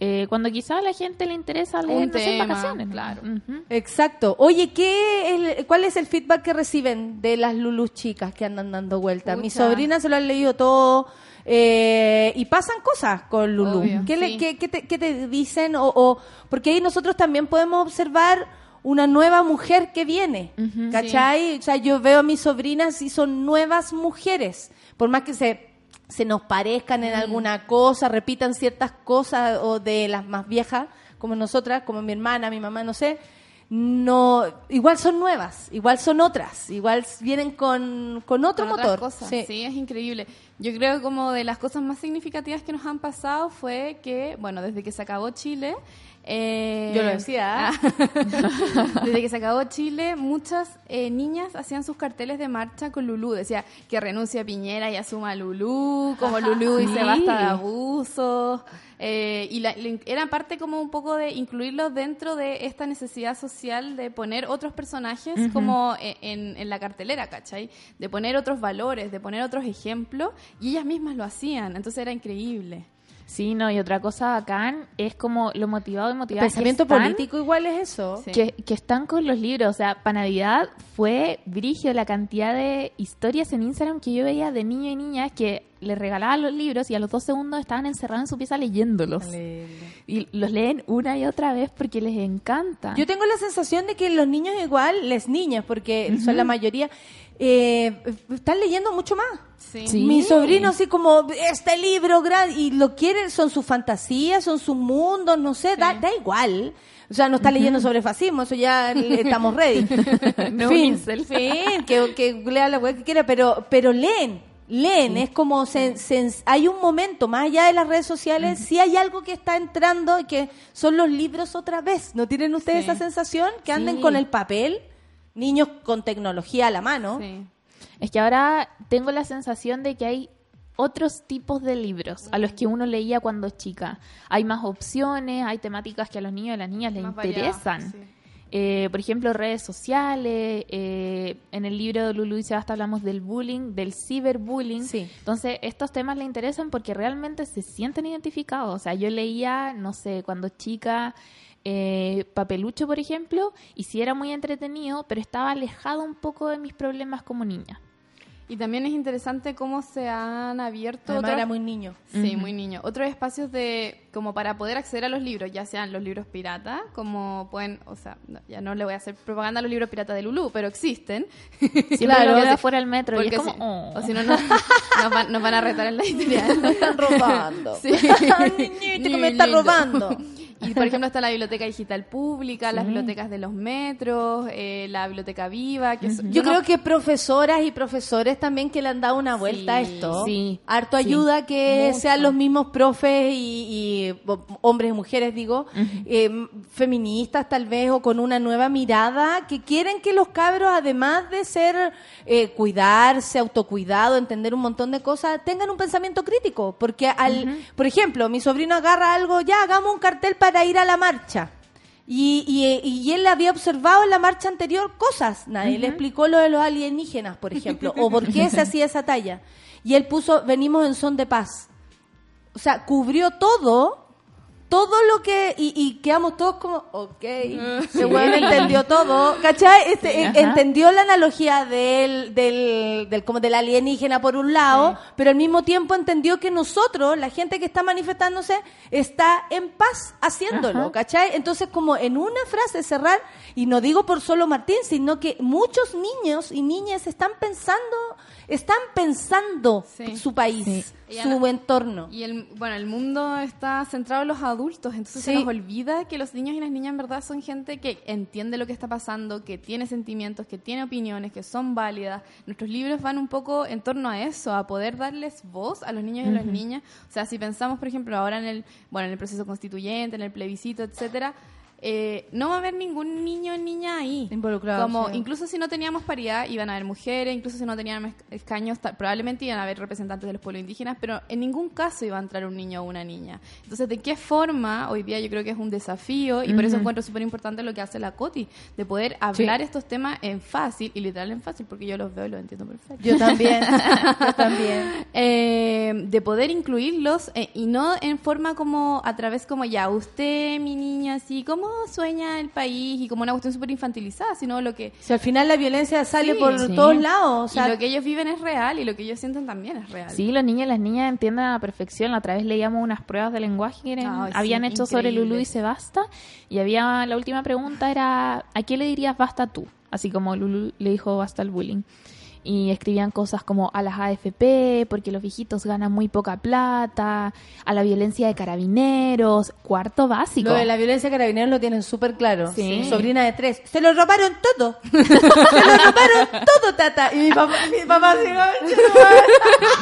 eh, cuando quizá a la gente le interesa leer Un no sé, en vacaciones. claro. Exacto. Oye, ¿qué es ¿cuál es el feedback que reciben de las Lulus chicas que andan dando vueltas? Mi Pucha. sobrina se lo han leído todo eh, y pasan cosas con Lulu. Obvio, ¿Qué, le- sí. qué- qué te, qué te dicen? O, o- porque ahí nosotros también podemos observar una nueva mujer que viene, Ujú. ¿cachai? O sea, yo veo a mis sobrinas y son nuevas mujeres, por más que se se nos parezcan en alguna cosa, repitan ciertas cosas o de las más viejas, como nosotras, como mi hermana, mi mamá, no sé. no, igual son nuevas, igual son otras, igual vienen con, con otro Con motor. cosas. Sí. Sí. es increíble. Yo creo que como de las cosas más significativas que nos han pasado fue que, bueno, desde que se acabó Chile... eh, Yo lo decía. (laughs) desde que se acabó Chile, muchas eh, niñas hacían sus carteles de marcha con Lulú. Decía que renuncie a Piñera y asuma a Lulú, como Lulú dice Sí. basta de abusos. Eh, y la- era parte como un poco de incluirlos dentro de esta necesidad social de poner otros personajes como e- en, en la cartelera, ¿cachai? De poner otros valores, de poner otros ejemplos, y ellas mismas lo hacían, entonces era increíble. Sí, no, y otra cosa bacán es como lo motivado y motivado. Pensamiento político igual es eso. Que, que están con los libros. O sea, para Navidad fue brigio la cantidad de historias en Instagram que yo veía de niños y niñas que les regalaban los libros y a los dos segundos estaban encerrados en su pieza leyéndolos. Y los leen una y otra vez porque les encanta. Yo tengo la sensación de que los niños igual, las niñas, porque son la mayoría, eh, están leyendo mucho más. Sí. Mi sobrino así como, este libro, gran, y lo quieren, son sus fantasías, son sus mundos, no sé, da, da igual. O sea, no está leyendo sobre fascismo, eso ya (laughs) estamos ready. (laughs) No, fin, fin, que, que lea la web que quiera, pero, pero leen, leen, es como, se- se- hay un momento, más allá de las redes sociales, sí hay algo que está entrando y que son los libros otra vez. ¿No tienen ustedes Sí. esa sensación? Que anden Sí. con el papel, niños con tecnología a la mano. Es que ahora tengo la sensación de que hay otros tipos de libros a los que uno leía cuando chica. Hay más opciones, hay temáticas que a los niños y a las niñas les Más interesan. sí. Eh, por ejemplo, redes sociales. eh, en el libro de Lulu y Sebasta hablamos del bullying, del ciberbullying. Entonces, estos temas le interesan porque realmente se sienten identificados. O sea, yo leía, no sé, cuando chica, eh, Papelucho, por ejemplo, y sí era muy entretenido, pero estaba alejado un poco de mis problemas como niña. Y también es interesante cómo se han abierto Además otros- era muy niño. Sí, muy niño. Otros espacios de como para poder acceder a los libros, ya sean los libros pirata, como pueden, o sea, no, ya no le voy a hacer propaganda a los libros pirata de Lulú, pero existen. (laughs) Siempre lo veo afuera del metro y es Porque como, si- oh. o si no, no- nos, van, nos van a retar en la editorial. Me están robando. Sí. Niñito que me está robando. Y por ejemplo está la biblioteca digital pública, las bibliotecas de los metros, eh, la biblioteca viva. Que Yo creo que profesoras y profesores también que le han dado una vuelta a esto. sí, Harto ayuda que Mucho. sean los mismos profes y, hombres y mujeres, digo, eh, feministas tal vez o con una nueva mirada que quieren que los cabros, además de ser eh, cuidarse, autocuidado, entender un montón de cosas, tengan un pensamiento crítico. Porque, al, por ejemplo, mi sobrino agarra algo, ya hagamos un cartel para ir a la marcha. Y, y, y él había observado en la marcha anterior cosas. Nadie le explicó lo de los alienígenas, por ejemplo, o por qué se hacía esa talla. Y él puso, venimos en son de paz. O sea, cubrió todo, todo lo que... Y, y quedamos todos como, ok, ese weón (laughs) entendió todo, ¿cachai? Este, Sí, entendió la analogía del, del, del, como del alienígena por un lado, pero al mismo tiempo entendió que nosotros, la gente que está manifestándose, está en paz haciéndolo, Ajá. ¿cachai? Entonces, como en una frase cerrar, y no digo por solo Martín, sino que muchos niños y niñas están pensando, están pensando Sí. su país, su entorno. Y el, bueno, el mundo está centrado en los adultos, entonces se nos olvida que los niños y las niñas en verdad son gente que entiende lo que está pasando, que tiene sentimientos, que tiene opiniones, que son válidas. Nuestros libros van un poco en torno a eso, a poder darles voz a los niños y a las Ujú. niñas. O sea, si pensamos, por ejemplo, ahora en el, bueno, en el proceso constituyente, en el plebiscito, etcétera, eh, no va a haber ningún niño o niña ahí. Involucrado, Como sí. incluso si no teníamos paridad, iban a haber mujeres, incluso si no teníamos esc- escaños, probablemente iban a haber representantes de los pueblos indígenas, pero en ningún caso iba a entrar un niño o una niña. Entonces, ¿de qué forma hoy día yo creo que es un desafío y por eso encuentro súper importante lo que hace la COTI, de poder hablar estos temas en fácil y literal en fácil, porque yo los veo y los entiendo perfecto. Yo también, (laughs) yo también. Eh, de poder incluirlos eh, y no en forma como a través como ya usted mi niña así cómo sueña el país y como una cuestión súper infantilizada sino lo que Si al final la violencia sale Sí. por Sí. todos lados, o sea, y lo que ellos viven es real y lo que ellos sienten también es real Sí, los niños y las niñas entienden a la perfección. La otra vez leíamos unas pruebas de lenguaje que eran- Ay, sí, habían hecho sobre. Lulu y se basta. Y había la última pregunta era ¿a qué le dirías basta tú? Así como Lulu le dijo basta al bullying. Y escribían cosas como a las AFP, porque los viejitos ganan muy poca plata, a la violencia de carabineros, cuarto básico. Lo de la violencia de carabineros lo tienen súper claro. Sí. Sobrina de tres. Se lo robaron todo. (laughs) Se lo robaron todo, tata. Y mi papá, mi papá.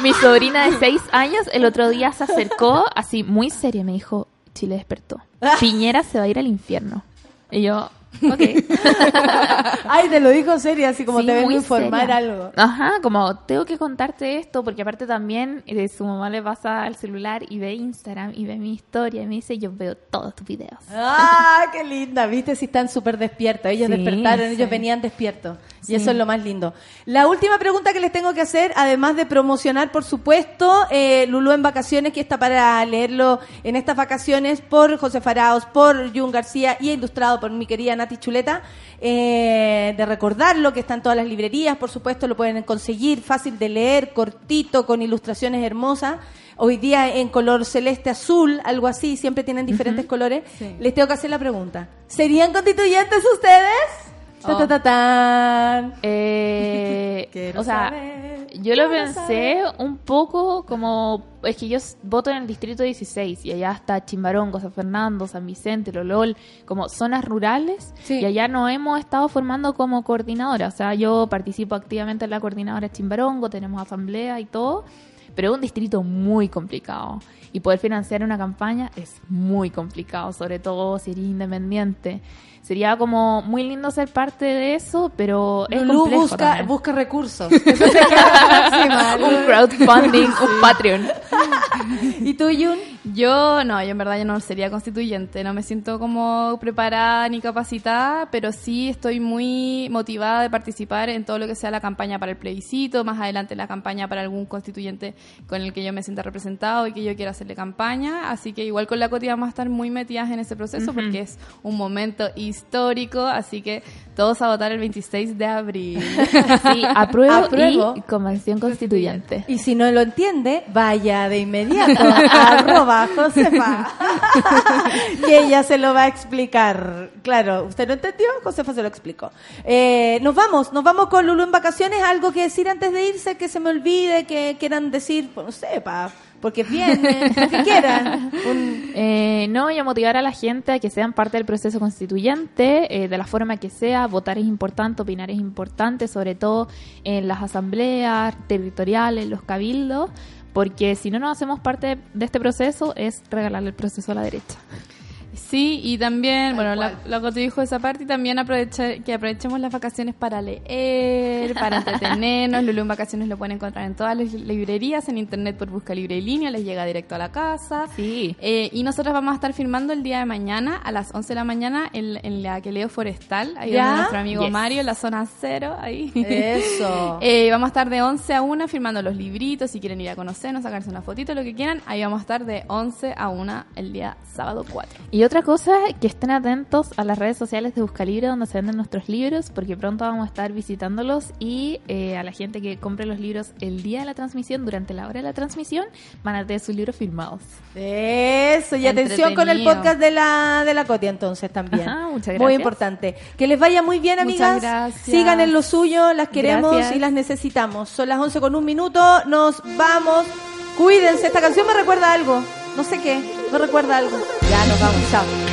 Mi sobrina de seis años el otro día se acercó así muy seria, me dijo, Chile despertó. (laughs) Piñera se va a ir al infierno. Y yo, ok. (laughs) Ay, te lo dijo serio, así como Sí, te vengo a informar seria. algo. Ajá, como tengo que contarte esto, porque aparte también eh, su mamá le pasa al celular y ve Instagram y ve mi historia y me dice, yo veo todos tus videos. ¡Ah, qué linda! ¿Viste? Si están súper despiertos. Ellos Sí, despertaron, sí. ellos venían despiertos. Sí. Y eso es lo más lindo. La última pregunta que les tengo que hacer, además de promocionar, por supuesto, eh, Lulú en vacaciones, que está para leerlo en estas vacaciones por José Faraos, por Jun García y ilustrado por mi querida Nati Chuleta. eh, de recordarlo, que está en todas las librerías, por supuesto, lo pueden conseguir, fácil de leer, cortito, con ilustraciones hermosas. Hoy día en color celeste azul, algo así, siempre tienen diferentes colores. Les tengo que hacer la pregunta. ¿Serían constituyentes ustedes? Ta, ta, ta, tan. Eh, (laughs) o sea, saber, yo lo pensé un poco como, es que yo voto en el distrito 16 y allá está Chimbarongo, San Fernando, San Vicente, Lolol, como zonas rurales y allá nos hemos estado formando como coordinadora, o sea, yo participo activamente en la coordinadora Chimbarongo, tenemos asamblea y todo, pero es un distrito muy complicado y poder financiar una campaña es muy complicado, sobre todo si eres independiente. Sería como muy lindo ser parte de eso, pero es Lulú complejo busca, también. busca recursos. (laughs) Eso sería un crowdfunding, un Patreon. ¿Y tú, Yun? Yo no, yo en verdad yo no sería constituyente, no me siento como preparada ni capacitada, pero sí estoy muy motivada de participar en todo lo que sea la campaña para el plebiscito, más adelante la campaña para algún constituyente con el que yo me sienta representado y que yo quiera hacerle campaña, así que igual con la Coti vamos a estar muy metidas en ese proceso Ujú. porque es un momento histórico, así que todos a votar el 26 de abril. (laughs) Sí, apruebo, Apruebo. y convención constituyente. Y si no lo entiende, vaya de inmediato a (laughs) arroba Josefa, (laughs) que ella se lo va a explicar. Claro, ¿usted no entendió? Josefa se lo explicó. Eh, nos vamos, nos vamos con Lulu en vacaciones. ¿Algo que decir antes de irse? Que se me olvide, que quieran decir, pues no sé, pa, porque viene, lo que quieran. Eh, no, y a motivar a la gente a que sean parte del proceso constituyente, eh, de la forma que sea. Votar es importante, opinar es importante, sobre todo en las asambleas territoriales, los cabildos, porque si no nos hacemos parte de este proceso es regalarle el proceso a la derecha. Sí, y también, bueno, la, la Coti dijo esa parte y también aproveche, que aprovechemos las vacaciones para leer, para entretenernos. (laughs) Lulu en vacaciones lo pueden encontrar en todas las librerías, en internet por Busca Libre y Línea, les llega directo a la casa. Sí. Eh, y nosotros vamos a estar filmando el día de mañana a las 11 de la mañana en, en la Queleo Forestal, ahí donde nuestro amigo Yes. Mario, en la zona cero, ahí. Eso. (laughs) Eh, vamos a estar de 11 a 1 firmando los libritos, si quieren ir a conocernos, sacarse una fotito, lo que quieran. Ahí vamos a estar de 11 a 1 el día sábado 4. Y otra cosa, que estén atentos a las redes sociales de Buscalibre donde se venden nuestros libros, porque pronto vamos a estar visitándolos y eh, a la gente que compre los libros el día de la transmisión, durante la hora de la transmisión, van a tener sus libros firmados. Eso, y atención con el podcast de la, de la Cotia entonces también. Ajá, muchas Muy gracias. importante. Que les vaya muy bien, Muchas amigas. gracias. Sigan en lo suyo, las queremos Gracias. y las necesitamos. Son las 11 con un minuto, nos vamos. Cuídense, esta canción me recuerda a algo. No sé qué, me recuerda algo. Ya, nos vamos, chao.